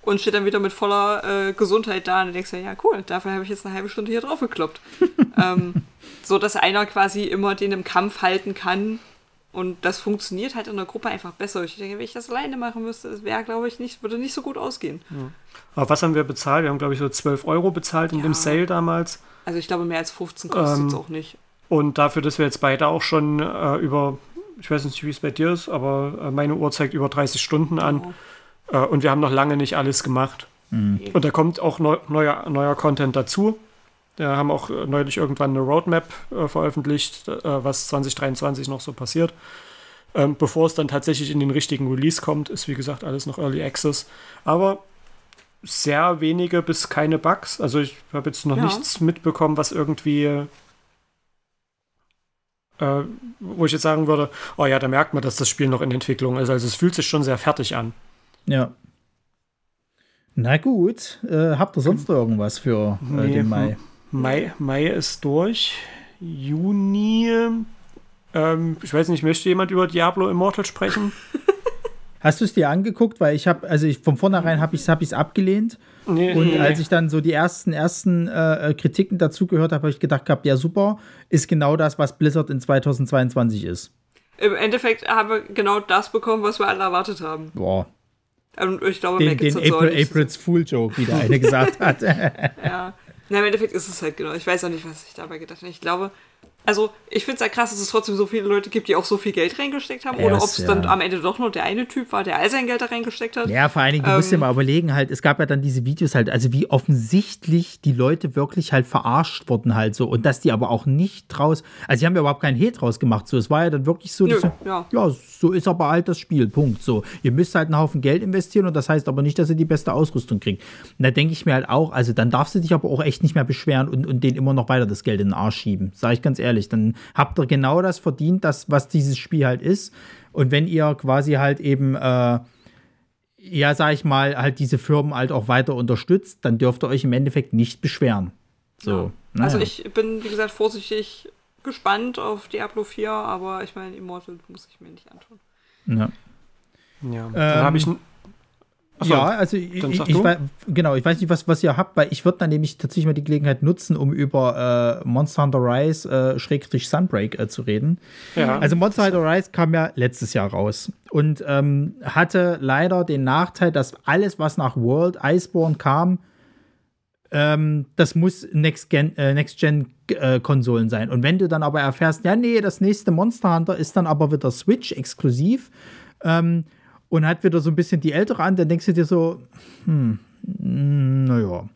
und steht dann wieder mit voller äh, Gesundheit da und du denkst ja, ja cool, dafür habe ich jetzt eine halbe Stunde hier drauf gekloppt. ähm, so, dass einer quasi immer den im Kampf halten kann und das funktioniert halt in der Gruppe einfach besser. Ich denke, wenn ich das alleine machen müsste, das wäre, glaube ich, nicht, würde nicht so gut ausgehen. Ja. Aber was haben wir bezahlt? Wir haben, glaube ich, so 12 Euro bezahlt in ja. dem Sale damals. Also ich glaube, mehr als 15 kostet es ähm, auch nicht. Und dafür, dass wir jetzt beide auch schon äh, über, ich weiß nicht, wie es bei dir ist, aber äh, meine Uhr zeigt über 30 Stunden an. Oh. Äh, und wir haben noch lange nicht alles gemacht. Mhm. Und da kommt auch neu, neuer, neuer Content dazu. Wir haben auch äh, neulich irgendwann eine Roadmap äh, veröffentlicht, äh, was 2023 noch so passiert. Ähm, bevor es dann tatsächlich in den richtigen Release kommt, ist wie gesagt alles noch Early Access. Aber sehr wenige bis keine Bugs. Also ich habe jetzt noch ja. nichts mitbekommen, was irgendwie, äh, wo ich jetzt sagen würde, oh ja, da merkt man, dass das Spiel noch in Entwicklung ist. Also es fühlt sich schon sehr fertig an. Ja. Na gut, äh, habt ihr sonst noch irgendwas für äh, nee, den Mai? Mai? Mai ist durch. Juni. Ähm, ich weiß nicht, möchte jemand über Diablo Immortal sprechen? Hast du es dir angeguckt? Weil ich habe, also ich, von vornherein habe ich es hab abgelehnt. Nee, und nee. als ich dann so die ersten, ersten äh, Kritiken dazu gehört habe, habe ich gedacht gehabt, ja super, ist genau das, was Blizzard in 2022 ist. Im Endeffekt haben wir genau das bekommen, was wir alle erwartet haben. Boah. Und ich glaube, den, den April, April's Fool Joke, wie der eine gesagt hat. ja. Na, im Endeffekt ist es halt genau. Ich weiß auch nicht, was ich dabei gedacht habe. Ich glaube, also ich finde es ja krass, dass es trotzdem so viele Leute gibt, die auch so viel Geld reingesteckt haben. Yes, oder ob es ja. dann am Ende doch nur der eine Typ war, der all sein Geld da reingesteckt hat. Ja, vor allen Dingen, du ähm, musst dir mal überlegen, halt, es gab ja dann diese Videos halt, also wie offensichtlich die Leute wirklich halt verarscht wurden halt so. Und dass die aber auch nicht draus, also sie haben ja überhaupt keinen Hehl draus gemacht. So, es war ja dann wirklich so, Nö, ja. ja, so ist aber halt das Spiel. Punkt. So, ihr müsst halt einen Haufen Geld investieren und das heißt aber nicht, dass ihr die beste Ausrüstung kriegt. Und da denke ich mir halt auch, also dann darfst du dich aber auch echt nicht mehr beschweren und, und denen immer noch weiter das Geld in den Arsch schieben. Sag ich ganz ehrlich. Dann habt habt ihr genau das verdient, das, was dieses Spiel halt ist. Und wenn ihr quasi halt eben, äh, ja, sag ich mal, halt diese Firmen halt auch weiter unterstützt, dann dürft ihr euch im Endeffekt nicht beschweren. So. Ja. Naja. Also ich bin, wie gesagt, vorsichtig gespannt auf Diablo 4, aber ich meine, Immortal muss ich mir nicht antun. Ja. Ja, dann ähm, habe ich Achso, ja, also ich, ich, weiß, genau, ich weiß nicht, was, was ihr habt, weil ich würde dann nämlich tatsächlich mal die Gelegenheit nutzen, um über äh, Monster Hunter Rise äh, Schrägstrich Sunbreak äh, zu reden. Ja. Also Monster Hunter Rise kam ja letztes Jahr raus und ähm, hatte leider den Nachteil, dass alles, was nach World Iceborne kam, ähm, das muss Next-Gen-Konsolen Next äh, sein. Und wenn du dann aber erfährst, ja, nee, das nächste Monster Hunter ist dann aber wieder Switch exklusiv, ähm, und hat wieder so ein bisschen die Ältere an, dann denkst du dir so, hm, naja.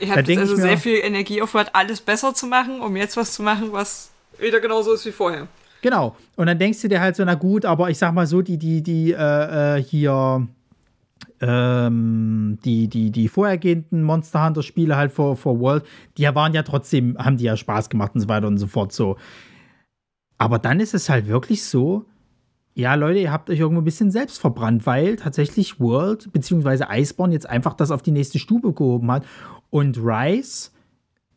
Ihr habt also sehr viel Energie aufgehört, alles besser zu machen, um jetzt was zu machen, was wieder genauso ist wie vorher. Genau. Und dann denkst du dir halt so, na gut, aber ich sag mal so, die, die, die, äh, äh hier, ähm, die, die, die vorhergehenden Monster Hunter Spiele halt vor, vor World, die waren ja trotzdem, haben die ja Spaß gemacht und so weiter und so fort so. Aber dann ist es halt wirklich so, ja, Leute, ihr habt euch irgendwo ein bisschen selbst verbrannt, weil tatsächlich World bzw. Iceborne jetzt einfach das auf die nächste Stube gehoben hat und Rise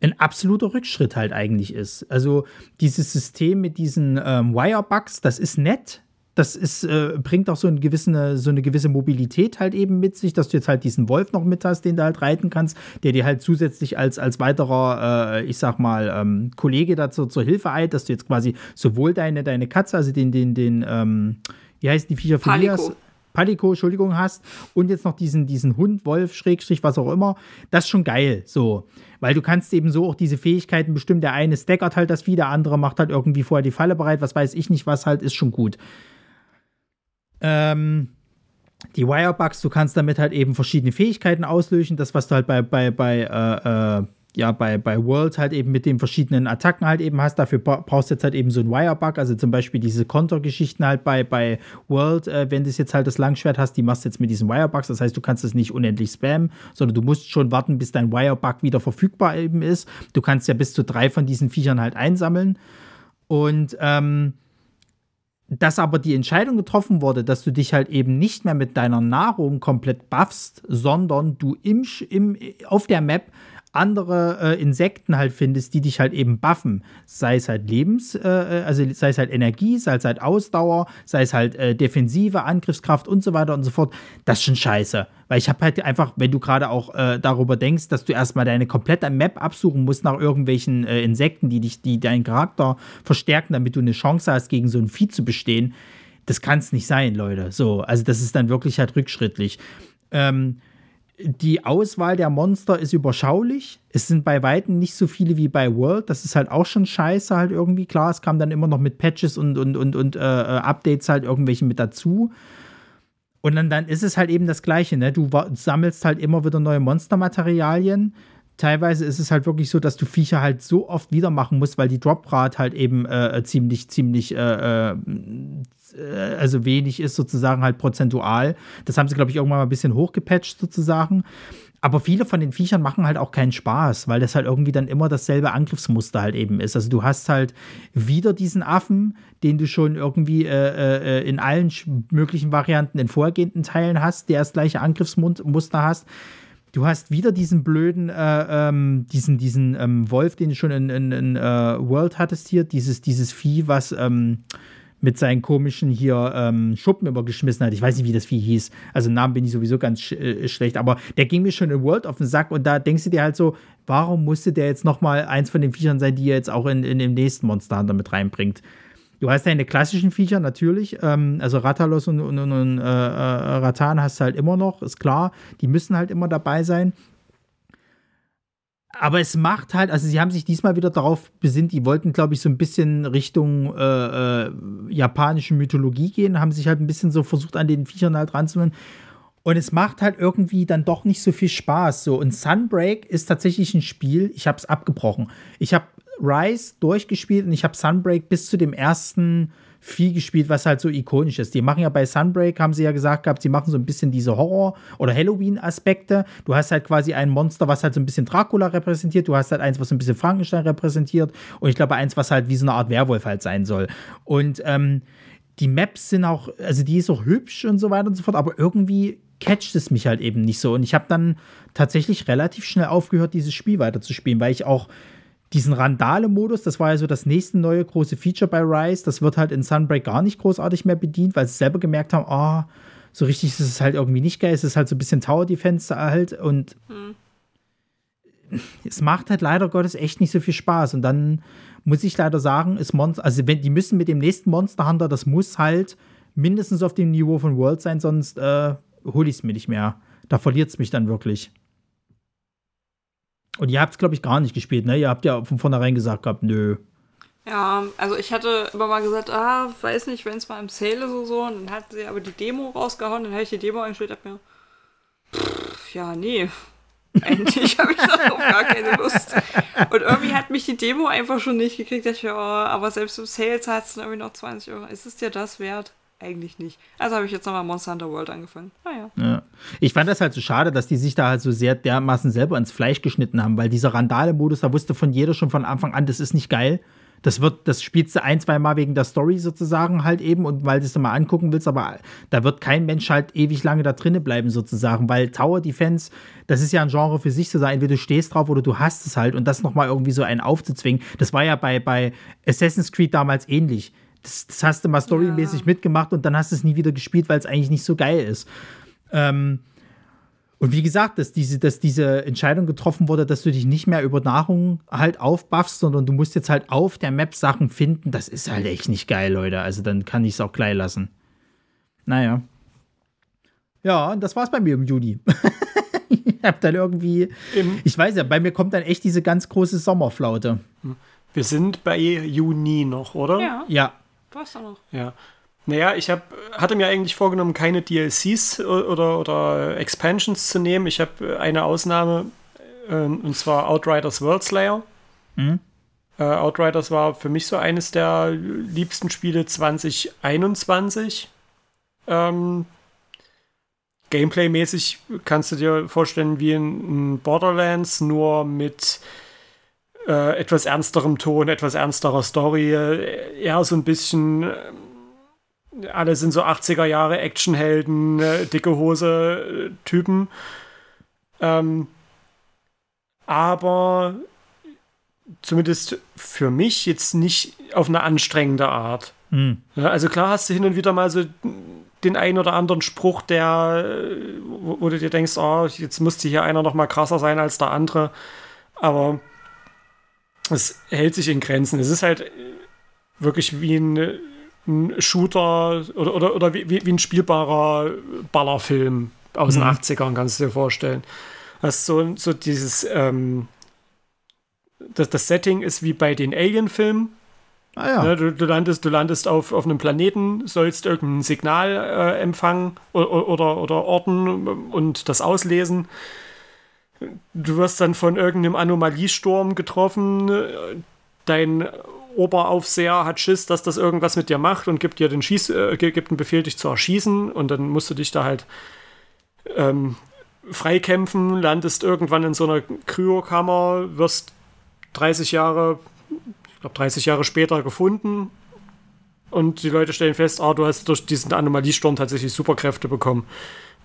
ein absoluter Rückschritt halt eigentlich ist. Also dieses System mit diesen ähm, Wirebugs, das ist nett, das ist, äh, bringt auch so eine, gewisse, so eine gewisse Mobilität halt eben mit sich, dass du jetzt halt diesen Wolf noch mit hast, den du halt reiten kannst, der dir halt zusätzlich als, als weiterer, äh, ich sag mal, ähm, Kollege dazu zur Hilfe eilt, dass du jetzt quasi sowohl deine, deine Katze, also den, den, den, ähm, wie heißt die Viecher von Palico. Palico, Entschuldigung, hast und jetzt noch diesen, diesen Hund, Wolf, Schrägstrich, was auch immer, das ist schon geil, so. Weil du kannst eben so auch diese Fähigkeiten bestimmen, der eine stackert halt das Vieh, der andere macht halt irgendwie vorher die Falle bereit, was weiß ich nicht, was halt, ist schon gut. Ähm, die Wirebugs, du kannst damit halt eben verschiedene Fähigkeiten auslösen. Das, was du halt bei, bei, bei, äh, äh, ja, bei, bei World halt eben mit den verschiedenen Attacken halt eben hast. Dafür brauchst du jetzt halt eben so ein Wirebug, also zum Beispiel diese Kontergeschichten halt bei, bei World, äh, wenn du jetzt halt das Langschwert hast, die machst du jetzt mit diesen Wirebugs. Das heißt, du kannst es nicht unendlich spammen, sondern du musst schon warten, bis dein Wirebug wieder verfügbar eben ist. Du kannst ja bis zu drei von diesen Viechern halt einsammeln. Und ähm, dass aber die Entscheidung getroffen wurde, dass du dich halt eben nicht mehr mit deiner Nahrung komplett buffst, sondern du im, im, auf der Map andere äh, Insekten halt findest, die dich halt eben buffen, sei es halt Lebens, äh, äh, also sei es halt Energie, sei es halt Ausdauer, sei es halt äh, Defensive, Angriffskraft und so weiter und so fort, das ist schon scheiße. Weil ich habe halt einfach, wenn du gerade auch äh, darüber denkst, dass du erstmal deine komplette Map absuchen musst nach irgendwelchen äh, Insekten, die dich, die deinen Charakter verstärken, damit du eine Chance hast, gegen so ein Vieh zu bestehen, das kann es nicht sein, Leute. So, also das ist dann wirklich halt rückschrittlich. Ähm, die Auswahl der Monster ist überschaulich. Es sind bei Weitem nicht so viele wie bei World. Das ist halt auch schon scheiße, halt irgendwie. Klar, es kam dann immer noch mit Patches und, und, und, und äh, äh Updates halt irgendwelche mit dazu. Und dann, dann ist es halt eben das Gleiche, ne? Du sammelst halt immer wieder neue Monstermaterialien. Teilweise ist es halt wirklich so, dass du Viecher halt so oft wieder machen musst, weil die Droprate halt eben äh, ziemlich, ziemlich äh, äh äh, also wenig ist, sozusagen halt prozentual. Das haben sie, glaube ich, irgendwann mal ein bisschen hochgepatcht, sozusagen. Aber viele von den Viechern machen halt auch keinen Spaß, weil das halt irgendwie dann immer dasselbe Angriffsmuster halt eben ist. Also du hast halt wieder diesen Affen, den du schon irgendwie äh, äh, in allen möglichen Varianten in vorgehenden Teilen hast, der das gleiche Angriffsmuster hast. Du hast wieder diesen blöden, äh, ähm, diesen, diesen ähm, Wolf, den du schon in, in, in uh, World hattest hier, dieses, dieses Vieh, was ähm, mit seinen komischen hier ähm, Schuppen übergeschmissen hat. Ich weiß nicht, wie das Vieh hieß. Also Namen bin ich sowieso ganz sch äh, schlecht, aber der ging mir schon in World auf den Sack und da denkst du dir halt so, warum musste der jetzt noch mal eins von den Viechern sein, die er jetzt auch in, in dem nächsten Monster Hunter mit reinbringt? Du hast deine klassischen Viecher natürlich, ähm, also Ratalos und, und, und, äh, äh, Ratan hast du halt immer noch, ist klar, die müssen halt immer dabei sein aber es macht halt, also sie haben sich diesmal wieder darauf besinnt, die wollten, glaube ich, so ein bisschen Richtung äh, äh, japanische Mythologie gehen, haben sich halt ein bisschen so versucht, an den Viechern halt ranzunehmen. Und es macht halt irgendwie dann doch nicht so viel Spaß. So, und Sunbreak ist tatsächlich ein Spiel, ich habe es abgebrochen. Ich habe Rise durchgespielt und ich habe Sunbreak bis zu dem ersten viel gespielt, was halt so ikonisch ist. Die machen ja bei Sunbreak, haben sie ja gesagt gehabt, sie machen so ein bisschen diese Horror- oder Halloween-Aspekte. Du hast halt quasi ein Monster, was halt so ein bisschen Dracula repräsentiert. Du hast halt eins, was so ein bisschen Frankenstein repräsentiert. Und ich glaube, eins, was halt wie so eine Art Werwolf halt sein soll. Und ähm, die Maps sind auch, also die ist auch hübsch und so weiter und so fort, aber irgendwie catcht es mich halt eben nicht so. Und ich habe dann tatsächlich relativ schnell aufgehört, dieses Spiel weiterzuspielen, weil ich auch diesen Randale-Modus, das war ja so das nächste neue große Feature bei Rise, das wird halt in Sunbreak gar nicht großartig mehr bedient, weil sie selber gemerkt haben, oh, so richtig ist es halt irgendwie nicht geil, es ist halt so ein bisschen Tower Defense halt und hm. es macht halt leider Gottes echt nicht so viel Spaß und dann muss ich leider sagen, ist Monster, also wenn die müssen mit dem nächsten Monster Hunter, das muss halt mindestens auf dem Niveau von World sein, sonst äh, hole ich es mir nicht mehr. Da verliert es mich dann wirklich. Und ihr habt es, glaube ich, gar nicht gespielt, ne? Ihr habt ja von vornherein gesagt gehabt, nö. Ja, also ich hatte immer mal gesagt, ah, weiß nicht, wenn es mal im Sale ist oder so. Und dann hat sie aber die Demo rausgehauen, dann habe ich die Demo eingespielt, hab mir, pff, ja, nee. Eigentlich habe ich darauf gar keine Lust. Und irgendwie hat mich die Demo einfach schon nicht gekriegt. Ich, oh, aber selbst im Sale zahlt es irgendwie noch 20 Euro. Ist es dir das wert? Eigentlich nicht. Also habe ich jetzt nochmal Monster Hunter World angefangen. Naja. Ah, ja. Ich fand das halt so schade, dass die sich da halt so sehr dermaßen selber ins Fleisch geschnitten haben, weil dieser Randale-Modus, da wusste von jeder schon von Anfang an, das ist nicht geil. Das wird, das spielst du ein, zwei Mal wegen der Story sozusagen halt eben und weil du es mal angucken willst, aber da wird kein Mensch halt ewig lange da drinnen bleiben sozusagen, weil Tower Defense, das ist ja ein Genre für sich zu sein, entweder du stehst drauf oder du hast es halt und das nochmal irgendwie so einen aufzuzwingen, das war ja bei, bei Assassin's Creed damals ähnlich das, das hast du mal storymäßig ja. mitgemacht und dann hast du es nie wieder gespielt, weil es eigentlich nicht so geil ist. Ähm, und wie gesagt, dass diese, dass diese Entscheidung getroffen wurde, dass du dich nicht mehr über Nahrung halt aufbuffst, sondern du musst jetzt halt auf der Map Sachen finden, das ist halt echt nicht geil, Leute. Also dann kann ich es auch gleich lassen. Naja. Ja, und das war's bei mir im Juni. ich hab dann irgendwie. Im ich weiß ja, bei mir kommt dann echt diese ganz große Sommerflaute. Wir sind bei Juni noch, oder? Ja. Ja. Du hast doch noch. Ja. Naja, ich hab, hatte mir eigentlich vorgenommen, keine DLCs oder, oder Expansions zu nehmen. Ich habe eine Ausnahme, äh, und zwar Outriders World Slayer. Mhm. Äh, Outriders war für mich so eines der liebsten Spiele 2021. Ähm, Gameplay-mäßig kannst du dir vorstellen wie in Borderlands, nur mit äh, etwas ernsterem Ton, etwas ernsterer Story, äh, eher so ein bisschen. Äh, alle sind so 80er Jahre Actionhelden, äh, dicke Hose Typen. Ähm, aber zumindest für mich jetzt nicht auf eine anstrengende Art. Mhm. Ja, also klar hast du hin und wieder mal so den einen oder anderen Spruch, der, wo, wo du dir denkst, oh, jetzt müsste hier einer noch mal krasser sein als der andere. Aber es hält sich in Grenzen. Es ist halt wirklich wie ein, ein Shooter oder, oder, oder wie, wie ein spielbarer Ballerfilm aus mhm. den 80ern, kannst du dir vorstellen. Hast so, so dieses, ähm, das, das Setting ist wie bei den Alien-Filmen. Ah, ja. Ne, du, du, landest, du landest auf, auf einem Planeten, sollst irgendein Signal äh, empfangen oder, oder, oder orten und das auslesen. Du wirst dann von irgendeinem Anomaliesturm getroffen. Dein Oberaufseher hat Schiss, dass das irgendwas mit dir macht und gibt dir den Schieß, äh, gibt einen Befehl, dich zu erschießen. Und dann musst du dich da halt ähm, freikämpfen, landest irgendwann in so einer Kryokammer, wirst 30 Jahre, ich glaube 30 Jahre später gefunden und die Leute stellen fest, ah, du hast durch diesen Anomaliesturm tatsächlich Superkräfte bekommen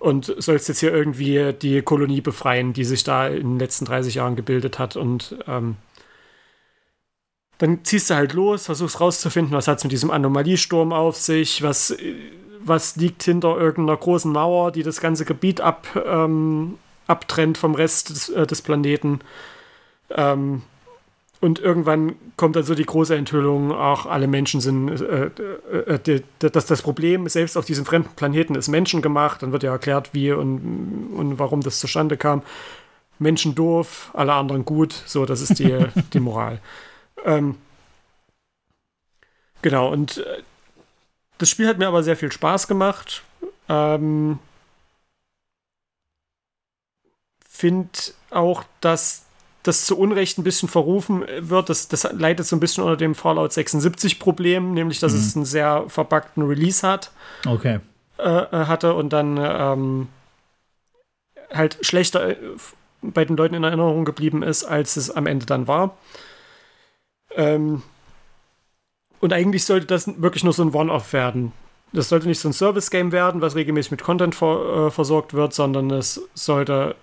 und sollst jetzt hier irgendwie die Kolonie befreien, die sich da in den letzten 30 Jahren gebildet hat und ähm, dann ziehst du halt los, versuchst rauszufinden, was hat es mit diesem Anomaliesturm auf sich, was, was liegt hinter irgendeiner großen Mauer, die das ganze Gebiet ab, ähm, abtrennt vom Rest des, äh, des Planeten. Ähm, und irgendwann kommt dann so die große Enthüllung, auch alle Menschen sind, äh, äh, äh, dass das Problem selbst auf diesem fremden Planeten ist menschengemacht. Dann wird ja erklärt, wie und, und warum das zustande kam. Menschen doof, alle anderen gut. So, das ist die, die Moral. Ähm, genau, und äh, das Spiel hat mir aber sehr viel Spaß gemacht. Ähm, Finde auch, dass das zu Unrecht ein bisschen verrufen wird. Das, das leidet so ein bisschen unter dem Fallout 76-Problem, nämlich dass mhm. es einen sehr verpackten Release hat. Okay. Äh, äh, hatte und dann ähm, halt schlechter äh, bei den Leuten in Erinnerung geblieben ist, als es am Ende dann war. Ähm, und eigentlich sollte das wirklich nur so ein One-Off werden. Das sollte nicht so ein Service-Game werden, was regelmäßig mit Content vor, äh, versorgt wird, sondern es sollte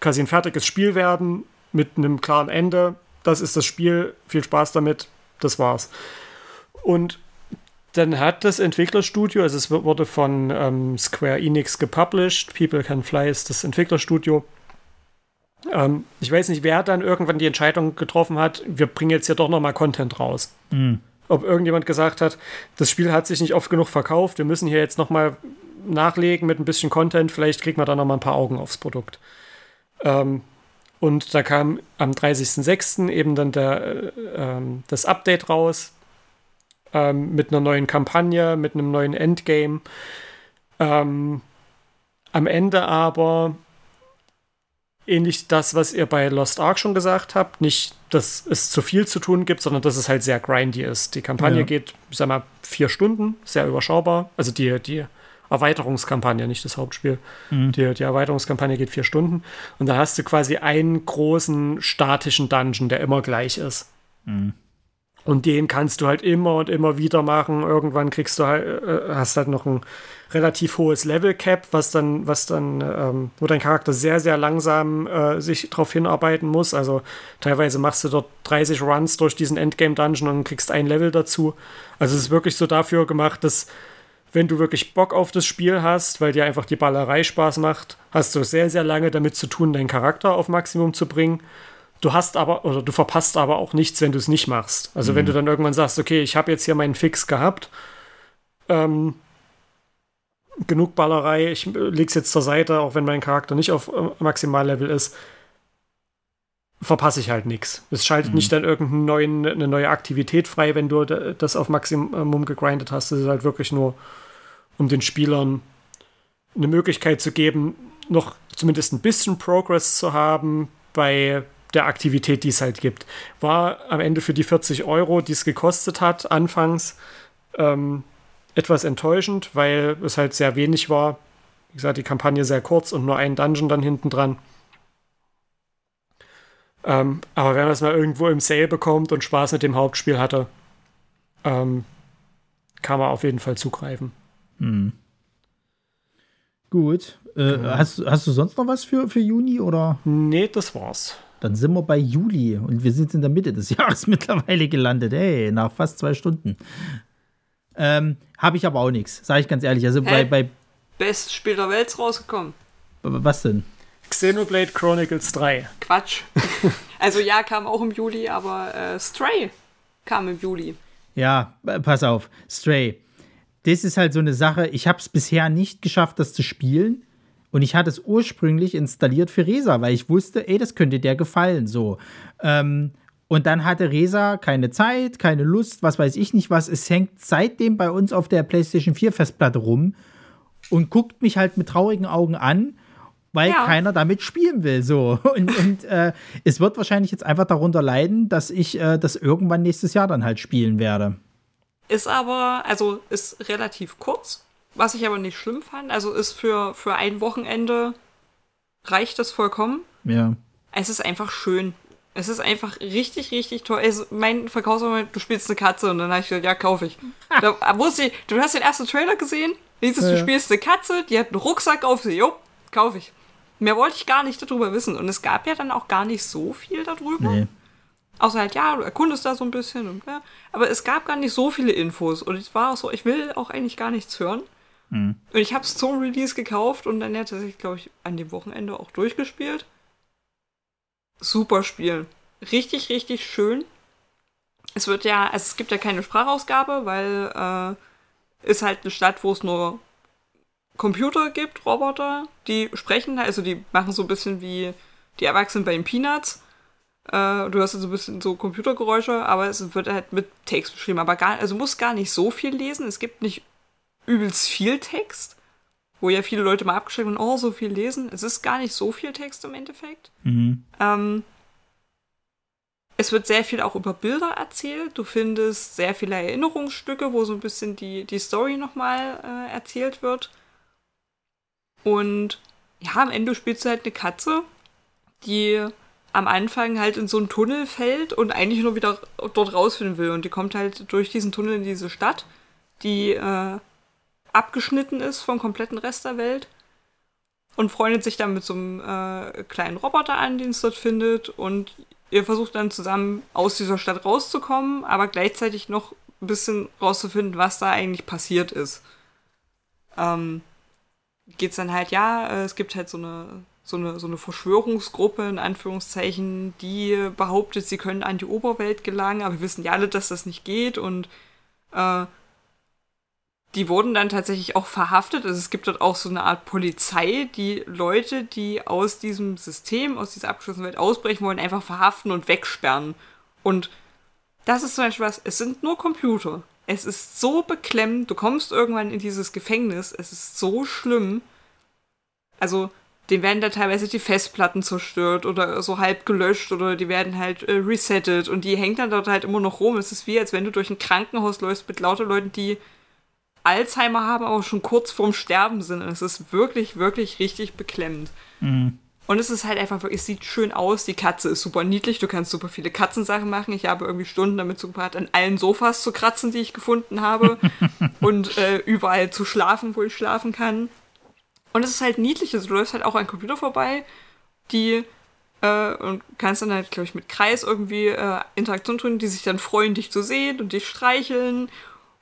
quasi ein fertiges Spiel werden mit einem klaren Ende. Das ist das Spiel, viel Spaß damit, das war's. Und dann hat das Entwicklerstudio, also es wurde von ähm, Square Enix gepublished, People Can Fly ist das Entwicklerstudio, ähm, ich weiß nicht, wer dann irgendwann die Entscheidung getroffen hat, wir bringen jetzt hier doch nochmal Content raus. Mhm. Ob irgendjemand gesagt hat, das Spiel hat sich nicht oft genug verkauft, wir müssen hier jetzt nochmal nachlegen mit ein bisschen Content, vielleicht kriegen wir da nochmal ein paar Augen aufs Produkt. Ähm, und da kam am 30.06. eben dann der, äh, ähm, das Update raus ähm, mit einer neuen Kampagne, mit einem neuen Endgame. Ähm, am Ende aber ähnlich das, was ihr bei Lost Ark schon gesagt habt. Nicht, dass es zu viel zu tun gibt, sondern dass es halt sehr grindy ist. Die Kampagne ja. geht, ich sag mal, vier Stunden, sehr überschaubar. Also die, die Erweiterungskampagne, nicht das Hauptspiel. Mhm. Die, die Erweiterungskampagne geht vier Stunden. Und da hast du quasi einen großen statischen Dungeon, der immer gleich ist. Mhm. Und den kannst du halt immer und immer wieder machen. Irgendwann kriegst du halt, äh, hast halt noch ein relativ hohes Level Cap, was dann, was dann, ähm, wo dein Charakter sehr, sehr langsam äh, sich darauf hinarbeiten muss. Also teilweise machst du dort 30 Runs durch diesen Endgame Dungeon und kriegst ein Level dazu. Also es ist wirklich so dafür gemacht, dass wenn du wirklich Bock auf das Spiel hast, weil dir einfach die Ballerei Spaß macht, hast du sehr, sehr lange damit zu tun, deinen Charakter auf Maximum zu bringen. Du hast aber, oder du verpasst aber auch nichts, wenn du es nicht machst. Also mhm. wenn du dann irgendwann sagst, okay, ich habe jetzt hier meinen Fix gehabt, ähm, genug Ballerei, ich leg's jetzt zur Seite, auch wenn mein Charakter nicht auf äh, Maximallevel ist, verpasse ich halt nichts. Es schaltet mhm. nicht dann irgendeine neue Aktivität frei, wenn du das auf Maximum gegrindet hast. Es ist halt wirklich nur, um den Spielern eine Möglichkeit zu geben, noch zumindest ein bisschen Progress zu haben bei der Aktivität, die es halt gibt. War am Ende für die 40 Euro, die es gekostet hat, anfangs ähm, etwas enttäuschend, weil es halt sehr wenig war. Wie gesagt, die Kampagne sehr kurz und nur ein Dungeon dann hinten dran. Ähm, aber wenn man es mal irgendwo im Sale bekommt und Spaß mit dem Hauptspiel hatte, ähm, kann man auf jeden Fall zugreifen. Hm. Gut. Äh, genau. hast, hast du sonst noch was für, für Juni oder? Nee, das war's. Dann sind wir bei Juli und wir sind in der Mitte des Jahres mittlerweile gelandet. Hey, nach fast zwei Stunden. Ähm, Habe ich aber auch nichts, sage ich ganz ehrlich. Also bei, bei. Bestes Spiel der Welt rausgekommen. Was denn? Xenoblade Chronicles 3. Quatsch. also ja, kam auch im Juli, aber äh, Stray kam im Juli. Ja, pass auf. Stray. Das ist halt so eine Sache. Ich habe es bisher nicht geschafft, das zu spielen. Und ich hatte es ursprünglich installiert für Resa, weil ich wusste, ey, das könnte der gefallen. So. Ähm, und dann hatte Resa keine Zeit, keine Lust, was weiß ich nicht was. Es hängt seitdem bei uns auf der PlayStation 4 Festplatte rum und guckt mich halt mit traurigen Augen an, weil ja. keiner damit spielen will. So. Und, und äh, es wird wahrscheinlich jetzt einfach darunter leiden, dass ich äh, das irgendwann nächstes Jahr dann halt spielen werde. Ist aber, also ist relativ kurz was ich aber nicht schlimm fand, also ist für, für ein Wochenende reicht das vollkommen. Ja. Es ist einfach schön. Es ist einfach richtig, richtig toll. Es, mein Verkaufsmoment, du spielst eine Katze und dann habe ich gesagt, ja, kaufe ich. da wusste ich, du hast den ersten Trailer gesehen, dieses, ja. du spielst eine Katze, die hat einen Rucksack auf sie, jo, kaufe ich. Mehr wollte ich gar nicht darüber wissen. Und es gab ja dann auch gar nicht so viel darüber. Nee. Außer halt, ja, du erkundest da so ein bisschen. Und, ja. Aber es gab gar nicht so viele Infos. Und es war auch so, ich will auch eigentlich gar nichts hören. Mhm. Und ich habe es zum Release gekauft und dann hätte ich, glaube ich, an dem Wochenende auch durchgespielt. Super Spiel. Richtig, richtig schön. Es wird ja, also es gibt ja keine Sprachausgabe, weil äh, ist halt eine Stadt, wo es nur Computer gibt, Roboter, die sprechen, also die machen so ein bisschen wie die Erwachsenen bei den Peanuts. Äh, du hast so ein bisschen so Computergeräusche, aber es wird halt mit Text beschrieben. Aber gar, also muss gar nicht so viel lesen. Es gibt nicht übelst viel Text, wo ja viele Leute mal abgeschreckt und oh, so viel lesen. Es ist gar nicht so viel Text im Endeffekt. Mhm. Ähm, es wird sehr viel auch über Bilder erzählt. Du findest sehr viele Erinnerungsstücke, wo so ein bisschen die, die Story nochmal äh, erzählt wird. Und ja, am Ende spielst du halt eine Katze, die am Anfang halt in so einen Tunnel fällt und eigentlich nur wieder dort rausfinden will. Und die kommt halt durch diesen Tunnel in diese Stadt, die äh, abgeschnitten ist vom kompletten Rest der Welt und freundet sich dann mit so einem äh, kleinen Roboter an, den es dort findet und ihr versucht dann zusammen aus dieser Stadt rauszukommen, aber gleichzeitig noch ein bisschen rauszufinden, was da eigentlich passiert ist. Ähm, geht's dann halt, ja, äh, es gibt halt so eine, so eine, so eine Verschwörungsgruppe, in Anführungszeichen, die behauptet, sie können an die Oberwelt gelangen, aber wir wissen ja alle, dass das nicht geht und äh, die wurden dann tatsächlich auch verhaftet. Also es gibt dort auch so eine Art Polizei, die Leute, die aus diesem System, aus dieser abgeschlossenen Welt ausbrechen wollen, einfach verhaften und wegsperren. Und das ist zum Beispiel was, es sind nur Computer. Es ist so beklemmend, du kommst irgendwann in dieses Gefängnis, es ist so schlimm. Also, denen werden da teilweise die Festplatten zerstört oder so halb gelöscht oder die werden halt äh, resettet und die hängt dann dort halt immer noch rum. Es ist wie, als wenn du durch ein Krankenhaus läufst mit lauter Leuten, die Alzheimer haben, aber schon kurz vorm Sterben sind. Und es ist wirklich, wirklich richtig beklemmend. Mhm. Und es ist halt einfach es sieht schön aus. Die Katze ist super niedlich. Du kannst super viele Katzensachen machen. Ich habe irgendwie Stunden damit zugebracht, an allen Sofas zu kratzen, die ich gefunden habe. und äh, überall zu schlafen, wo ich schlafen kann. Und es ist halt niedlich. Also du läufst halt auch an Computer vorbei, die äh, und kannst dann halt, glaube ich, mit Kreis irgendwie äh, Interaktion tun, die sich dann freuen, dich zu sehen und dich streicheln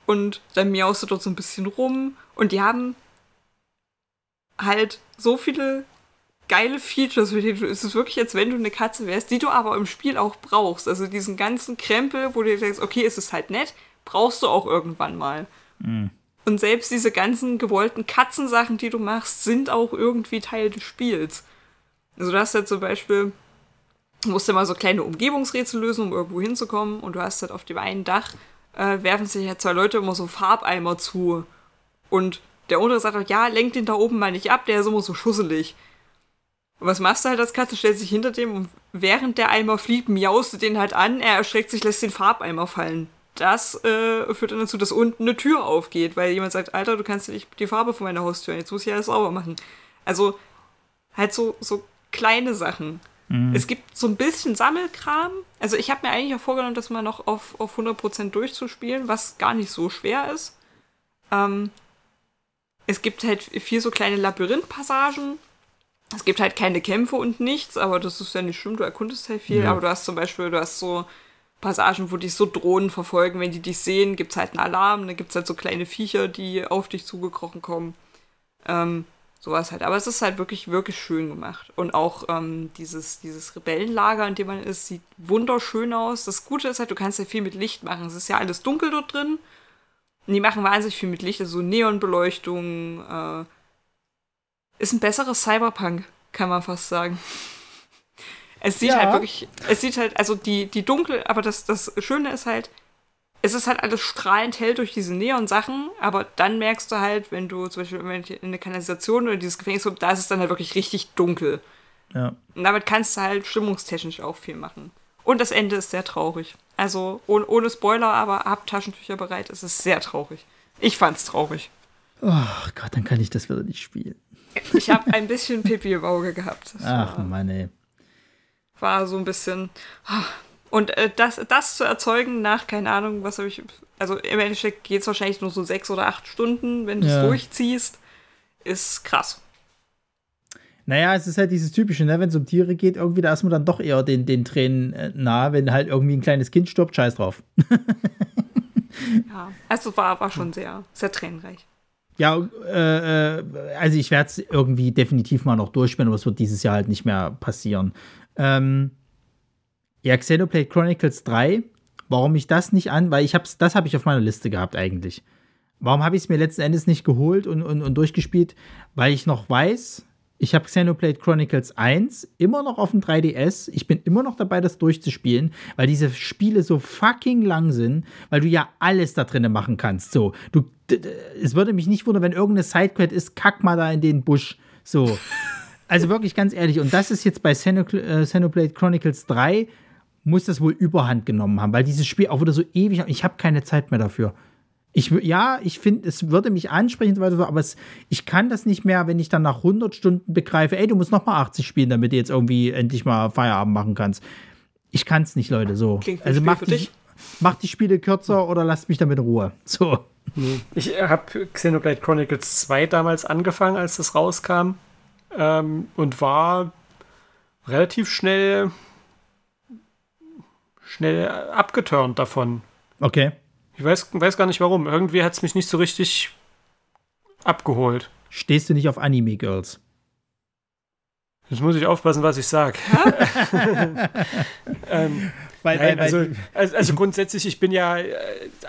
und dann miaust du dort so ein bisschen rum. Und die haben halt so viele geile Features, die du, es ist wirklich, als wenn du eine Katze wärst, die du aber im Spiel auch brauchst. Also diesen ganzen Krempel, wo du denkst, okay, es ist halt nett, brauchst du auch irgendwann mal. Mhm. Und selbst diese ganzen gewollten Katzensachen, die du machst, sind auch irgendwie Teil des Spiels. Also du hast halt zum Beispiel, du musst ja mal so kleine Umgebungsrätsel lösen, um irgendwo hinzukommen. Und du hast halt auf dem einen Dach äh, werfen sich ja zwei Leute immer so Farbeimer zu. Und der untere sagt halt, ja, lenk den da oben mal nicht ab, der ist immer so schusselig. Und was machst du halt als Katze? Stellst dich hinter dem und während der Eimer fliegt, miaust du den halt an, er erschreckt sich, lässt den Farbeimer fallen. Das äh, führt dann dazu, dass unten eine Tür aufgeht, weil jemand sagt, Alter, du kannst nicht die Farbe von meiner Haustür, jetzt muss ich alles sauber machen. Also halt so, so kleine Sachen. Mhm. Es gibt so ein bisschen Sammelkram. Also ich habe mir eigentlich auch vorgenommen, das mal noch auf, auf 100% durchzuspielen, was gar nicht so schwer ist. Ähm, es gibt halt vier so kleine Labyrinthpassagen, es gibt halt keine Kämpfe und nichts, aber das ist ja nicht schlimm, du erkundest halt viel, ja. aber du hast zum Beispiel, du hast so Passagen, wo dich so Drohnen verfolgen, wenn die dich sehen, gibt es halt einen Alarm, dann gibt es halt so kleine Viecher, die auf dich zugekrochen kommen. Ähm, sowas halt. Aber es ist halt wirklich, wirklich schön gemacht. Und auch ähm, dieses, dieses Rebellenlager, in dem man ist, sieht wunderschön aus. Das Gute ist halt, du kannst ja viel mit Licht machen. Es ist ja alles dunkel dort drin. Und die machen wahnsinnig viel mit Licht, also so Neonbeleuchtung. Äh, ist ein besseres Cyberpunk, kann man fast sagen. Es sieht ja. halt wirklich, es sieht halt, also die, die dunkel, aber das, das Schöne ist halt, es ist halt alles strahlend hell durch diese Neon-Sachen, aber dann merkst du halt, wenn du zum Beispiel in eine Kanalisation oder dieses Gefängnis kommst, da ist es dann halt wirklich richtig dunkel. Ja. Und damit kannst du halt stimmungstechnisch auch viel machen. Und das Ende ist sehr traurig. Also ohne, ohne Spoiler, aber habt Taschentücher bereit. Es ist sehr traurig. Ich fand's traurig. Oh Gott, dann kann ich das wieder nicht spielen. Ich habe ein bisschen Pipi im Auge gehabt. Das Ach, war, Mann, ey. War so ein bisschen. Oh, und äh, das, das zu erzeugen nach, keine Ahnung, was habe ich. Also im Endeffekt geht es wahrscheinlich nur so sechs oder acht Stunden, wenn du es ja. durchziehst, ist krass. Naja, es ist halt dieses Typische, ne? wenn es um Tiere geht, irgendwie, da ist man dann doch eher den, den Tränen äh, nah, wenn halt irgendwie ein kleines Kind stirbt, scheiß drauf. ja, also war, war schon sehr, sehr tränenreich. Ja, äh, äh also ich werde es irgendwie definitiv mal noch durchspielen, aber es wird dieses Jahr halt nicht mehr passieren. Ähm, ja, Xenoblade Chronicles 3. Warum ich das nicht an, weil ich hab's, das habe ich auf meiner Liste gehabt eigentlich. Warum habe ich es mir letzten Endes nicht geholt und, und, und durchgespielt? Weil ich noch weiß, ich habe Xenoblade Chronicles 1 immer noch auf dem 3DS. Ich bin immer noch dabei, das durchzuspielen, weil diese Spiele so fucking lang sind, weil du ja alles da drinnen machen kannst. So, du, es würde mich nicht wundern, wenn irgendeine Sidequest ist, kack mal da in den Busch. So. Also wirklich ganz ehrlich, und das ist jetzt bei äh, Xenoblade Chronicles 3 muss das wohl Überhand genommen haben, weil dieses Spiel auch wieder so ewig, ich habe keine Zeit mehr dafür. Ich, ja, ich finde, es würde mich ansprechen, aber es, ich kann das nicht mehr, wenn ich dann nach 100 Stunden begreife, ey, du musst noch mal 80 spielen, damit du jetzt irgendwie endlich mal Feierabend machen kannst. Ich kann es nicht, Leute, so. Klingt also mach die, mach die Spiele kürzer oder lasst mich damit in Ruhe. So. Ich habe Xenoblade Chronicles 2 damals angefangen, als das rauskam ähm, und war relativ schnell schnell abgeturnt davon. Okay. Ich weiß, weiß gar nicht warum. Irgendwie hat es mich nicht so richtig abgeholt. Stehst du nicht auf Anime-Girls? Jetzt muss ich aufpassen, was ich sage. ähm, weil, nein, weil, also, also, also, grundsätzlich, ich bin ja äh,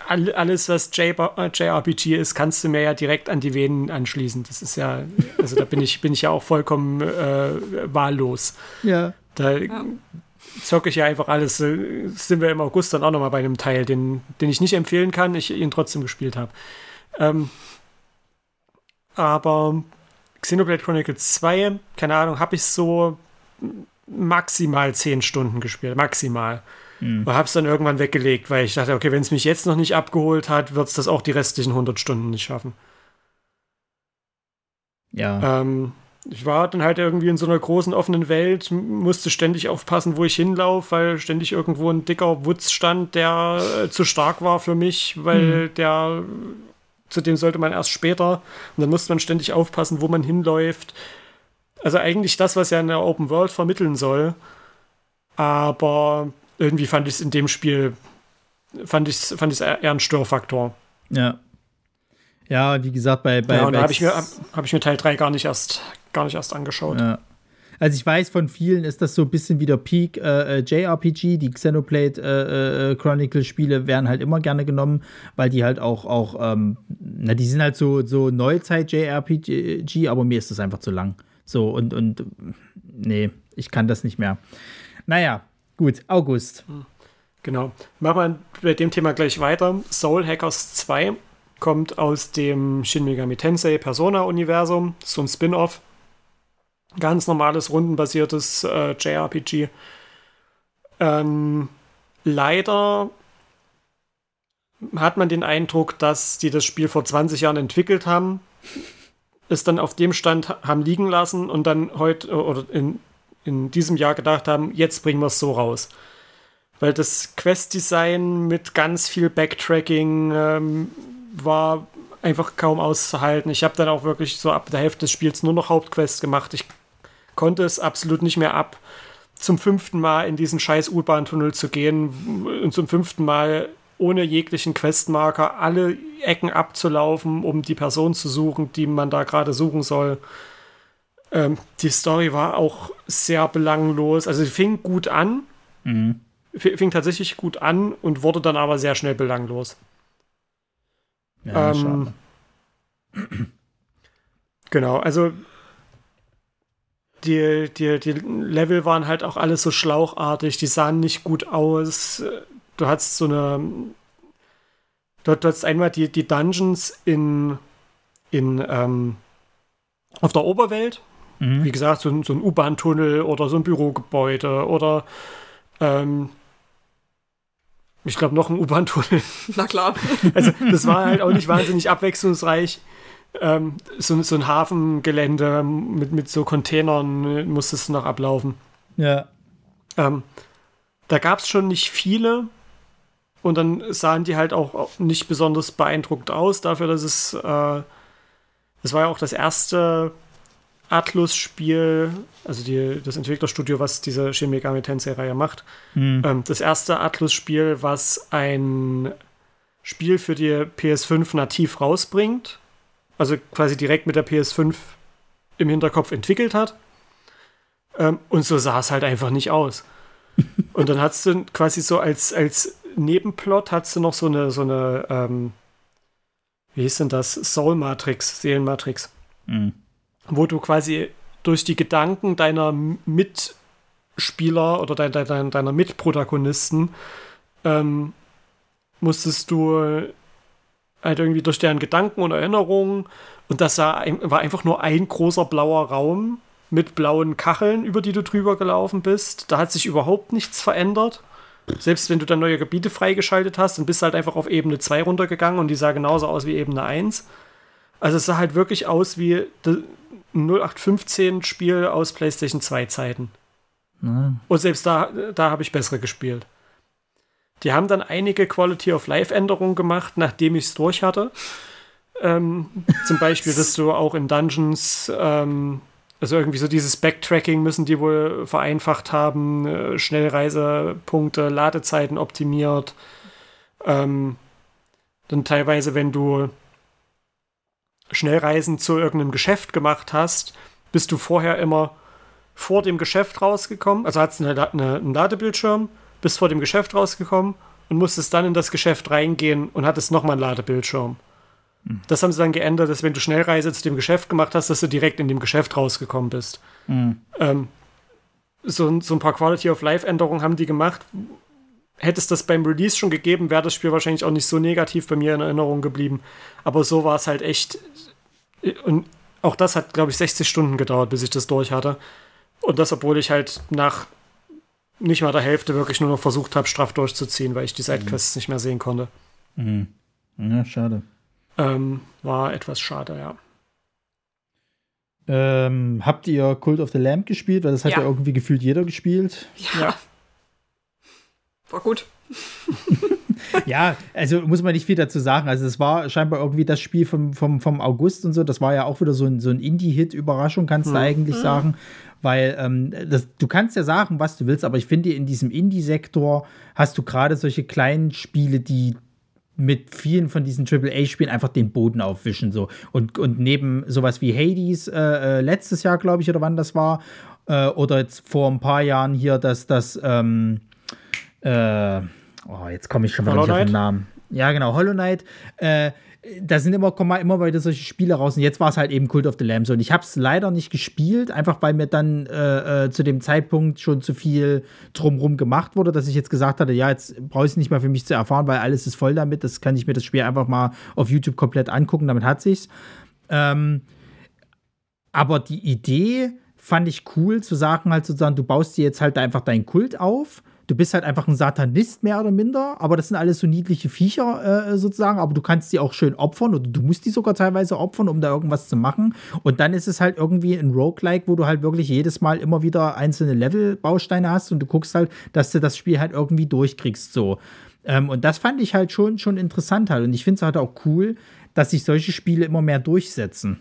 alles, was JRPG ist, kannst du mir ja direkt an die Venen anschließen. Das ist ja, also da bin ich, bin ich ja auch vollkommen äh, wahllos. Ja. Da ja zocke ich ja einfach alles. Äh, sind wir im August dann auch nochmal bei einem Teil, den, den ich nicht empfehlen kann, ich ihn trotzdem gespielt habe. Ähm, aber Xenoblade Chronicles 2, keine Ahnung, habe ich so maximal 10 Stunden gespielt, maximal. Mhm. Und habe es dann irgendwann weggelegt, weil ich dachte, okay, wenn es mich jetzt noch nicht abgeholt hat, wird es das auch die restlichen 100 Stunden nicht schaffen. Ja. Ähm, ich war dann halt irgendwie in so einer großen offenen Welt, musste ständig aufpassen, wo ich hinlaufe, weil ständig irgendwo ein dicker Wutz stand, der äh, zu stark war für mich, weil hm. der zu dem sollte man erst später und dann musste man ständig aufpassen, wo man hinläuft. Also eigentlich das, was ja eine Open World vermitteln soll, aber irgendwie fand ich es in dem Spiel fand ich es fand eher ein Störfaktor. Ja. Ja, wie gesagt, bei. bei ja, da habe ich, mir, hab ich mir Teil 3 gar nicht erst, gar nicht erst angeschaut. Ja. Also ich weiß, von vielen ist das so ein bisschen wie der Peak äh, äh JRPG. Die Xenoblade äh, äh, Chronicle Spiele werden halt immer gerne genommen, weil die halt auch, auch ähm, na, die sind halt so, so Neuzeit JRPG, aber mir ist das einfach zu lang. So und, und nee, ich kann das nicht mehr. Naja, gut, August. Hm. Genau. Machen wir bei dem Thema gleich weiter. Soul Hackers 2 kommt aus dem Shin Megami Tensei Persona-Universum, so ein Spin-off. Ganz normales, rundenbasiertes äh, JRPG. Ähm, leider hat man den Eindruck, dass die das Spiel vor 20 Jahren entwickelt haben, es dann auf dem Stand haben liegen lassen und dann heute oder in, in diesem Jahr gedacht haben, jetzt bringen wir es so raus. Weil das Quest-Design mit ganz viel Backtracking, ähm, war einfach kaum auszuhalten. Ich habe dann auch wirklich so ab der Hälfte des Spiels nur noch Hauptquests gemacht. Ich konnte es absolut nicht mehr ab, zum fünften Mal in diesen scheiß U-Bahn-Tunnel zu gehen und zum fünften Mal ohne jeglichen Questmarker alle Ecken abzulaufen, um die Person zu suchen, die man da gerade suchen soll. Ähm, die Story war auch sehr belanglos. Also sie fing gut an, mhm. fing tatsächlich gut an und wurde dann aber sehr schnell belanglos. Ja, ähm, genau, also die, die, die Level waren halt auch alles so schlauchartig, die sahen nicht gut aus. Du hattest so eine. Du, du hattest einmal die, die Dungeons in, in ähm, auf der Oberwelt. Mhm. Wie gesagt, so, so ein U-Bahn-Tunnel oder so ein Bürogebäude oder ähm, ich glaube noch ein U-Bahn-Tunnel. Na klar. Also das war halt auch nicht wahnsinnig abwechslungsreich ähm, so, so ein Hafengelände mit, mit so Containern musste es noch ablaufen. Ja. Ähm, da gab es schon nicht viele und dann sahen die halt auch nicht besonders beeindruckend aus, dafür, dass es, äh, es war ja auch das erste Atlus-Spiel, also die, das Entwicklerstudio, was diese Shin Megami Tensei-Reihe macht, mhm. ähm, das erste Atlus-Spiel, was ein Spiel für die PS5 nativ rausbringt also quasi direkt mit der PS5 im Hinterkopf entwickelt hat. Ähm, und so sah es halt einfach nicht aus. und dann hast du quasi so als, als Nebenplot hast du noch so eine, so eine, ähm, wie hieß denn das? Soul-Matrix, Seelenmatrix. Mhm. Wo du quasi durch die Gedanken deiner Mitspieler oder de, de, de, deiner Mitprotagonisten ähm, musstest du halt irgendwie durch deren Gedanken und Erinnerungen. Und das war einfach nur ein großer blauer Raum mit blauen Kacheln, über die du drüber gelaufen bist. Da hat sich überhaupt nichts verändert. Selbst wenn du dann neue Gebiete freigeschaltet hast, dann bist du halt einfach auf Ebene 2 runtergegangen und die sah genauso aus wie Ebene 1. Also es sah halt wirklich aus wie 0815-Spiel aus PlayStation 2 Zeiten. Mhm. Und selbst da, da habe ich bessere gespielt. Die haben dann einige Quality of Life Änderungen gemacht, nachdem ich es durch hatte. Ähm, zum Beispiel, dass du auch in Dungeons, ähm, also irgendwie so dieses Backtracking müssen die wohl vereinfacht haben, äh, Schnellreisepunkte, Ladezeiten optimiert. Ähm, dann teilweise, wenn du Schnellreisen zu irgendeinem Geschäft gemacht hast, bist du vorher immer vor dem Geschäft rausgekommen, also hattest du eine, eine, einen Ladebildschirm bist vor dem Geschäft rausgekommen und musstest dann in das Geschäft reingehen und hattest nochmal einen Ladebildschirm. Mhm. Das haben sie dann geändert, dass wenn du Schnellreise zu dem Geschäft gemacht hast, dass du direkt in dem Geschäft rausgekommen bist. Mhm. Ähm, so, so, ein paar Quality of Life-Änderungen haben die gemacht. Hätte es das beim Release schon gegeben, wäre das Spiel wahrscheinlich auch nicht so negativ bei mir in Erinnerung geblieben. Aber so war es halt echt. Und auch das hat, glaube ich, 60 Stunden gedauert, bis ich das durch hatte. Und das, obwohl ich halt nach nicht mal der Hälfte wirklich nur noch versucht habe, straff durchzuziehen, weil ich die Sidequests mhm. nicht mehr sehen konnte. Mhm. Ja, schade. Ähm, war etwas schade, ja. Ähm, habt ihr Cult of the Lamb gespielt? Weil das hat ja, ja irgendwie gefühlt jeder gespielt. Ja. ja. War gut. ja, also muss man nicht viel dazu sagen. Also, es war scheinbar irgendwie das Spiel vom, vom, vom August und so. Das war ja auch wieder so ein, so ein Indie-Hit-Überraschung, kannst mhm. du eigentlich mhm. sagen weil ähm, das, du kannst ja sagen, was du willst, aber ich finde, in diesem Indie-Sektor hast du gerade solche kleinen Spiele, die mit vielen von diesen AAA-Spielen einfach den Boden aufwischen. So. Und, und neben sowas wie Hades äh, äh, letztes Jahr, glaube ich, oder wann das war, äh, oder jetzt vor ein paar Jahren hier, dass das, ähm, äh, oh, jetzt komme ich schon mal nicht auf den Namen. Ja, genau, Hollow Knight. Äh, da sind immer, kommen immer wieder solche Spiele raus. Und jetzt war es halt eben Cult of the Lamb. So. Und ich habe es leider nicht gespielt, einfach weil mir dann äh, äh, zu dem Zeitpunkt schon zu viel drumrum gemacht wurde, dass ich jetzt gesagt hatte, ja, jetzt brauche ich es nicht mehr für mich zu erfahren, weil alles ist voll damit. Das kann ich mir das Spiel einfach mal auf YouTube komplett angucken. Damit hat sich's. Ähm, aber die Idee fand ich cool, zu sagen halt sozusagen, du baust dir jetzt halt einfach deinen Kult auf du bist halt einfach ein Satanist mehr oder minder, aber das sind alles so niedliche Viecher äh, sozusagen, aber du kannst die auch schön opfern oder du musst die sogar teilweise opfern, um da irgendwas zu machen. Und dann ist es halt irgendwie ein Roguelike, wo du halt wirklich jedes Mal immer wieder einzelne Level-Bausteine hast und du guckst halt, dass du das Spiel halt irgendwie durchkriegst so. Ähm, und das fand ich halt schon, schon interessant halt. Und ich finde es halt auch cool, dass sich solche Spiele immer mehr durchsetzen.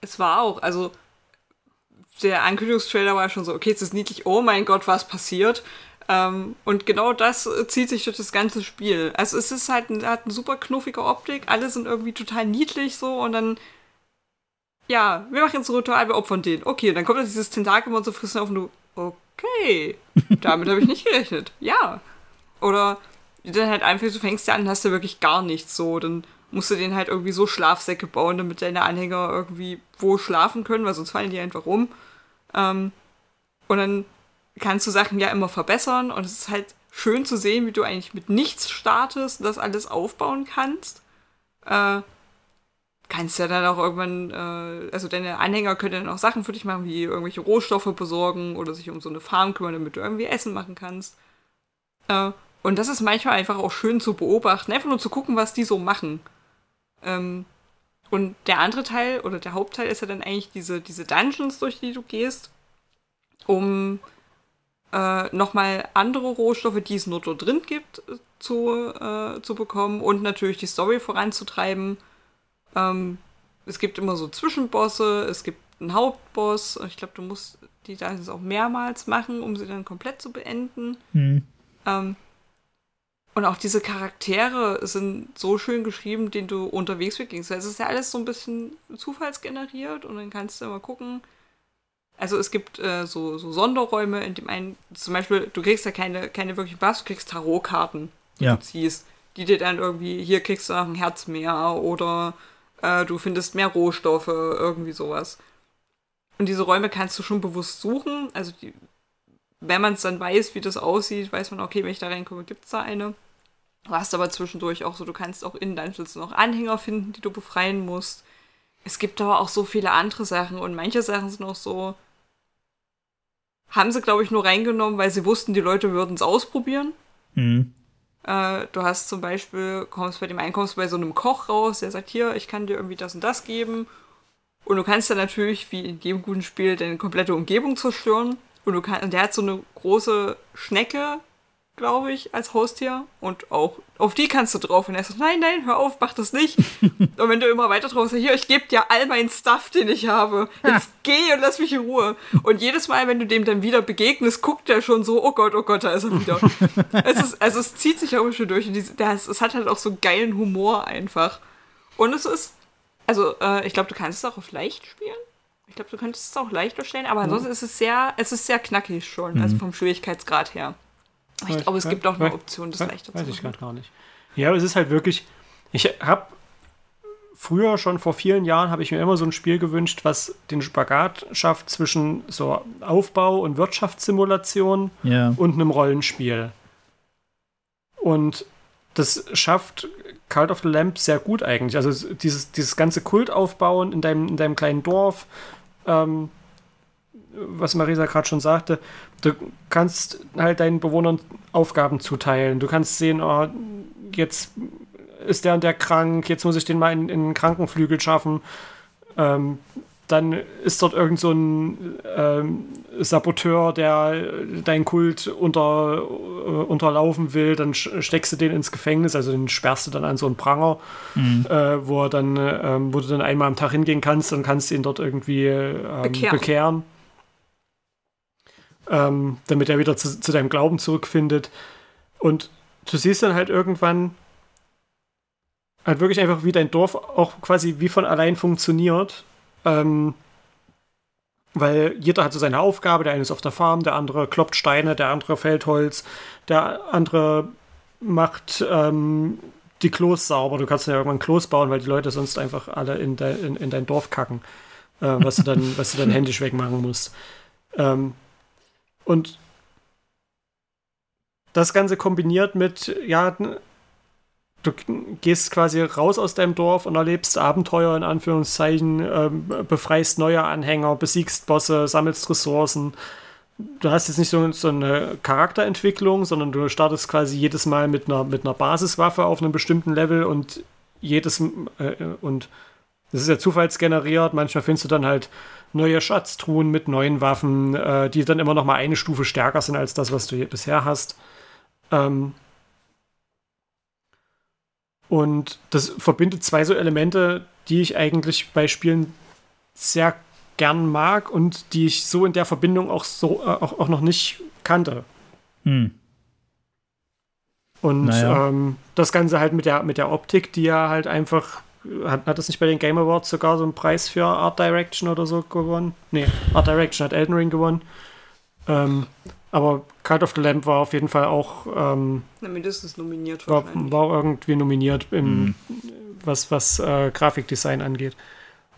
Es war auch, also der Ankündigungstrailer war schon so, okay, es ist niedlich, oh mein Gott, was passiert? Ähm, und genau das zieht sich durch das ganze Spiel. Also es ist halt ein, hat eine super knuffige Optik, alle sind irgendwie total niedlich so und dann ja, wir machen jetzt ein Ritual, wir opfern den. Okay, dann kommt dann dieses Tentakel und so frissen auf und du, okay, damit habe ich nicht gerechnet. Ja. Oder dann halt einfach, du fängst ja an, hast du wirklich gar nichts so, dann musst du den halt irgendwie so Schlafsäcke bauen, damit deine Anhänger irgendwie wo schlafen können, weil sonst fallen die einfach rum. Ähm, und dann kannst du Sachen ja immer verbessern und es ist halt schön zu sehen, wie du eigentlich mit nichts startest und das alles aufbauen kannst. Äh, kannst ja dann auch irgendwann, äh, also deine Anhänger können dann auch Sachen für dich machen, wie irgendwelche Rohstoffe besorgen oder sich um so eine Farm kümmern, damit du irgendwie Essen machen kannst. Äh, und das ist manchmal einfach auch schön zu beobachten, einfach nur zu gucken, was die so machen. Ähm, und der andere Teil oder der Hauptteil ist ja dann eigentlich diese, diese Dungeons, durch die du gehst, um äh, nochmal andere Rohstoffe, die es nur dort drin gibt, zu, äh, zu bekommen und natürlich die Story voranzutreiben. Ähm, es gibt immer so Zwischenbosse, es gibt einen Hauptboss. Ich glaube, du musst die Dungeons auch mehrmals machen, um sie dann komplett zu beenden. Mhm. Ähm, und auch diese Charaktere sind so schön geschrieben, denen du unterwegs begegnest. Es ist ja alles so ein bisschen zufallsgeneriert und dann kannst du mal gucken. Also es gibt äh, so, so Sonderräume, in dem einen, zum Beispiel, du kriegst ja keine, keine wirklichen Buffs, du kriegst Tarotkarten, die ja. du ziehst, die dir dann irgendwie, hier kriegst du noch ein Herz mehr oder äh, du findest mehr Rohstoffe, irgendwie sowas. Und diese Räume kannst du schon bewusst suchen. Also die, wenn man es dann weiß, wie das aussieht, weiß man, okay, wenn ich da reinkomme, gibt es da eine. Du hast aber zwischendurch auch so, du kannst auch in Dungeons noch Anhänger finden, die du befreien musst. Es gibt aber auch so viele andere Sachen und manche Sachen sind auch so, haben sie, glaube ich, nur reingenommen, weil sie wussten, die Leute würden es ausprobieren. Mhm. Äh, du hast zum Beispiel, kommst bei dem einen kommst bei so einem Koch raus, der sagt, hier, ich kann dir irgendwie das und das geben. Und du kannst dann natürlich, wie in jedem guten Spiel, deine komplette Umgebung zerstören. Und du kannst, der hat so eine große Schnecke, glaube ich, als Haustier. Und auch auf die kannst du drauf. Und er sagt, nein, nein, hör auf, mach das nicht. und wenn du immer weiter drauf sagst, hier, ich gebe dir all meinen Stuff, den ich habe. Jetzt geh und lass mich in Ruhe. Und jedes Mal, wenn du dem dann wieder begegnest, guckt er schon so, oh Gott, oh Gott, da ist er wieder. es ist, also es zieht sich auch schon durch. Und diese, das, es hat halt auch so geilen Humor einfach. Und es ist, also äh, ich glaube, du kannst es auch auf leicht spielen. Ich glaube, du könntest es auch leichter stellen, aber ansonsten ist es sehr, es ist sehr knackig schon, also mhm. also vom Schwierigkeitsgrad her. Ich glaube, es gibt auch eine Option, das leichter zu machen. Weiß ich gerade gar nicht. Ja, aber es ist halt wirklich, ich habe früher schon vor vielen Jahren habe ich mir immer so ein Spiel gewünscht, was den Spagat schafft zwischen so Aufbau und Wirtschaftssimulation ja. und einem Rollenspiel. Und das schafft Cult of the Lamp sehr gut eigentlich. Also dieses, dieses ganze Kult aufbauen in deinem, in deinem kleinen Dorf, ähm, was Marisa gerade schon sagte, du kannst halt deinen Bewohnern Aufgaben zuteilen. Du kannst sehen, oh, jetzt ist der und der krank, jetzt muss ich den mal in, in den Krankenflügel schaffen. Ähm, dann ist dort irgend so ein ähm, Saboteur, der deinen Kult unter, äh, unterlaufen will, dann steckst du den ins Gefängnis, also den sperrst du dann an so einen Pranger, mhm. äh, wo, er dann, äh, wo du dann einmal am Tag hingehen kannst und kannst ihn dort irgendwie ähm, bekehren. bekehren ähm, damit er wieder zu, zu deinem Glauben zurückfindet. Und du siehst dann halt irgendwann, halt wirklich einfach, wie dein Dorf auch quasi wie von allein funktioniert ähm, weil jeder hat so seine Aufgabe. Der eine ist auf der Farm, der andere kloppt Steine, der andere fällt Holz, der andere macht ähm, die Klos sauber. Du kannst ja irgendwann Klos bauen, weil die Leute sonst einfach alle in, de, in, in dein Dorf kacken, äh, was, du dann, was du dann händisch wegmachen musst. Ähm, und das Ganze kombiniert mit, ja, du gehst quasi raus aus deinem Dorf und erlebst Abenteuer in Anführungszeichen, ähm, befreist neue Anhänger, besiegst Bosse, sammelst Ressourcen. Du hast jetzt nicht so, so, eine Charakterentwicklung, sondern du startest quasi jedes Mal mit einer, mit einer Basiswaffe auf einem bestimmten Level und jedes äh, und das ist ja zufallsgeneriert. Manchmal findest du dann halt neue Schatztruhen mit neuen Waffen, äh, die dann immer noch mal eine Stufe stärker sind als das, was du bisher hast. Ähm, und das verbindet zwei so Elemente, die ich eigentlich bei Spielen sehr gern mag und die ich so in der Verbindung auch so äh, auch, auch noch nicht kannte. Hm. Und Naja. ähm, das Ganze halt mit der, mit der Optik, die ja halt einfach. Hat, hat das nicht bei den Game Awards sogar so einen Preis für Art Direction oder so gewonnen? Nee, Art Direction hat Elden Ring gewonnen. Ähm, aber Cult of the Lamb war auf jeden Fall auch, ähm, Na, mindestens nominiert war, war irgendwie nominiert, im, was, was äh, Grafikdesign angeht.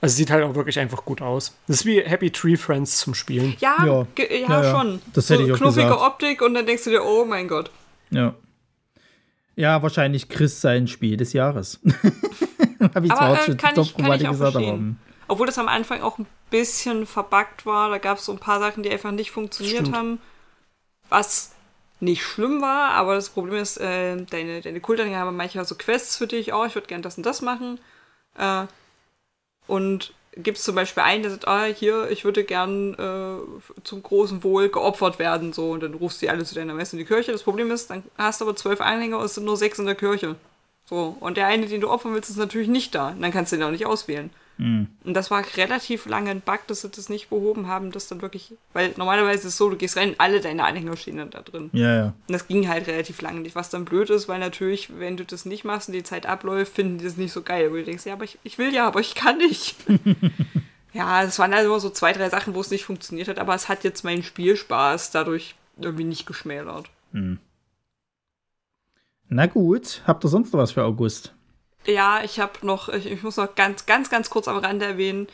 Also sieht halt auch wirklich einfach gut aus. Das ist wie Happy Tree Friends zum Spielen. Ja, Ja. ja, Ja, ja. schon. Das so hätte ich auch knuffige gesagt. Optik und dann denkst du dir, oh mein Gott. Ja. Ja, wahrscheinlich Chris sein Spiel des Jahres. Habe ich zwar Aber auch äh, kann, ich, kann ich auch gesagt, aber. Obwohl das am Anfang auch ein bisschen verbuggt war. Da gab es so ein paar Sachen, die einfach nicht funktioniert Stimmt. haben. Was nicht schlimm war, aber das Problem ist, äh, deine, deine Kultanhänger haben manchmal so Quests für dich. Oh, ich würde gern das und das machen. Äh, und gibt es zum Beispiel einen, der sagt, ah, hier, ich würde gern äh, zum großen Wohl geopfert werden. So, und dann rufst du die alle zu deiner Messe in die Kirche. Das Problem ist, dann hast du aber zwölf Anhänger und es sind nur sechs in der Kirche. So, und der eine, den du opfern willst, ist natürlich nicht da. Und dann kannst du den auch nicht auswählen. Hm. Und das war relativ lange ein Bug, dass sie das nicht behoben haben, das dann wirklich, weil normalerweise ist es so, du gehst rein, alle deine Anhänger stehen dann da drin. Ja, ja. Und das ging halt relativ lange nicht, was dann blöd ist, weil natürlich, wenn du das nicht machst und die Zeit abläuft, finden die das nicht so geil, weil du denkst, ja, aber ich, ich will ja, aber ich kann nicht. ja, es waren also immer so zwei, drei Sachen, wo es nicht funktioniert hat, aber es hat jetzt meinen Spielspaß dadurch irgendwie nicht geschmälert. Na gut, habt ihr sonst noch was für August? Ja, ich habe noch, ich, ich muss noch ganz, ganz, ganz kurz am Rande erwähnen.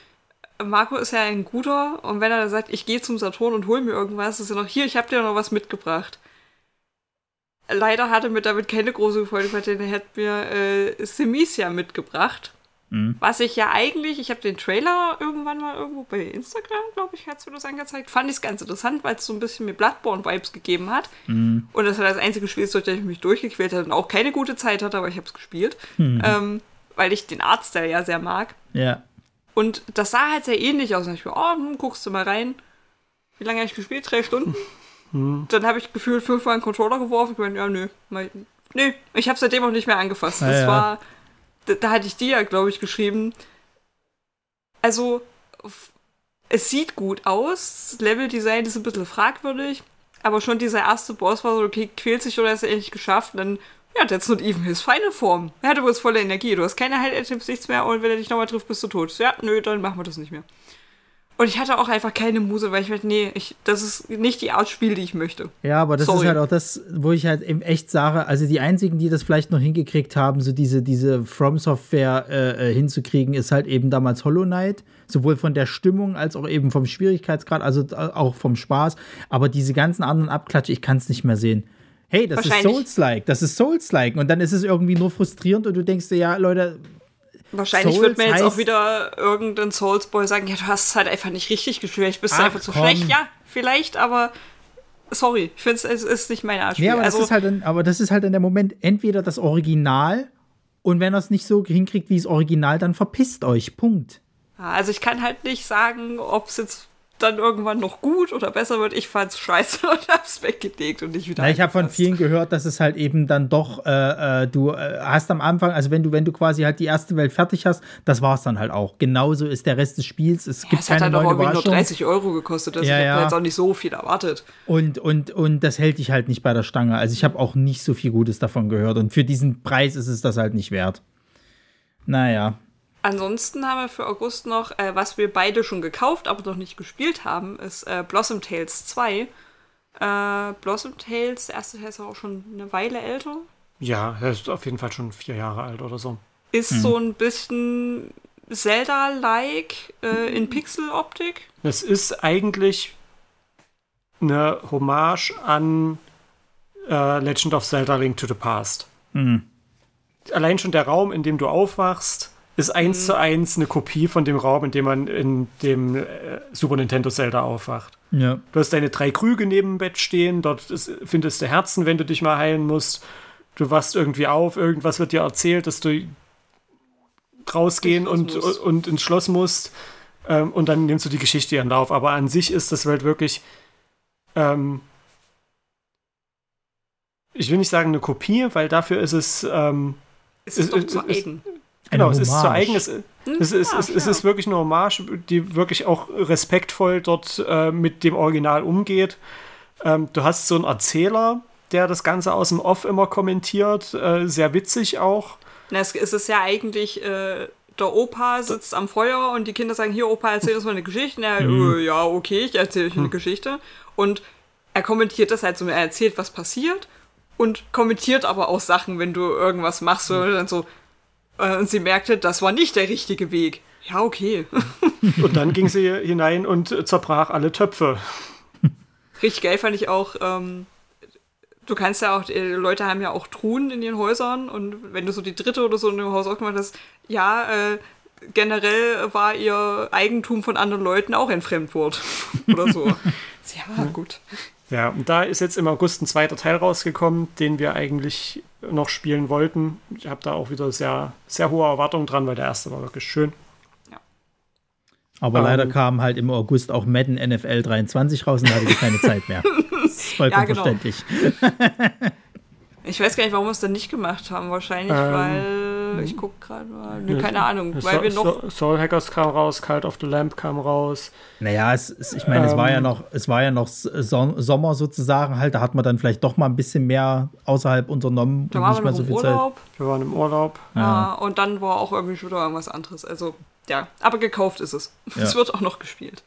Marco ist ja ein guter und wenn er dann sagt, ich gehe zum Saturn und hol mir irgendwas, ist er noch hier, ich habe dir noch was mitgebracht. Leider hatte mir damit keine große Freude, weil er hat mir äh, Semisia mitgebracht. Mhm. Was ich ja eigentlich, ich habe den Trailer irgendwann mal irgendwo bei Instagram, glaube ich, hat es mir das angezeigt. Fand ich es ganz interessant, weil es so ein bisschen mir Bloodborne-Vibes gegeben hat. Mhm. Und das war das einzige Spiel, durch das ich mich durchgequält habe und auch keine gute Zeit hatte, aber ich habe es gespielt. Ähm, weil ich den Artstyle ja sehr mag. Ja. Und das sah halt sehr ähnlich aus. Und ich mir, oh, hm, guckst du mal rein. Wie lange habe ich gespielt? Drei Stunden? Dann habe ich gefühlt fünfmal einen Controller geworfen. Ich meine, ja, nö. Mal, nö, ich habe seitdem auch nicht mehr angefasst. Ah, das ja. war, da, da hatte ich dir ja, glaube ich, geschrieben. Also, es sieht gut aus. Das Leveldesign ist ein bisschen fragwürdig. Aber schon dieser erste Boss war so, okay, quält sich oder ist er endlich geschafft. Und dann, ja, that's not even his final form. Er hat übrigens volle Energie. Du hast keine Heil-Items, nichts mehr. Und wenn er dich nochmal trifft, bist du tot. Ja, nö, dann machen wir das nicht mehr. Und ich hatte auch einfach keine Muse, weil ich meinte, nee, ich, das ist nicht die Art Spiel, die ich möchte. Ja, aber das Sorry. ist halt auch das, wo ich halt eben echt sage, also die einzigen, die das vielleicht noch hingekriegt haben, so diese, diese From Software äh, äh, hinzukriegen, ist halt eben damals Hollow Knight. Sowohl von der Stimmung als auch eben vom Schwierigkeitsgrad, also auch vom Spaß. Aber diese ganzen anderen Abklatsche, ich kann es nicht mehr sehen. Hey, das ist Souls-like, das ist Souls-like. Und dann ist es irgendwie nur frustrierend und du denkst dir, ja, Leute, Wahrscheinlich Souls wird mir jetzt auch wieder irgendein Soulsboy sagen, ja, du hast es halt einfach nicht richtig gespielt, vielleicht bist du Ach, einfach zu komm. schlecht. Ja, vielleicht, aber sorry, ich finde es ist nicht meine Art. Ja, aber, also, das ist halt dann, aber das ist halt dann der Moment, entweder das Original und wenn er es nicht so hinkriegt wie das Original, dann verpisst euch. Punkt. Ja, also ich kann halt nicht sagen, ob es jetzt dann irgendwann noch gut oder besser wird. Ich fand's scheiße und hab's weggelegt und nicht wieder. Na, ich habe von vielen gehört, dass es halt eben dann doch, äh, äh, du äh, hast am Anfang, also wenn du, wenn du quasi halt die erste Welt fertig hast, das war's dann halt auch. Genauso ist der Rest des Spiels. Es Ja, gibt es hat keine halt auch irgendwie nur Überraschungen. 30 Euro gekostet. Also Ja, ich ja. habe jetzt auch nicht so viel erwartet. Und, und, und das hält dich halt nicht bei der Stange. Also ich habe auch nicht so viel Gutes davon gehört. Und für diesen Preis ist es das halt nicht wert. Naja. Ansonsten haben wir für August noch, äh, was wir beide schon gekauft, aber noch nicht gespielt haben, ist äh, Blossom Tales 2. Äh, Blossom Tales, der erste Teil ist auch schon eine Weile älter. Ja, er ist auf jeden Fall schon vier Jahre alt oder so. Ist so ein bisschen Zelda-like äh, in Pixel-Optik. Es ist eigentlich eine Hommage an äh, Legend of Zelda Link to the Past. Allein schon der Raum, in dem du aufwachst, ist eins zu eins eine Kopie von dem Raum, in dem man in dem äh, Super Nintendo Zelda aufwacht. Ja. Du hast deine drei Krüge neben dem Bett stehen, dort ist, findest du Herzen, wenn du dich mal heilen musst. Du wachst irgendwie auf, irgendwas wird dir erzählt, dass du rausgehen und, musst. und ins Schloss musst. Ähm, und dann nimmst du die Geschichte ihren Lauf. Aber an sich ist das halt wirklich, ähm, ich will nicht sagen eine Kopie, weil dafür ist es, ähm, Es ist Ist- doch zu eigen. Genau, es ist zu eigen, es, es, es, es, es ist wirklich eine Hommage, die wirklich auch respektvoll dort äh, mit dem Original umgeht. Ähm, du hast so einen Erzähler, der das Ganze aus dem Off immer kommentiert, äh, sehr witzig auch. Na, es, ist ja eigentlich, äh, der Opa sitzt am Feuer und die Kinder sagen, hier Opa, erzähl uns mal eine Geschichte. Und er, mhm. äh, ja, okay, ich erzähle euch eine mhm. Geschichte. Und er kommentiert das halt so, er erzählt, was passiert und kommentiert aber auch Sachen, wenn du irgendwas machst oder dann so. Äh, und sie merkte, das war nicht der richtige Weg. Ja, okay. und dann ging sie hinein und zerbrach alle Töpfe. Richtig geil fand ich auch, ähm, du kannst ja auch, die Leute haben ja auch Truhen in ihren Häusern und wenn du so die dritte oder so in dem Haus aufgemacht hast, ja, äh, generell war ihr Eigentum von anderen Leuten auch ein Fremdwort oder so. ja, gut. Ja, und da ist jetzt im August ein zweiter Teil rausgekommen, den wir eigentlich noch spielen wollten. Ich habe da auch wieder sehr, sehr hohe Erwartungen dran, weil der erste war wirklich schön. Aber ähm, leider kam halt im August auch Madden NFL 23 raus und da hatte ich keine Zeit mehr. Das ist vollkommen ja, genau. verständlich. Ich weiß gar nicht, warum wir es dann nicht gemacht haben. Wahrscheinlich, ähm, weil. Ich gucke gerade mal. Nee, keine Ahnung. Weil so, wir noch. Soul Hackers kam raus, Cult of the Lamp kam raus. Naja, es, es, ich meine, ähm, es war ja ähm, noch, es war ja noch Sommer sozusagen halt. Da hat man dann vielleicht doch mal ein bisschen mehr außerhalb unternommen. Da waren wir so viel Urlaub. Zeit. Wir waren im Urlaub. Ja. ja. und dann war auch irgendwie schon wieder irgendwas anderes. Also, ja. Aber gekauft ist es. Ja. Es wird auch noch gespielt.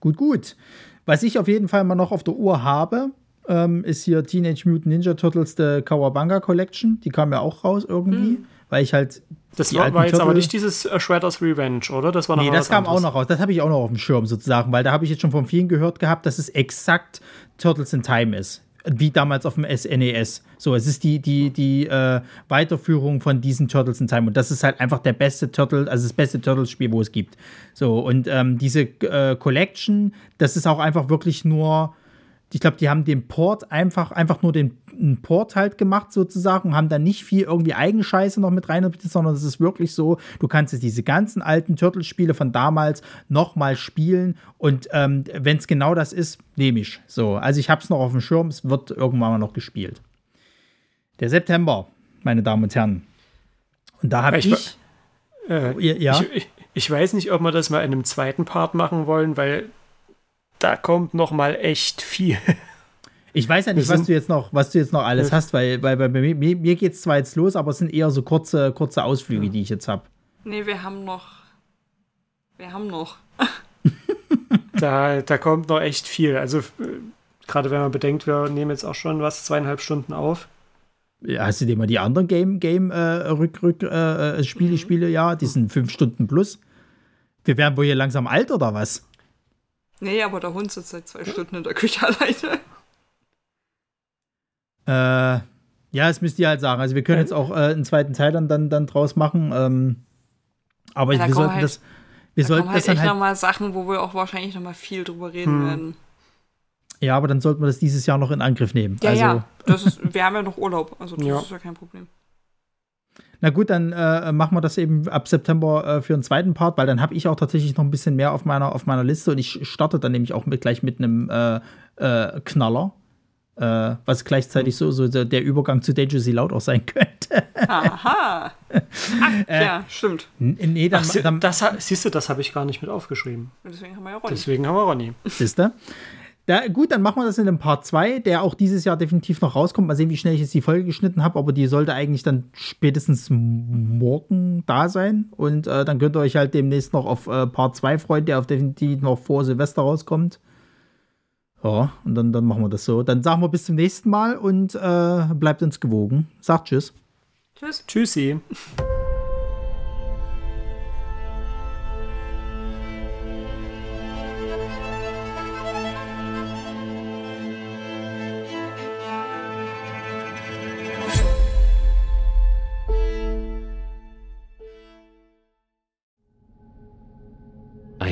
Gut, gut. Was ich auf jeden Fall mal noch auf der Uhr habe, ähm, ist hier Teenage Mutant Ninja Turtles The Kawabanga Collection. Die kam ja auch raus irgendwie, mhm. weil ich halt. Das war, war jetzt Turtle aber nicht dieses uh, Shredder's Revenge, oder? Das war noch Nee, das kam anderes. auch noch raus. Das habe ich auch noch auf dem Schirm sozusagen, weil da habe ich jetzt schon von vielen gehört gehabt, dass es exakt Turtles in Time ist wie damals auf dem SNES. E so, es ist die, die, die äh, Weiterführung von diesen Turtles in Time. Und das ist halt einfach der beste Turtle, also das beste Turtles-Spiel, wo es gibt. So, und ähm, diese äh, Collection, das ist auch einfach wirklich nur ich glaube, die haben den Port einfach, einfach nur den Port halt gemacht sozusagen, haben da nicht viel irgendwie Eigenscheiße noch mit rein, sondern es ist wirklich so, du kannst jetzt diese ganzen alten Turtle-Spiele von damals nochmal spielen und ähm, wenn es genau das ist, nehme ich. So, also ich habe es noch auf dem Schirm, es wird irgendwann mal noch gespielt. Der September, meine Damen und Herren. Und da habe ich. ich äh, ja. Ich, ich, ich, weiß nicht, ob wir das mal in einem zweiten Part machen wollen, weil da kommt noch mal echt viel. Ich weiß ja nicht, was du jetzt noch, was du jetzt noch alles hast, weil, weil bei mir, mir geht es zwar jetzt los, aber es sind eher so kurze, kurze Ausflüge, die ich jetzt habe. Nee, wir haben noch. Wir haben noch. da, da kommt noch echt viel. Also, gerade wenn man bedenkt, wir nehmen jetzt auch schon was, zweieinhalb Stunden auf. Hast du dir mal die anderen Game, Game äh, Rück, Rück, äh, äh Spiele, mhm. Spiele, ja, die sind fünf Stunden plus. Wir werden wohl hier langsam alt oder was? Nee, aber der Hund sitzt seit zwei Stunden in der Küche alleine. Äh, ja, das müsst ihr halt sagen. Also wir können jetzt auch äh, einen zweiten Teil dann, dann, dann draus machen. Ähm, aber ja, wir sollten halt, das. Wir da sollten halt das dann echt halt nochmal Sachen, wo wir auch wahrscheinlich nochmal viel drüber reden hm. werden. Ja, aber dann sollten wir das dieses Jahr noch in Angriff nehmen. Ja, also, ja. Das ist, wir haben ja noch Urlaub, also das ja. ist ja kein Problem. Na gut, dann äh, machen wir das eben ab September äh, für einen zweiten Part, weil dann habe ich auch tatsächlich noch ein bisschen mehr auf meiner, auf meiner Liste und ich starte dann nämlich auch mit, gleich mit einem äh, äh Knaller. Äh, was gleichzeitig so, so der Übergang zu Dangerously Loud auch sein könnte. Aha. Ach, äh, ja, stimmt. Nee, dann, Ach, dann, das, siehst du, das habe ich gar nicht mit aufgeschrieben. Deswegen haben wir ja Ronny. Deswegen haben wir Ronny. Siehst du? Da, gut, dann machen wir das in dem Part 2, der auch dieses Jahr definitiv noch rauskommt. Mal sehen, wie schnell ich jetzt die Folge geschnitten habe, aber die sollte eigentlich dann spätestens morgen da sein. Und äh, dann könnt ihr euch halt demnächst noch auf äh, Part 2 freuen, der auf definitiv noch vor Silvester rauskommt. Ja, und dann, dann machen wir das so. Dann sagen wir bis zum nächsten Mal und äh, bleibt uns gewogen. Sagt Tschüss. Tschüss. Tschüssi.